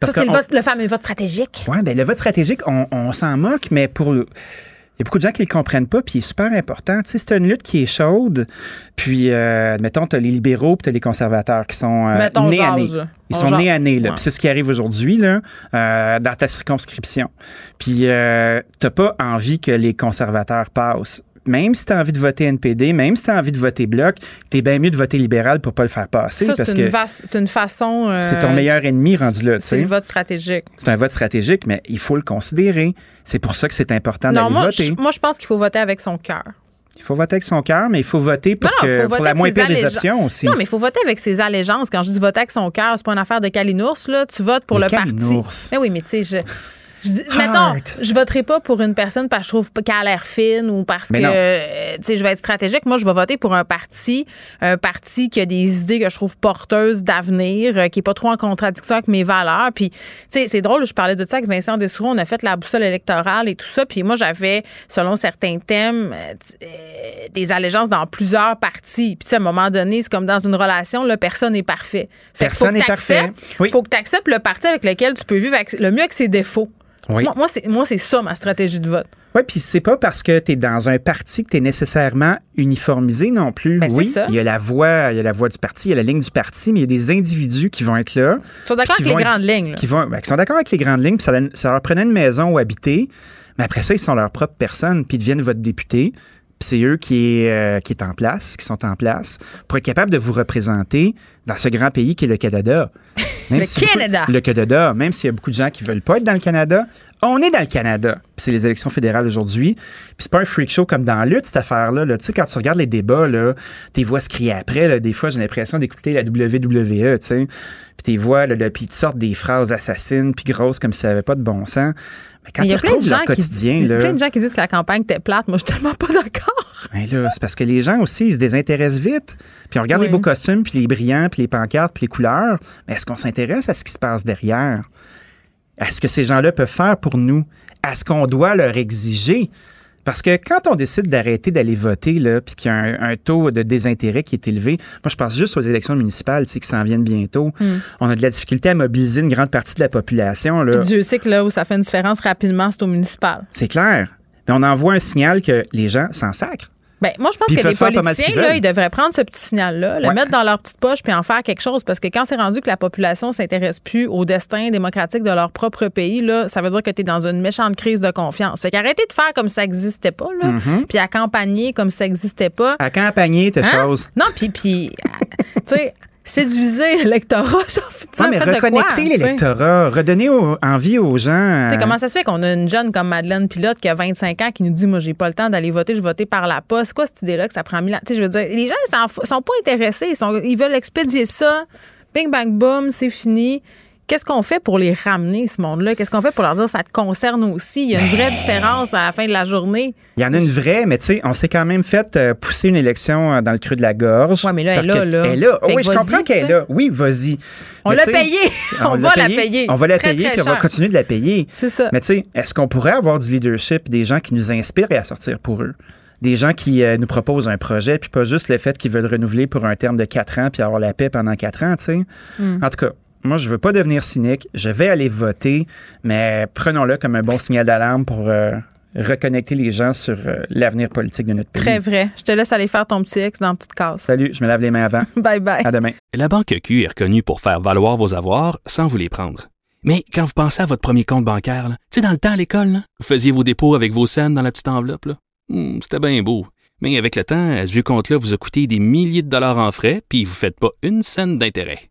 Ça, c'est le, vote- le fameux vote stratégique. Oui, ben le vote stratégique, on, on s'en moque, mais pour. Il y a beaucoup de gens qui le comprennent pas, puis il est super important. Tu sais, c'est une lutte qui est chaude. Puis, euh, mettons, tu as les libéraux puis tu as les conservateurs qui sont euh, nés à nez. Ils On sont jase. nés à nez, là. Ouais. Puis c'est ce qui arrive aujourd'hui, là, euh, dans ta circonscription. Puis, euh, t'as pas envie que les conservateurs passent. Même si tu as envie de voter NPD, même si tu as envie de voter Bloc, t'es bien mieux de voter libéral pour pas le faire passer. Ça, parce c'est une, que vas- c'est une façon. euh, c'est ton meilleur ennemi rendu là. C'est le vote stratégique. C'est un vote stratégique, mais il faut le considérer. C'est pour ça que c'est important d'aller voter. je, moi, je pense qu'il faut voter avec son cœur. Il faut voter avec son cœur, mais il faut voter pour, Non, non, que- faut pour voter la moins pire des options aussi. Non, mais il faut voter avec ses allégeances. Quand je dis voter avec son cœur, c'est pas une affaire de calinours, là. Tu votes pour le parti. Mais oui, mais tu sais, je. Je dis, mettons, je voterai pas pour une personne parce que je trouve qu'elle a l'air fine ou parce Mais que, euh, tu sais, je vais être stratégique. Moi, je vais voter pour un parti, un parti qui a des idées que je trouve porteuses d'avenir, euh, qui est pas trop en contradiction avec mes valeurs. Puis, tu sais, c'est drôle, je parlais de ça avec Vincent Dessoureau, on a fait la boussole électorale et tout ça. Puis moi, j'avais, selon certains thèmes, euh, des allégeances dans plusieurs partis. Puis, tu sais, à un moment donné, c'est comme dans une relation, là, personne n'est parfait. Fait Personne n'est parfait. Oui. faut que tu acceptes le parti avec lequel tu peux vivre avec- le mieux avec ses défauts. Oui. Moi, moi, c'est, ça ma stratégie de vote. Oui, puis c'est pas parce que tu es dans un parti que tu es nécessairement uniformisé non plus. Ben, oui, ça. il y a la voix, il y a la voix du parti, il y a la ligne du parti, mais il y a des individus qui vont être là. Ils sont d'accord avec les grandes lignes. là. Qui, vont, ben, qui sont d'accord avec les grandes lignes, puis ça, ça leur prenait une maison où habiter, mais après ça, ils sont leur propre personne, puis ils deviennent votre député. C'est eux qui est, euh, qui est en place, qui sont en place, pour être capable de vous représenter dans ce grand pays qui est le Canada. Le si beaucoup- Canada. le Canada, même s'il y a beaucoup de gens qui veulent pas être dans le Canada, on est dans le Canada. C'est les élections fédérales aujourd'hui. Puis c'est pas un freak show comme dans la lutte, cette affaire-là. là. Tu sais, quand tu regardes les débats, là, tes voix se crient après. Là, des fois, j'ai l'impression d'écouter la WWE, tu sais. Puis tes voix, là, là, puis ils te sortent des phrases assassines, puis grosses, comme si ça avait pas de bon sens. Mais quand Mais il y a plein de gens qui, là... plein de gens qui disent que la campagne était plate. Moi, je suis tellement pas d'accord. Ben là, c'est parce que les gens aussi, ils se désintéressent vite. Puis on regarde Oui. les beaux costumes, puis les brillants, puis les pancartes, puis les couleurs. Mais est-ce qu'on s'intéresse à ce qui se passe derrière? À ce que ces gens-là peuvent faire pour nous? À ce qu'on doit leur exiger? Parce que quand on décide d'arrêter d'aller voter, là, puis qu'il y a un, un taux de désintérêt qui est élevé, moi je pense juste aux élections municipales, tu sais, qui s'en viennent bientôt. Hmm. On a de la difficulté à mobiliser une grande partie de la population. Là. Dieu sait que là où ça fait une différence rapidement, c'est au municipal. C'est clair. Mais on envoie un signal que les gens s'en sacrent. Ben, moi, je pense Puis que les politiciens, là, ils devraient prendre ce petit signal-là, le Ouais. mettre dans leur petite poche puis en faire quelque chose. Parce que quand c'est rendu que la population s'intéresse plus au destin démocratique de leur propre pays, là, ça veut dire que tu es dans une méchante crise de confiance. Fait qu'arrêtez de faire comme ça n'existait pas, là, Mhm. puis à campagner comme ça n'existait pas. À campagner, tes Hein? choses. Non, puis, puis tu sais, séduisez l'électorat. Non, mais reconnecter l'électorat, redonner au- envie aux gens. Tu sais, euh, comment ça se fait qu'on a une jeune comme Madeleine Pilote qui a 25 ans qui nous dit Moi, j'ai pas le temps d'aller voter, je vais voter par la poste. C'est quoi cette idée-là que ça prend mille ans? Tu sais, je veux dire, les gens, ils sont pas intéressés. Ils, sont, ils veulent expédier ça. Bing, bang, boom, c'est fini. Qu'est-ce qu'on fait pour les ramener, ce monde-là? Qu'est-ce qu'on fait pour leur dire ça te concerne aussi? Il y a une vraie différence à la fin de la journée. Il y en a une vraie, mais tu sais, on s'est quand même fait euh, pousser une élection euh, dans le creux de la gorge. Ouais, mais là, elle est là. Elle est là. Oui, je comprends qu'elle est là. Oui, vas-y. On l'a payée. On va la payer. On va la Très, payer, très puis on va continuer de la payer. C'est ça. Mais tu sais, est-ce qu'on pourrait avoir du leadership, des gens qui nous inspirent et à sortir pour eux? Des gens qui euh, nous proposent un projet, puis pas juste le fait qu'ils veulent renouveler pour un terme de quatre ans, puis avoir la paix pendant quatre ans, tu sais? Hmm. En tout cas, moi, je veux pas devenir cynique. Je vais aller voter, mais prenons-le comme un bon signal d'alarme pour euh, reconnecter les gens sur euh, l'avenir politique de notre pays. Très vrai. Je te laisse aller faire ton petit X dans la petite case. Salut, je me lave les mains avant. Bye bye. À demain. La Banque Q est reconnue pour faire valoir vos avoirs sans vous les prendre. Mais quand vous pensez à votre premier compte bancaire, là, tu sais, dans le temps à l'école, là, vous faisiez vos dépôts avec vos scènes dans la petite enveloppe. là. Hmm, C'était bien beau. Mais avec le temps, ce vieux compte-là vous a coûté des milliers de dollars en frais, puis vous ne faites pas une scène d'intérêt.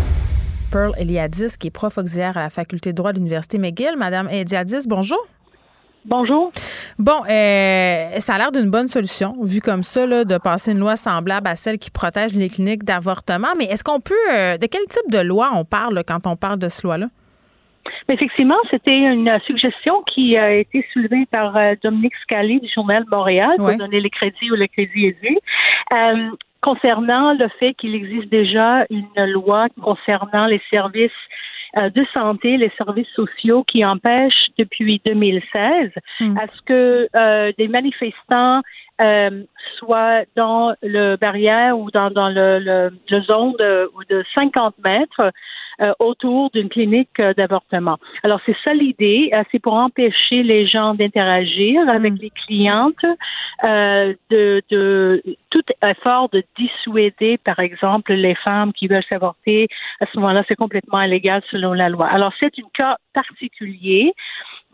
Pearl Eliadis, qui est prof auxiliaire à la faculté de droit de l'Université McGill. Madame Eliadis, bonjour. Bonjour. Bon, euh, ça a l'air d'une bonne solution, vu comme ça, là, de passer une loi semblable à celle qui protège les cliniques d'avortement. Mais est-ce qu'on peut. euh, de quel type de loi on parle quand on parle de ce loi-là? Mais effectivement, c'était une suggestion qui a été soulevée par euh, Dominique Scali du Journal Montréal, Ouais. pour donner le crédit où le crédit est dû, euh, concernant le fait qu'il existe déjà une loi concernant les services de santé, les services sociaux qui empêchent depuis 2016 Hmm. à ce que des manifestants euh, soient dans le barrière ou dans, dans le, le, le zone de, de 50 mètres euh, autour d'une clinique euh, d'avortement. Alors c'est ça l'idée, euh, c'est pour empêcher les gens d'interagir avec les clientes, euh, de, de tout effort de dissuader, par exemple, les femmes qui veulent s'avorter. À ce moment-là, c'est complètement illégal selon la loi. Alors c'est un cas particulier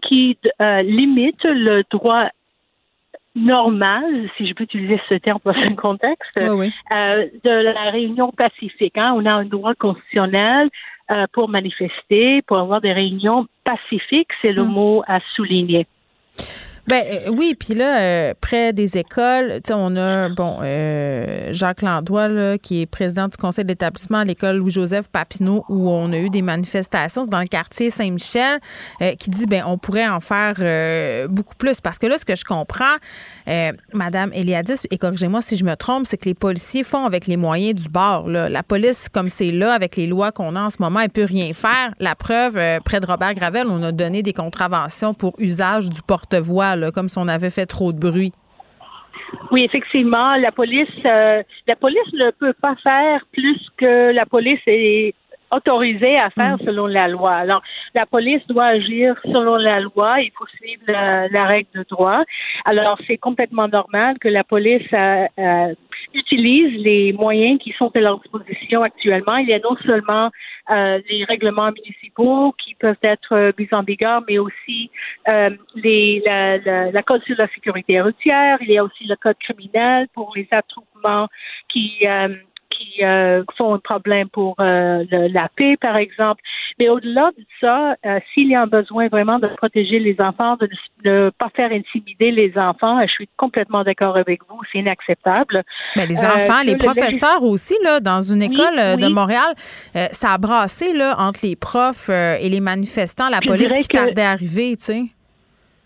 qui euh, limite le droit normal, si je peux utiliser ce terme dans ce contexte, Oui, oui. euh, de la réunion pacifique. Hein. On a un droit constitutionnel euh, pour manifester, pour avoir des réunions pacifiques, c'est le mot à souligner. Ben euh, oui, puis là, euh, près des écoles, on a bon euh, Jacques Landois là, qui est président du conseil d'établissement à l'école Louis-Joseph Papineau où on a eu des manifestations dans le quartier Saint-Michel euh, qui dit ben on pourrait en faire euh, beaucoup plus parce que là ce que je comprends, euh, Madame Eliadis et corrigez-moi si je me trompe, c'est que les policiers font avec les moyens du bord. Là. La police comme c'est là avec les lois qu'on a en ce moment, elle peut rien faire. La preuve, près de Robert Gravel, on a donné des contraventions pour usage du porte-voix comme si on avait fait trop de bruit. Oui, effectivement, la police, euh, la police ne peut pas faire plus que la police est autorisée à faire selon la loi. Alors, la police doit agir selon la loi, il faut suivre la, la règle de droit. Alors, c'est complètement normal que la police euh, euh, utilise les moyens qui sont à leur disposition actuellement. Il y a non seulement euh, les règlements municipaux qui peuvent être euh, mis en vigueur, mais aussi euh, les, la, la, la code sur la sécurité routière. Il y a aussi le code criminel pour les attroupements qui euh, qui euh, font un problème pour euh, le- la paix, par exemple. Mais au-delà de ça, euh, s'il y a un besoin vraiment de protéger les enfants, de ne pas faire intimider les enfants, je suis complètement d'accord avec vous, c'est inacceptable. Ben, les enfants, les le professeurs aussi, là, dans une école de. Montréal, ça a brassé là, entre les profs et les manifestants, la Je police qui que- tardait à arriver, tu sais.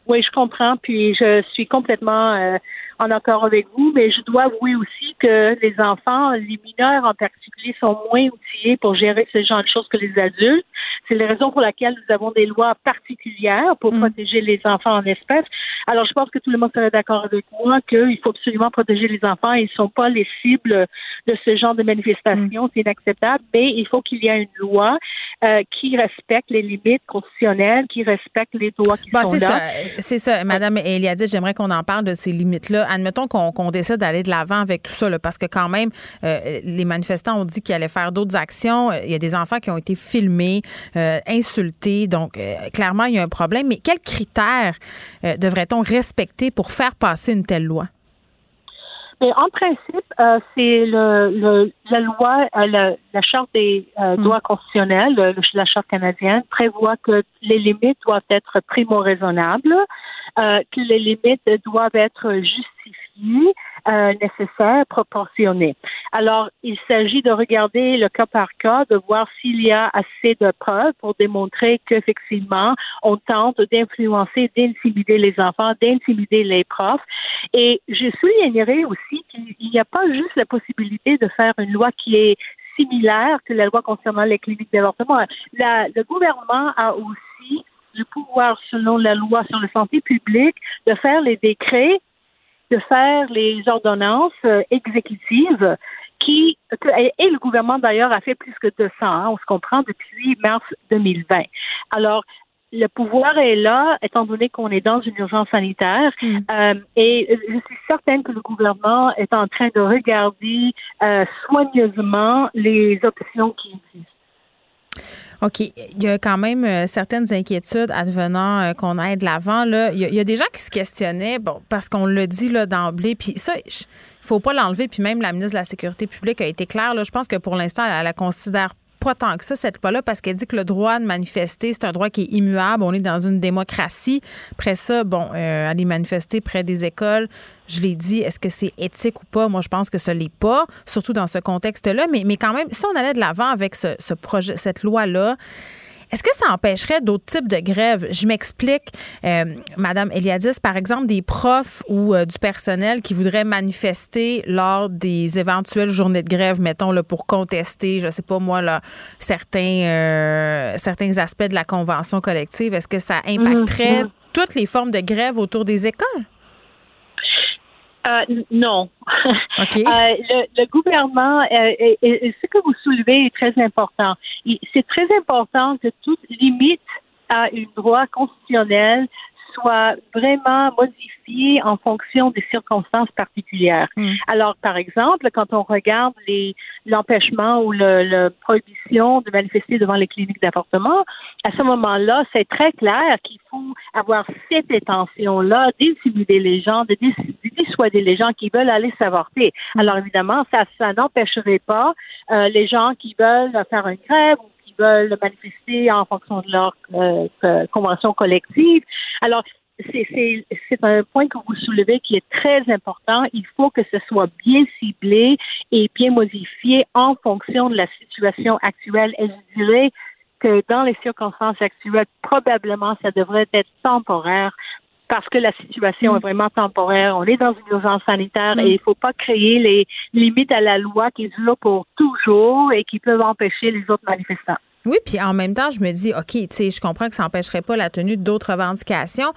Oui, je comprends, puis je suis complètement en accord avec vous, mais je dois avouer aussi que les enfants, les mineurs en particulier, sont moins outillés pour gérer ce genre de choses que les adultes. C'est la raison pour laquelle nous avons des lois particulières pour protéger les enfants en espèces. Alors, je pense que tout le monde serait d'accord avec moi qu'il faut absolument protéger les enfants. Ils ne sont pas les cibles de ce genre de manifestation. C'est inacceptable, mais il faut qu'il y ait une loi euh, qui respecte les limites constitutionnelles, qui respecte les droits qui Bon, sont c'est là. ça, c'est ça, Madame Eliadis, j'aimerais qu'on en parle de ces limites-là. Admettons qu'on décide d'aller de l'avant avec tout ça, là, parce que quand même, euh, les manifestants ont dit qu'ils allaient faire d'autres actions. Il y a des enfants qui ont été filmés, euh, insultés, donc euh, clairement, il y a un problème. Mais quels critères euh, devrait-on respecter pour faire passer une telle loi? Mais en principe, euh, c'est le, le, la loi, euh, la, la charte des euh, droits constitutionnels, le- la charte canadienne, prévoit que les limites doivent être primo-raisonnables, euh, que les limites doivent être justifiées, euh, nécessaires, proportionnées. Alors, il s'agit de regarder le cas par cas, de voir s'il y a assez de preuves pour démontrer qu'effectivement, on tente d'influencer, d'intimider les enfants, d'intimider les profs. Et je soulignerai aussi qu'il n'y a pas juste la possibilité de faire une loi qui est similaire que la loi concernant les cliniques d'avortement. Le gouvernement a aussi le pouvoir, selon la loi sur la santé publique, de faire les décrets, de faire les ordonnances euh, exécutives qui, et, le gouvernement d'ailleurs a fait plus que 200, hein, on se comprend, depuis mars 2020. Alors, le pouvoir est là, étant donné qu'on est dans une urgence sanitaire, euh, et je suis certaine que le gouvernement est en train de regarder euh, soigneusement les options qui existent. OK. Il y a quand même euh, certaines inquiétudes advenant euh, qu'on aille de l'avant. là. Il y, a, des gens qui se questionnaient, bon, parce qu'on le dit là, d'emblée, puis ça, il faut pas l'enlever, puis même la ministre de la Sécurité publique a été claire. Là, je pense que pour l'instant, elle, la considère pas tant que ça, cette loi-là, parce qu'elle dit que le droit de manifester, c'est un droit qui est immuable. On est dans une démocratie. Après ça, bon, euh, aller manifester près des écoles, je l'ai dit, est-ce que c'est éthique ou pas? Moi, je pense que ce l'est pas, surtout dans ce contexte-là. Mais, mais quand même, si on allait de l'avant avec ce, ce projet, cette loi-là, Est-ce que ça empêcherait d'autres types de grèves? Je m'explique, euh, Madame Eliadis, par exemple, des profs ou euh, du personnel qui voudraient manifester lors des éventuelles journées de grève, mettons, là, pour contester, je sais pas moi, là, certains, euh, certains aspects de la convention collective. Est-ce que ça impacterait Mhm. toutes les formes de grève autour des écoles? Euh, non. Euh, le, le gouvernement, euh, et- et- et ce que vous soulevez est très important. C'est très important que toute limite à un droit constitutionnel soit vraiment modifiée en fonction des circonstances particulières. Alors, par exemple, quand on regarde les l'empêchement ou le, le prohibition de manifester devant les cliniques d'avortement, à ce moment-là, c'est très clair qu'il faut avoir cette intention-là d'intimider les gens, de, dis- de dissuader les gens qui veulent aller s'avorter. Alors, évidemment, ça, ça n'empêcherait pas euh, les gens qui veulent faire une grève ou veulent manifester en fonction de leur euh, convention collective. Alors, c'est- un point que vous soulevez qui est très important. Il faut que ce soit bien ciblé et bien modifié en fonction de la situation actuelle. Et je dirais que dans les circonstances actuelles, probablement, ça devrait être temporaire parce que la situation est vraiment temporaire. On est dans une urgence sanitaire et il ne faut pas créer les limites à la loi qui durent pour toujours et qui peuvent empêcher les autres manifestants. Oui, puis en même temps, je me dis, OK, tu sais, je comprends que ça n'empêcherait pas la tenue d'autres revendications,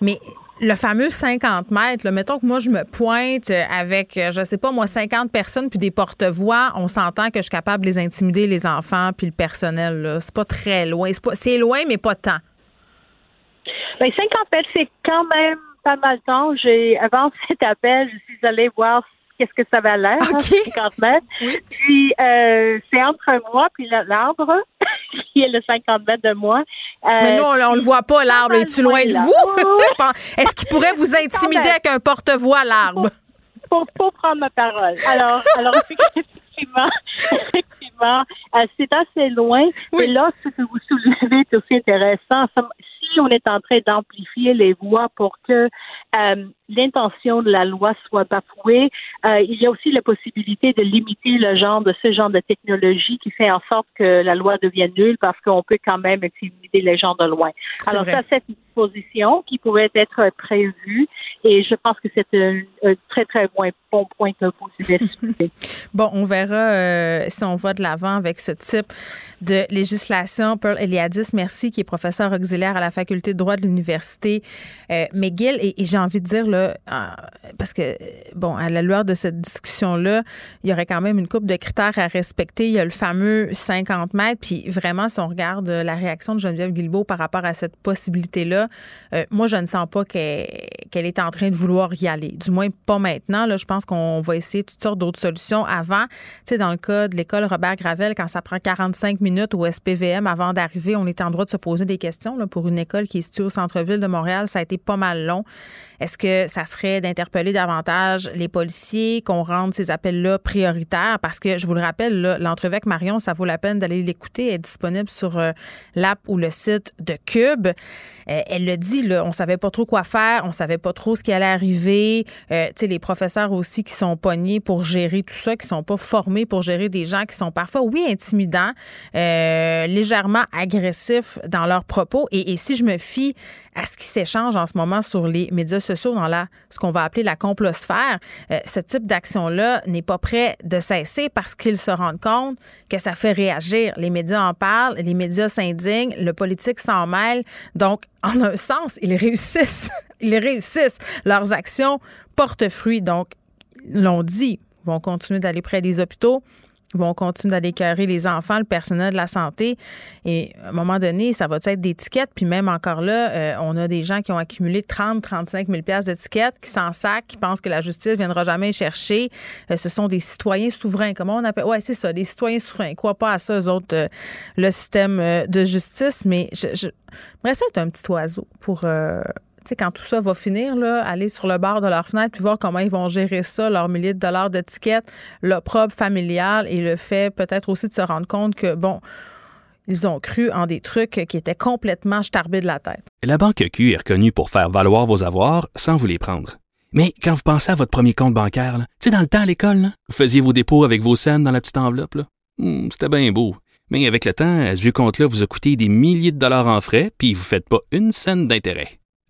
mais le fameux 50 mètres, là, mettons que moi, je me pointe avec, euh, je sais pas, moi, 50 personnes puis des porte-voix, on s'entend que je suis capable de les intimider, les enfants puis le personnel. C'est pas très loin. C'est loin, mais pas tant. Ben, 50 mètres, c'est quand même pas mal de temps. Avant cet appel, je suis allée voir qu'est-ce que ça va l'air, hein, 50 mètres. Puis, euh, c'est entre moi puis l'arbre, qui est le 50 mètres de moi. Euh, mais nous, on, on le voit pas, l'arbre. Es-tu loin de vous? Est-ce qu'il pourrait vous intimider avec un porte-voix, l'arbre? pour, pour prendre ma parole. Alors, alors effectivement, effectivement, euh, c'est assez loin. Mais là, ce que vous soulevez est aussi intéressant. Si on est en train d'amplifier les voix pour que euh, l'intention de la loi soit bafouée, euh, il y a aussi la possibilité de limiter le genre de ce genre de technologie qui fait en sorte que la loi devienne nulle parce qu'on peut quand même intimider les gens de loin. Alors vrai. ça, c'est une disposition qui pourrait être prévue et je pense que c'est un, un très, très bon, point que vous. Bon, on verra euh, si on va de l'avant avec ce type de législation. Pearl Eliadis, merci, qui est professeur auxiliaire à la faculté de droit de l'Université euh, McGill. Et, et j'ai envie de dire, parce que, bon, à la lueur de cette discussion-là, il y aurait quand même une coupe de critères à respecter. Il y a le fameux 50 mètres. Puis vraiment, si on regarde euh, la réaction de Geneviève Guilbeault par rapport à cette possibilité-là, euh, moi, je ne sens pas qu'elle est en train de vouloir y aller. Du moins, pas maintenant. Là, je pense qu'on va essayer toutes sortes d'autres solutions avant. Tu sais, dans le cas de l'école Robert Gravel, quand ça prend 45 minutes au SPVM avant d'arriver, on est en droit de se poser des questions. Pour une école qui est située au centre-ville de Montréal, ça a été pas mal long. Est-ce que ça serait d'interpeller davantage les policiers, qu'on rende ces appels-là prioritaires? Parce que, je vous le rappelle, l'entrevue avec Marion, ça vaut la peine d'aller l'écouter. Est disponible sur euh, l'app ou le site de Cube. Euh, elle le dit, là, on savait pas trop quoi faire, on savait pas trop ce qui allait arriver. Euh, tu sais, les professeurs aussi qui sont pognés pour gérer tout ça, qui sont pas formés pour gérer des gens qui sont parfois, oui, intimidants, euh, légèrement agressifs dans leurs propos. Et, et si je me fie à ce qui s'échange en ce moment sur les médias sociaux dans la, ce qu'on va appeler la complosphère, euh, ce type d'action-là n'est pas prêt de cesser parce qu'ils se rendent compte que ça fait réagir. Les médias en parlent, les médias s'indignent, le politique s'en mêle. Donc, en un sens, ils réussissent. Ils réussissent. Leurs actions portent fruit. Donc, l'on dit, vont continuer d'aller près des hôpitaux, vont continuer d'aller écœurer les enfants, le personnel de la santé. Et à un moment donné, ça va être des tickets? Puis même encore là, euh, on a des gens qui ont accumulé 30, 35 000 pièces de tickets, qui s'en sacent, qui pensent que la justice viendra jamais chercher. Euh, ce sont des citoyens souverains. Comment on appelle? Ouais, c'est ça, des citoyens souverains. Ils croient pas à ça, eux autres, euh, le système de justice. Mais je, je... ça être un petit oiseau pour... sais, quand tout ça va finir, là, aller sur le bord de leur fenêtre puis voir comment ils vont gérer ça, leurs milliers de dollars leur propre familial et le fait peut-être aussi de se rendre compte que, bon, ils ont cru en des trucs qui étaient complètement starbés de la tête. La Banque Q est reconnue pour faire valoir vos avoirs sans vous les prendre. Mais quand vous pensez à votre premier compte bancaire, tu sais, dans le temps à l'école, vous faisiez vos dépôts avec vos scènes dans la petite enveloppe. Hmm, C'était bien beau. Mais avec le temps, à ce compte-là vous a coûté des milliers de dollars en frais, puis vous ne faites pas une scène d'intérêt.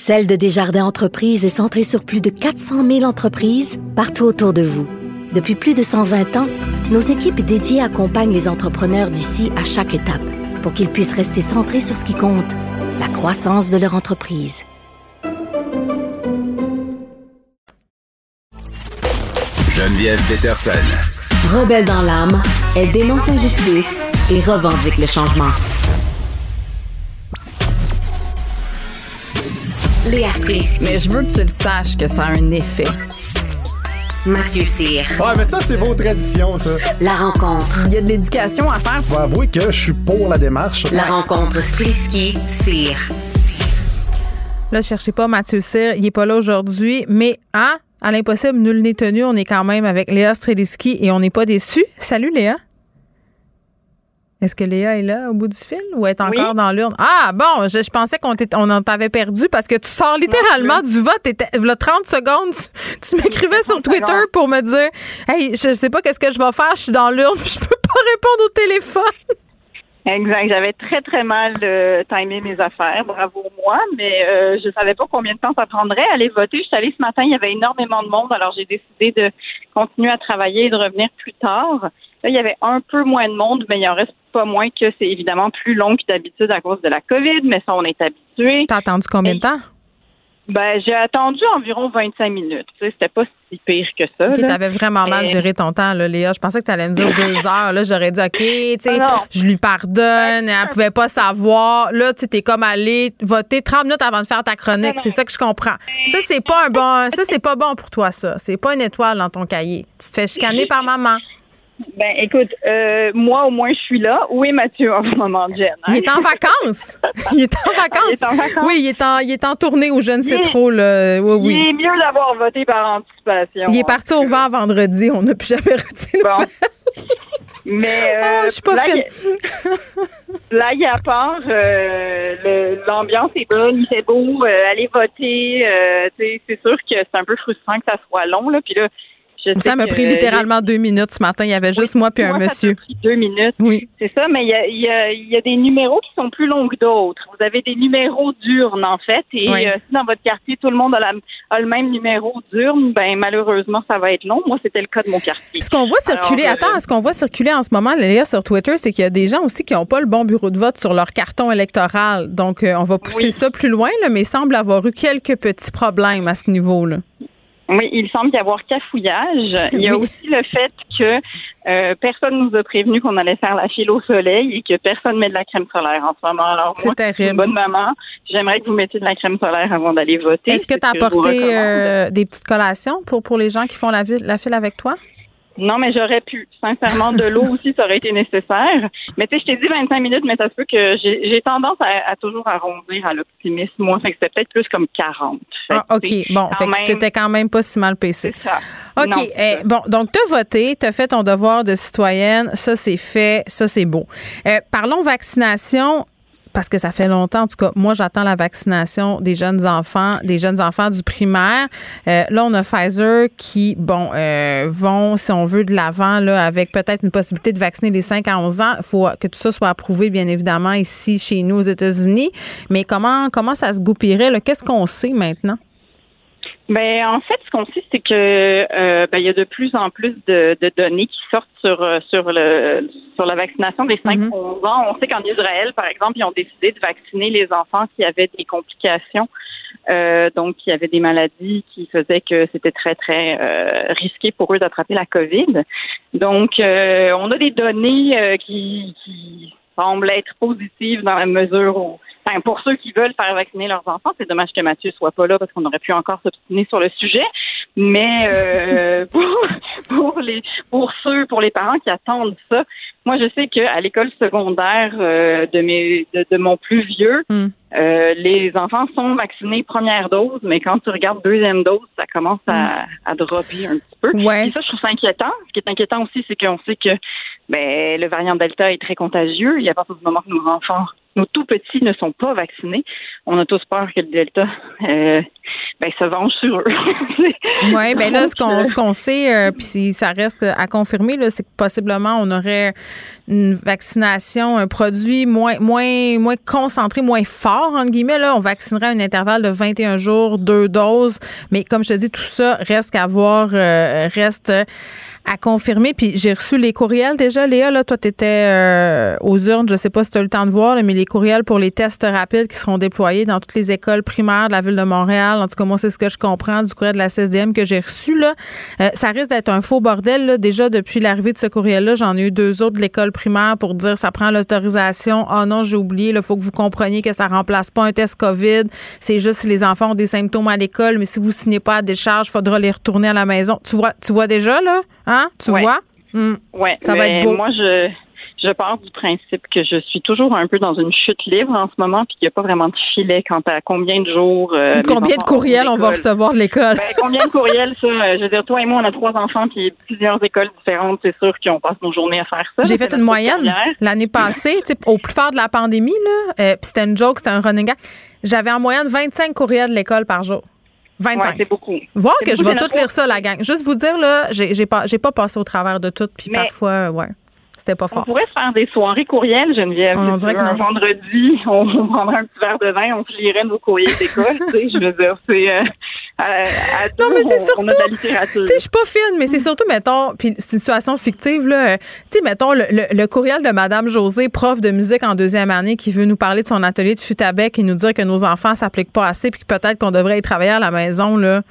Celle de Desjardins Entreprises est centrée sur plus de 400 000 entreprises partout autour de vous. Depuis plus de 120 ans, nos équipes dédiées accompagnent les entrepreneurs d'ici à chaque étape pour qu'ils puissent rester centrés sur ce qui compte, la croissance de leur entreprise. Geneviève Peterson. Rebelle dans l'âme, elle dénonce l'injustice et revendique le changement. Léa Strisky. Mais je veux que tu le saches que ça a un effet. Mathieu Cyr. Ouais, mais ça, c'est vos traditions, ça. La rencontre. Il y a de l'éducation à faire. Faut avouer que je suis pour la démarche. La rencontre Strisky-Cyr. Là, cherchez pas Mathieu Cyr, il est pas là aujourd'hui, mais hein, à l'impossible, nul n'est tenu, on est quand même avec Léa Streliski et on n'est pas déçus. Salut Léa. Est-ce que Léa est là au bout du fil ou est encore dans l'urne? Ah, bon, je, je pensais qu'on on t'avait perdu parce que tu sors littéralement du vote. Il y a 30 secondes, tu, tu m'écrivais sur Twitter pour me dire Hey, je sais pas qu'est-ce que je vais faire, je suis dans l'urne, je peux pas répondre au téléphone. Exact. J'avais très, très mal euh, timé mes affaires. Bravo moi, mais euh, je savais pas combien de temps ça prendrait à aller voter. Je suis allée ce matin, il y avait énormément de monde, alors j'ai décidé de continuer à travailler et de revenir plus tard. Là, il y avait un peu moins de monde, mais il en reste pas moins que c'est évidemment plus long que d'habitude à cause de la COVID, mais ça, on est habitué. T'as attendu combien de temps? Ben, j'ai attendu environ 25 minutes. Tu sais, c'était pas si pire que ça. OK, là. t'avais vraiment mal géré ton temps, là, Léa. Je pensais que t'allais me dire deux heures. Là, j'aurais dit, OK, tu sais, Ah je lui pardonne. Elle pouvait pas savoir. Là, tu t'es comme allé voter 30 minutes avant de faire ta chronique. C'est ça que je comprends. Ça, c'est pas un bon, ça, c'est pas bon pour toi, ça. C'est pas une étoile dans ton cahier. Tu te fais chicaner par maman. Ben, écoute, euh, moi, au moins, je suis là. Où est Mathieu en ce moment, Jen? hein? Il est en vacances. Il est en vacances. Il est en vacances. Oui, il est en, il est en tournée ou je ne sais Il- trop, là. Oui, oui. Il est mieux d'avoir voté par anticipation. Il est parti au vent vendredi. On n'a plus jamais réussi. Mais euh, Ah, je suis pas blague, fine. blague à part, euh, l'ambiance est bonne, il fait beau, euh, aller voter. euh, c'est sûr que c'est un peu frustrant que ça soit long. Là, puis là, je Ça m'a pris littéralement deux minutes ce matin. Il y avait juste moi puis un ça monsieur. t'a pris deux minutes. Oui. C'est ça, mais il y a, il y, a, il y a des numéros qui sont plus longs que d'autres. Vous avez des numéros d'urne, en fait, et Oui. euh, si dans votre quartier, tout le monde a, la- a le même numéro d'urne, ben malheureusement, ça va être long. Moi, c'était le cas de mon quartier. Ce qu'on voit circuler, Alors, euh, attends, ce qu'on voit circuler en ce moment, Léa, sur Twitter, c'est qu'il y a des gens aussi qui n'ont pas le bon bureau de vote sur leur carton électoral. Donc, euh, on va pousser ça plus loin, là, mais il semble avoir eu quelques petits problèmes à ce niveau-là. Oui, il semble y avoir cafouillage. Il y a Oui. aussi le fait que euh, personne nous a prévenu qu'on allait faire la file au soleil et que personne met de la crème solaire en ce moment. Alors, C'est moi, terrible. une bonne maman, j'aimerais que vous mettiez de la crème solaire avant d'aller voter. Est-ce que tu as apporté euh, des petites collations pour, pour les gens qui font la, la file avec toi? Non, mais j'aurais pu. Sincèrement, de l'eau aussi, ça aurait été nécessaire. Mais tu sais, je t'ai dit 25 minutes, mais ça se peut que j'ai tendance à, à toujours arrondir à l'optimisme. Moi, fait que c'était peut-être plus comme 40. Fait Ah, OK. Bon, fait que tu t'étais quand même pas si mal PC. ça. OK. Non, eh, bon, donc, tu as voté, tu as fait ton devoir de citoyenne. Ça, c'est fait. Ça, c'est beau. Euh, parlons vaccination. Parce que ça fait longtemps, en tout cas, moi, j'attends la vaccination des jeunes enfants, des jeunes enfants du primaire. Euh, là, on a Pfizer qui, bon, euh, vont, si on veut, de l'avant, là, avec peut-être une possibilité de vacciner les 5 à 11 ans. Il faut que tout ça soit approuvé, bien évidemment, ici, chez nous, aux États-Unis. Mais comment, comment ça se goupillerait? Qu'est-ce qu'on sait maintenant? Ben, en fait, ce qu'on sait, c'est que euh, ben, il y a de plus en plus de, de données qui sortent sur euh, sur le sur la vaccination des 5-11 ans. On sait qu'en Israël, par exemple, ils ont décidé de vacciner les enfants qui avaient des complications, euh, donc qui avaient des maladies qui faisaient que c'était très très euh, risqué pour eux d'attraper la COVID. Donc, euh, on a des données euh, qui, qui semblent être positives dans la mesure où Enfin, pour ceux qui veulent faire vacciner leurs enfants, c'est dommage que Mathieu soit pas là parce qu'on aurait pu encore s'obstiner sur le sujet. Mais euh, pour, pour les pour ceux, pour les parents qui attendent ça, moi je sais qu'à l'école secondaire euh, de mes de, de mon plus vieux, Hmm. euh, les enfants sont vaccinés première dose, mais quand tu regardes deuxième dose, ça commence à, à dropper un petit peu. Ouais. Et ça, je trouve ça inquiétant. Ce qui est inquiétant aussi, c'est qu'on sait que ben, le variant Delta est très contagieux. Et à partir du moment que nos enfants, nos tout petits ne sont pas vaccinés, on a tous peur que le Delta euh, ben, se venge sur eux. Oui, ben là, ce qu'on sait, euh, puis si ça reste à confirmer, c'est que possiblement on aurait une vaccination, un produit moins moins moins concentré, moins fort entre guillemets. Là, on vaccinerait à un intervalle de 21 jours, deux doses. Mais comme je te dis, tout ça reste à voir, euh, reste à confirmer. Puis j'ai reçu les courriels déjà, Léa. Là, toi, tu étais aux urnes. Je sais pas si tu as eu le temps de voir, là, mais les courriels pour les tests rapides qui seront déployés dans toutes les écoles primaires de la ville de Montréal. En tout cas, moi, c'est ce que je comprends du courriel de la CSDM que j'ai reçu. Là. Euh, ça risque d'être un faux bordel. Là. Déjà, depuis l'arrivée de ce courriel-là, j'en ai eu deux autres de l'école primaire pour dire ça prend l'autorisation. Oh non, j'ai oublié. Il faut que vous compreniez que ça remplace pas un test COVID. C'est juste si les enfants ont des symptômes à l'école, mais si vous signez pas à décharge, il faudra les retourner à la maison. Tu vois, tu vois déjà, là? Hein? Tu Ouais. vois? Hmm. Ouais, Ça va être beau. Moi, je, je pars du principe que je suis toujours un peu dans une chute libre en ce moment, puis qu'il n'y a pas vraiment de filet quant à combien de jours. euh, Combien de courriels on va recevoir de l'école? Ben, combien de courriels, ça? euh, Je veux dire, toi et moi, on a trois enfants, puis plusieurs écoles différentes, c'est sûr qu'on passe nos journées à faire ça. J'ai fait une moyenne l'année passée, tu au plus fort de la pandémie, là, euh, puis c'était une joke, c'était un running gag. J'avais en moyenne 25 courriels de l'école par jour. 25. Ouais, c'est beaucoup. Voir que je vais tout lire ça, la gang. Juste vous dire, là, j'ai pas, j'ai pas passé au travers de tout, puis parfois, ouais, c'était pas On fort. pourrait se faire des soirées courriels, Geneviève. On dirait tu veux, que un non. vendredi, on, on prendrait un petit verre de vin, on lirait nos courriers d'école. tu sais, je veux dire, c'est. euh, à- à Non, mais c'est on- surtout. On. Tu sais, je suis pas fine, mais c'est surtout, mettons, puis c'est une situation fictive, là. euh, Tu sais, mettons, le, le- le courriel de Madame José, prof de musique en deuxième année, qui veut nous parler de son atelier de futabec et nous dire que nos enfants s'appliquent pas assez puis que peut-être qu'on devrait y travailler à la maison, là.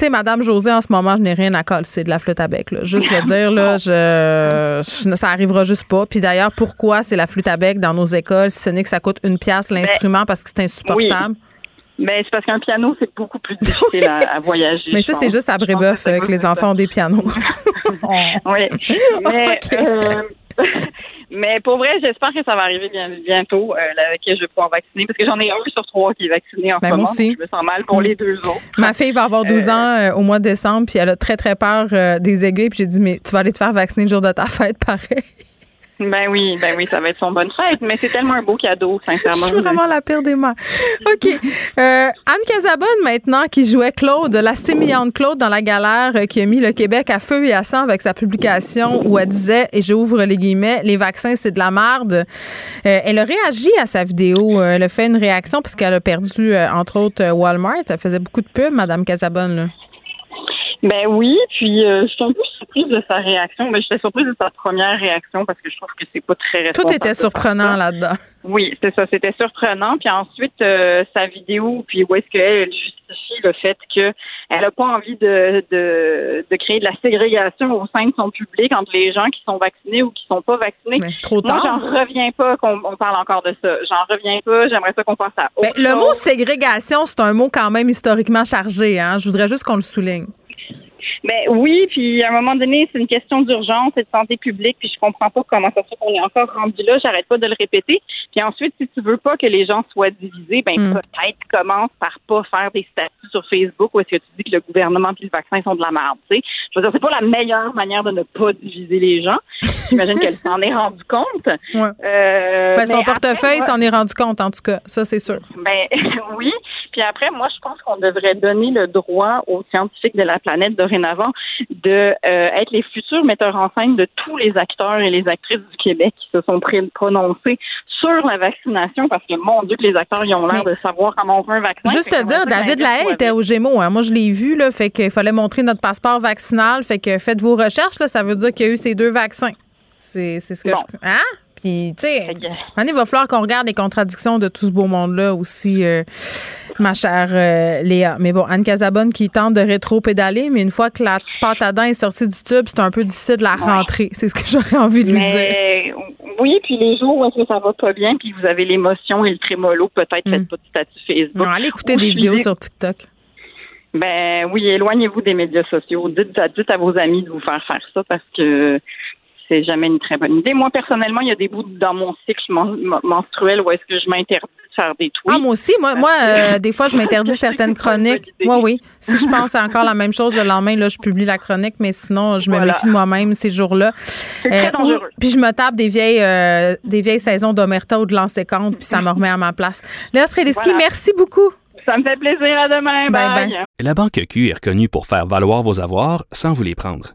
Tu sais, Madame José, en ce moment, je n'ai rien à coller, c'est de la flûte à bec, là. Juste le dire, là, je, je- ça arrivera juste pas. Puis d'ailleurs, pourquoi c'est la flûte à bec dans nos écoles, si ce n'est que ça coûte une pièce l'instrument parce que c'est insupportable? Mais c'est parce qu'un piano, c'est beaucoup plus difficile à, à voyager. Mais ça, c'est juste à Brébeuf que les enfants ont des pianos. Oui. Mais, euh, mais pour vrai, j'espère que ça va arriver bien, bientôt, euh, là, que je vais pouvoir vacciner, parce que j'en ai un sur trois qui est vacciné en Ben, ce moi moment. aussi. donc Je me sens mal pour les deux autres. Ma fille va avoir 12 Euh, ans euh, au mois de décembre, puis elle a très, très peur euh, des aiguilles. Puis j'ai dit, mais tu vas aller te faire vacciner le jour de ta fête, pareil. Ben oui, ben oui, ça va être son bonne fête, mais c'est tellement un beau cadeau, Je sincèrement. suis vraiment la pire des mères. OK. Euh, Anne Casabonne, maintenant, qui jouait Claude, la sémillante Claude dans La Galère, euh, qui a mis le Québec à feu et à sang avec sa publication où elle disait, et j'ouvre les guillemets, les vaccins, c'est de la merde. Euh, elle a réagi à sa vidéo. Euh, Elle a fait une réaction puisqu'elle a perdu, euh, entre autres, Walmart. Elle faisait beaucoup de pubs, Madame Casabonne. Là. Ben oui, puis euh, je suis un peu surprise de sa réaction. Ben, j'étais surprise de sa première réaction parce que je trouve que c'est pas très. Tout était surprenant là-dedans. Oui, c'est ça, c'était surprenant. Puis ensuite, euh, sa vidéo, puis où est-ce qu'elle justifie le fait qu'elle n'a pas envie de, de, de créer de la ségrégation au sein de son public entre les gens qui sont vaccinés ou qui sont pas vaccinés. trop Moi, tard. j'en reviens pas qu'on on parle encore de ça. J'en reviens pas. J'aimerais ça qu'on passe à autre Ben, le chose. mot ségrégation, c'est un mot quand même historiquement chargé. Hein? Je voudrais juste qu'on le souligne. Ben oui, puis à un moment donné, c'est une question d'urgence et de santé publique, puis je comprends pas comment ça se fait qu'on est encore rendu là, j'arrête pas de le répéter. Puis ensuite, si tu veux pas que les gens soient divisés, ben Mm. peut-être commence par pas faire des statuts sur Facebook où est-ce que tu dis que le gouvernement et le vaccin sont de la merde, tu sais. Je veux dire, c'est pas la meilleure manière de ne pas diviser les gens. J'imagine qu'elle s'en est rendue compte. Ouais. Euh, Ben, son portefeuille s'en est rendu compte, en tout cas. Ça, c'est sûr. ben oui. Puis après, moi, je pense qu'on devrait donner le droit aux scientifiques de la planète dorénavant de euh, être les futurs metteurs en scène de tous les acteurs et les actrices du Québec qui se sont prononcés sur la vaccination parce que mon Dieu que les acteurs ils ont l'air de savoir comment on fait un vaccin. Juste te dire, David Lahaye était au Gémeaux. Hein. Moi, je l'ai vu, là, fait qu'il fallait montrer notre passeport vaccinal. Fait que faites vos recherches, là, ça veut dire qu'il y a eu ces deux vaccins. C'est c'est ce que Bon. je. Hein? Puis, tu sais, il va falloir qu'on regarde les contradictions de tout ce beau monde-là aussi, euh, ma chère euh, Léa. Mais bon, Anne Casabonne qui tente de rétro-pédaler, mais une fois que la pâte à dents est sortie du tube, c'est un peu difficile de la rentrer. C'est ce que j'aurais envie de lui dire. Oui, puis les jours où est-ce que ça va pas bien, puis vous avez l'émotion et le trémolo, peut-être faites pas de statut Facebook. Non, allez écouter Ou des vidéos sur TikTok. Ben oui, éloignez-vous des médias sociaux. Dites à, dites à vos amis de vous faire faire ça parce que c'est jamais une très bonne idée. Moi, personnellement, il y a des bouts dans mon cycle men- men- menstruel où est-ce que je m'interdis de faire des tweets. Ah, moi aussi. Moi, moi euh, des fois, je m'interdis certaines chroniques. Oui, oui. Si je pense à encore la même chose le lendemain, là, je publie la chronique, mais sinon, je me Voilà. méfie de moi-même ces jours-là. C'est très ou- dangereux. puis je me tape des vieilles, euh, des vieilles saisons d'Omerta ou de Lancécante, puis ça me remet à ma place. Léa Streliski, Voilà. merci beaucoup. Ça me fait plaisir. À demain. Bye, Bye. bye. La Banque Q est reconnue pour faire valoir vos avoirs sans vous les prendre.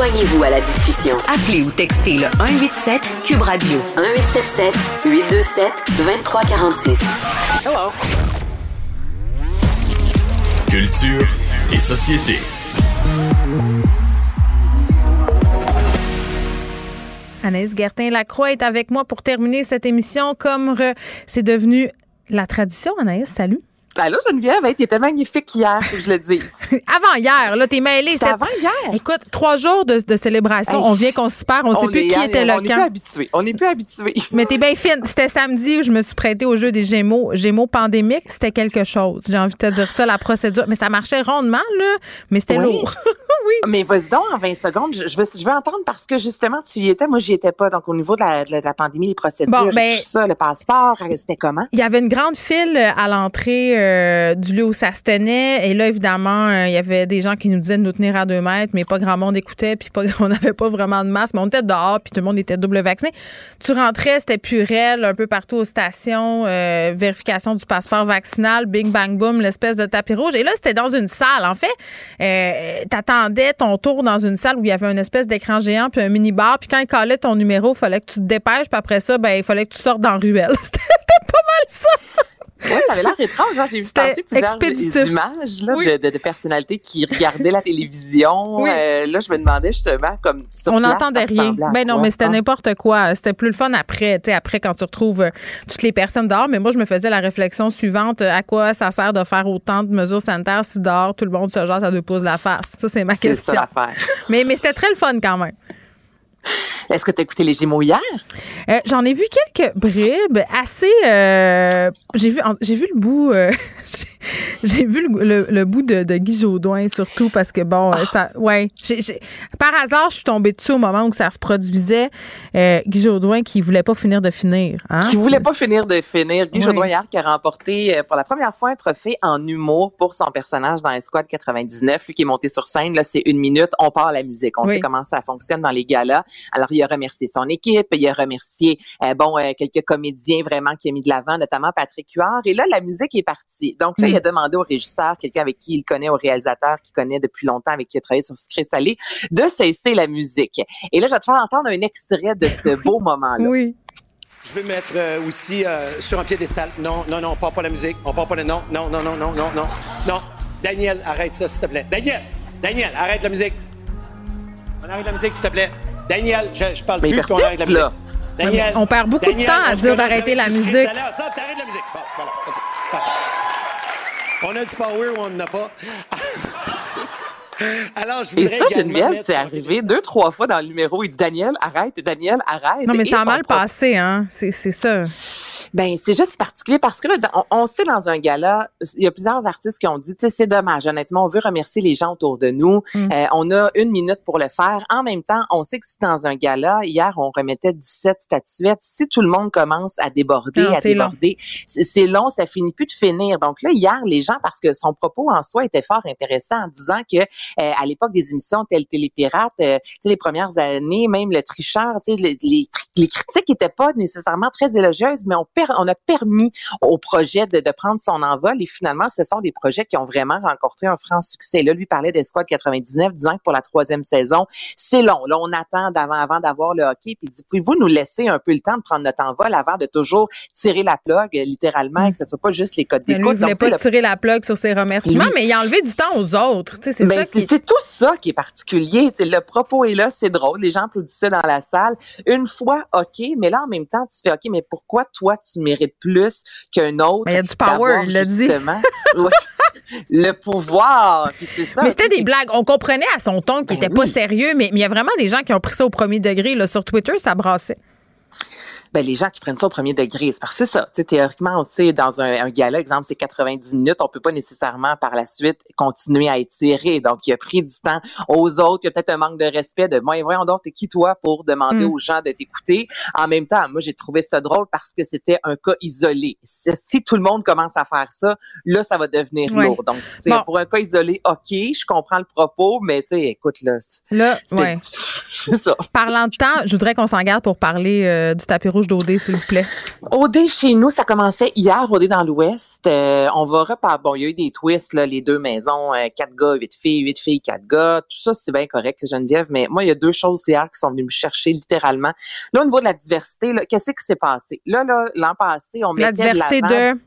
Joignez-vous à la discussion. Appelez ou textez le 187 Cube Radio 1877 827 2346. Hello. Culture et société. Anaïs Gertin-Lacroix est avec moi pour terminer cette émission comme c'est devenu la tradition. Anaïs, salut. Allô, Geneviève, hey, t'étais magnifique hier, faut que je le dise. Avant hier, là, t'es mêlée. C'était avant hier. Écoute, trois jours de, de célébration. Hey. on vient qu'on se perd. On, sait plus qui était on le est plus camp. habitué. On n'est plus habitué. Mais t'es bien fine. C'était samedi où je me suis prêtée au jeu des Gémeaux. Gémeaux pandémiques, c'était quelque chose. J'ai envie de te dire ça, la procédure. Mais ça marchait rondement, là. Mais c'était Oui. lourd. Mais vas-y donc, en 20 secondes, je, je veux, je veux entendre parce que justement, tu y étais, moi, j'y étais pas. Donc, au niveau de la, de la- de la pandémie, les procédures, Bon, ben- tout ça, le passeport, euh, c'était comment? Il y avait une grande file à l'entrée euh, du lieu où ça se tenait. Et là, évidemment, euh, il y avait des gens qui nous disaient de nous tenir à deux mètres, mais pas grand monde écoutait, puis on n'avait pas vraiment de masse. Mais on était dehors, puis tout le monde était double vacciné. Tu rentrais, c'était purel un peu partout aux stations, euh, vérification du passeport vaccinal, bing bang boom, l'espèce de tapis rouge. Et là, c'était dans une salle. En fait, euh, t'attendais ton tour dans une salle où il y avait une espèce d'écran géant puis un mini-bar. Puis quand il collait ton numéro, il fallait que tu te dépêches. Puis après ça, ben, il fallait que tu sortes dans ruelle. C'était pas mal ça. Oui, ça avait l'air étrange. Genre, j'ai vu passer plusieurs expéditif. images là, Oui. de, de- de personnalités qui regardaient la télévision. Oui. Euh, là, je me demandais justement, comme sur on n'entendait ça rien. Ben non, quoi? mais c'était Ah. n'importe quoi. C'était plus le fun après, tu sais, après quand tu retrouves euh, toutes les personnes dehors. Mais moi, je me faisais la réflexion suivante euh, à quoi ça sert de faire autant de mesures sanitaires si dehors tout le monde se jase à deux pouces de la face? Ça, c'est ma C'est question. ça l'affaire. mais mais c'était très le fun quand même. Est-ce que tu écouté les Gémeaux hier? Euh, J'en ai vu quelques bribes assez. euh, j'ai vu, j'ai vu le bout. j'ai vu le, le- le bout de, de Guy Jodoin surtout parce que bon, euh, ça, ouais. par hasard, je suis tombée dessus au moment où ça se produisait. Euh, Guy Jodoin qui voulait pas finir de finir. Hein? qui voulait pas finir de finir. Guy. Jodoin hier qui a remporté euh, pour la première fois un trophée en humour pour son personnage dans Esquad 99. Lui qui est monté sur scène, là, c'est une minute, on part la musique. On Oui. sait comment ça fonctionne dans les galas. Alors, il a remercié son équipe, il a remercié, euh, bon, euh, quelques comédiens vraiment qui a mis de l'avant, notamment Patrick Huard. Et là, la musique est partie. Donc là. Il a demandé au régisseur, quelqu'un avec qui il connaît, au réalisateur qui connaît depuis longtemps, avec qui il a travaillé sur Sucré Salé, de cesser la musique. Et là, je vais te faire entendre un extrait de ce beau moment-là. Oui. Je vais mettre euh, aussi euh, sur un piédestal. Non, non, non, on part pas la musique. On part pas la... Non, non, non, non, non, non, non. Non. Daniel, arrête ça, s'il te plaît. Daniel! Daniel, arrête la musique. On arrête la musique, s'il te plaît. Daniel, je, je parle Mais plus, puis on arrête la musique. là. Daniel. On perd beaucoup de temps à dire d'arrêter la musique. ensemble, t'arrêtes la musique. Bon, voilà, OK, parfait. On a du power ou on n'en a pas. Alors, je Et ça, Geneviève, mettre- c'est arrivé deux, trois fois dans le numéro. Il dit Daniel, arrête, Daniel, arrête. Non, mais Et ça a mal passé, hein. C'est c'est ça. Ben c'est juste particulier parce que là, on, on sait dans un gala, il y a plusieurs artistes qui ont dit, tu sais, c'est dommage. Honnêtement, on veut remercier les gens autour de nous. Mm. Euh, on a une minute pour le faire. En même temps, on sait que c'est dans un gala. Hier, on remettait 17 statuettes. Si tout le monde commence à déborder, Non, à déborder, c'est long, ça finit plus de finir. Donc là, hier, les gens, parce que son propos en soi était fort intéressant en disant que euh, à l'époque des émissions telles Télépirates, euh, tu sais, les premières années, même le tricheur, tu sais, les, les, les critiques étaient pas nécessairement très élogieuses, mais on, per- on a permis au projet de, de prendre son envol et finalement, ce sont des projets qui ont vraiment rencontré un franc succès. Là, lui parlait d'Esquad 99, disant que pour la troisième saison, c'est long. Là, on attend d'avant avant d'avoir le hockey. Puis il dit, pouvez-vous nous laisser un peu le temps de prendre notre envol avant de toujours tirer la plug, littéralement, et que ce soit pas juste les codes d'écoute. il voulait tu sais, pas le- tirer la plug sur ses remerciements, Lui- mais il a enlevé du temps aux autres. Tu sais, c'est Ben, qui c'est tout ça qui est particulier. Tu sais, le propos est là, c'est drôle. Les gens applaudissaient dans la salle. Une fois, OK, mais là, en même temps, tu fais OK, mais pourquoi toi, tu mérites plus qu'un autre? Mais il y a du power, il l'a dit. le pouvoir. Puis c'est ça. Mais c'était tu des blagues. On comprenait à son ton Ben qu'il était pas sérieux, mais mais il y a vraiment des gens qui ont pris ça au premier degré. Là, sur Twitter, ça brassait. Ben, les gens qui prennent ça au premier degré, c'est parce que c'est ça. Théoriquement, on sait, dans un, un gala, exemple, c'est 90 minutes, on peut pas nécessairement par la suite continuer à étirer. Donc, il a pris du temps aux autres. Il y a peut-être un manque de respect de moi, voyons donc, t'es qui toi pour demander Mm. aux gens de t'écouter? En même temps, moi, j'ai trouvé ça drôle parce que c'était un cas isolé. Si, tout le monde commence à faire ça, là, ça va devenir Ouais. lourd. Donc, Bon. pour un cas isolé, OK, je comprends le propos, mais tu sais, écoute, là, c'est- Là, ouais. c'est ça. Parlant de temps, je voudrais qu'on s'en garde pour parler euh, du tapis rouge d'OD, s'il vous plaît. OD chez nous, ça commençait hier, OD dans l'Ouest. Euh, on va repartir. Bon, il y a eu des twists, là, les deux maisons, euh, quatre gars, huit filles, huit filles, quatre gars. Tout ça, c'est bien correct, Geneviève. Mais moi, il y a deux choses hier qui sont venues me chercher littéralement. Là, au niveau de la diversité, qu'est-ce qui s'est passé? Là, là, l'an passé, on La mettait diversité de-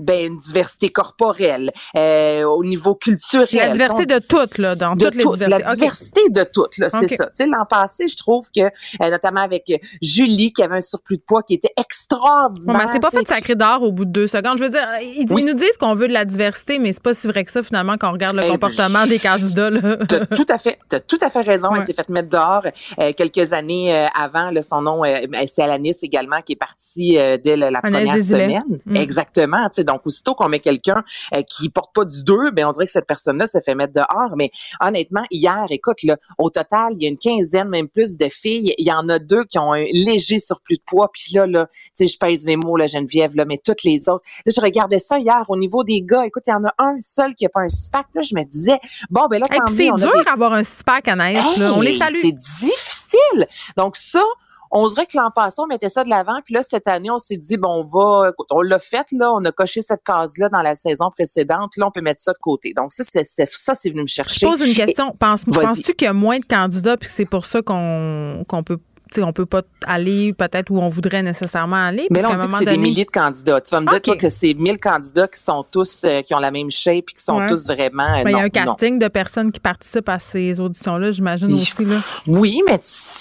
ben, une diversité corporelle, euh, au niveau culturel. La diversité de toutes, là, dans de toutes les diversités. La diversité de toutes, là, c'est ça. Tu sais, l'an passé, je trouve que, euh, notamment avec euh, Julie, qui avait un surplus de poids qui était extraordinaire. Bon, ben, c'est pas fait sacré d'or au bout de deux secondes. Je veux dire, ils, ils nous disent qu'on veut de la diversité, mais c'est pas si vrai que ça, finalement, quand on regarde le Eh, comportement des candidats. Là. T'as tout à fait, t'as tout à fait raison. Ouais. Elle s'est fait mettre dehors euh, quelques années euh, avant. Là, son nom, euh, c'est Alanis également qui est partie euh, dès la, la première semaine. Mm. Exactement. Tu sais, donc aussitôt qu'on met quelqu'un euh, qui porte pas du 2, ben on dirait que cette personne-là se fait mettre dehors. Mais honnêtement, hier, écoute, là, au total, il y a une quinzaine, même plus de filles. Il y en a deux qui ont un léger surplus de poids. Puis là, là, tu sais, je pèse mes mots, là, Geneviève, là, mais toutes les autres. Là, je regardais ça hier au niveau des gars. Écoute, il y en a un seul qui a pas un six-pack. Là, je me disais, bon, ben là, mieux, c'est dur des- d'avoir un six-pack, Anaïs. là. On les Hey, salue. C'est difficile. Donc ça, on dirait que l'an passé, on mettait ça de l'avant. Puis là, cette année, on s'est dit, bon, on va, on l'a fait, là, on a coché cette case-là dans la saison précédente. Là, on peut mettre ça de côté. Donc ça, c'est, c'est- ça, c'est venu me chercher. Je pose une question. Pense, penses-tu qu'il y a moins de candidats puis que c'est pour ça qu'on qu'on peut sais, on peut pas aller peut-être où on voudrait nécessairement aller? Mais là, on dit que c'est des milliers de candidats. Tu vas me dire, toi, que c'est 1000 candidats qui sont tous, euh, qui ont la même shape et qui sont Ouais. tous vraiment. euh, Ben, il y a un non. casting de personnes qui participent à ces auditions-là, j'imagine aussi. Là. Oui, mais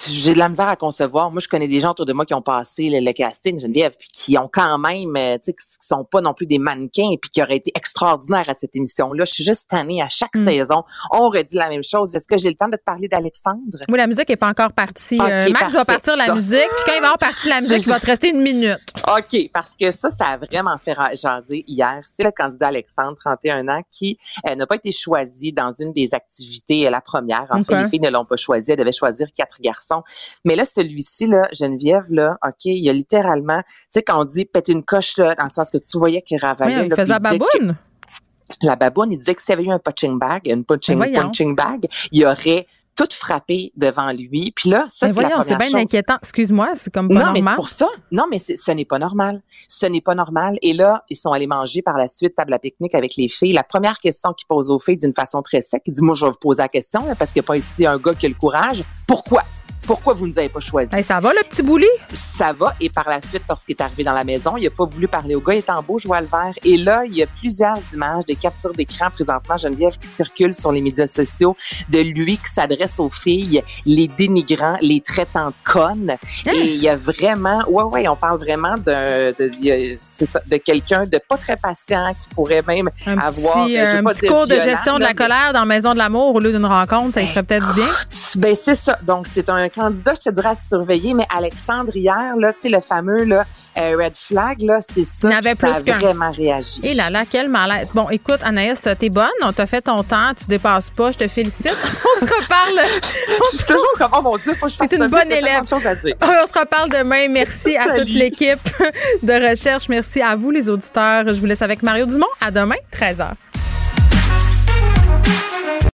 j'ai de la misère à concevoir. Moi, je connais des gens autour de moi qui ont passé le, le casting, Geneviève, puis qui ont quand même, euh, tu sais, qui sont pas non plus des mannequins, puis qui auraient été extraordinaires à cette émission-là. Je suis juste tannée à chaque Mm. saison. On redit la même chose. Est-ce que j'ai le temps de te parler d'Alexandre? Oui, la musique n'est pas encore partie. Euh, Max va partir la musique, puis quand il va avoir parti la musique, il va te rester une minute. OK, parce que ça, ça a vraiment fait jaser hier. C'est le candidat Alexandre, 31 ans, qui euh, n'a pas été choisi dans une des activités, euh, la première. En fait, les filles ne l'ont pas choisi. Elles devaient choisir quatre garçons. Mais là, celui-ci, là, Geneviève, là, OK, il y a littéralement, tu sais, quand on dit péter une coche, là, dans le sens que tu voyais qu'il ravalait. Il faisait baboune. la baboune, il disait que s'il avait eu un punching bag, une punching, punching bag, il aurait tout frappé devant lui. Puis là, ça, Mais c'est la voyons, c'est première bien chose. inquiétant. Excuse-moi, c'est comme pas non, mais normal. c'est pour ça. Non, mais ce n'est pas normal. Ce n'est pas normal. Et là, ils sont allés manger par la suite table à pique-nique avec les filles. La première question qu'ils posent aux filles d'une façon très sec, il dit, moi, je vais vous poser la question, là, parce qu'il n'y a pas ici un gars qui a le courage. Pourquoi? Pourquoi vous ne nous avez pas choisi? Hey, ça va, le petit bouli? Ça va. Et par la suite, lorsqu'il est arrivé dans la maison, il n'a pas voulu parler au gars. Il est en beau joie le vert. Et là, il y a plusieurs images, des captures d'écran présentement, Geneviève, qui circulent sur les médias sociaux de lui qui s'adresse aux filles, les dénigrant, les traitant de connes. Hein? Et il y a vraiment, ouais, ouais, on parle vraiment d'un, de, ça, de quelqu'un de pas très patient qui pourrait même Un avoir, petit, euh, veux un pas petit cours de gestion de la mais- colère dans Maison de l'amour au lieu d'une rencontre, ça y ferait peut-être du bien. ben c'est ça. Donc c'est un candidat, je te dirais à surveiller, mais Alexandre hier, là, tu sais, le fameux là, euh, red flag, là, c'est ça. avait ça plus a vraiment réagi. Et là là, quel malaise. Bon, écoute, Anaïs, t'es bonne, on t'a fait ton temps, tu dépasses pas, je te félicite. On se reparle. Je suis toujours comme, oh mon Dieu, faut que je fasse une bonne élève. à dire. On se reparle demain. Merci à toute l'équipe de recherche. Merci à vous, les auditeurs. Je vous laisse avec Mario Dumont. À demain, 13h.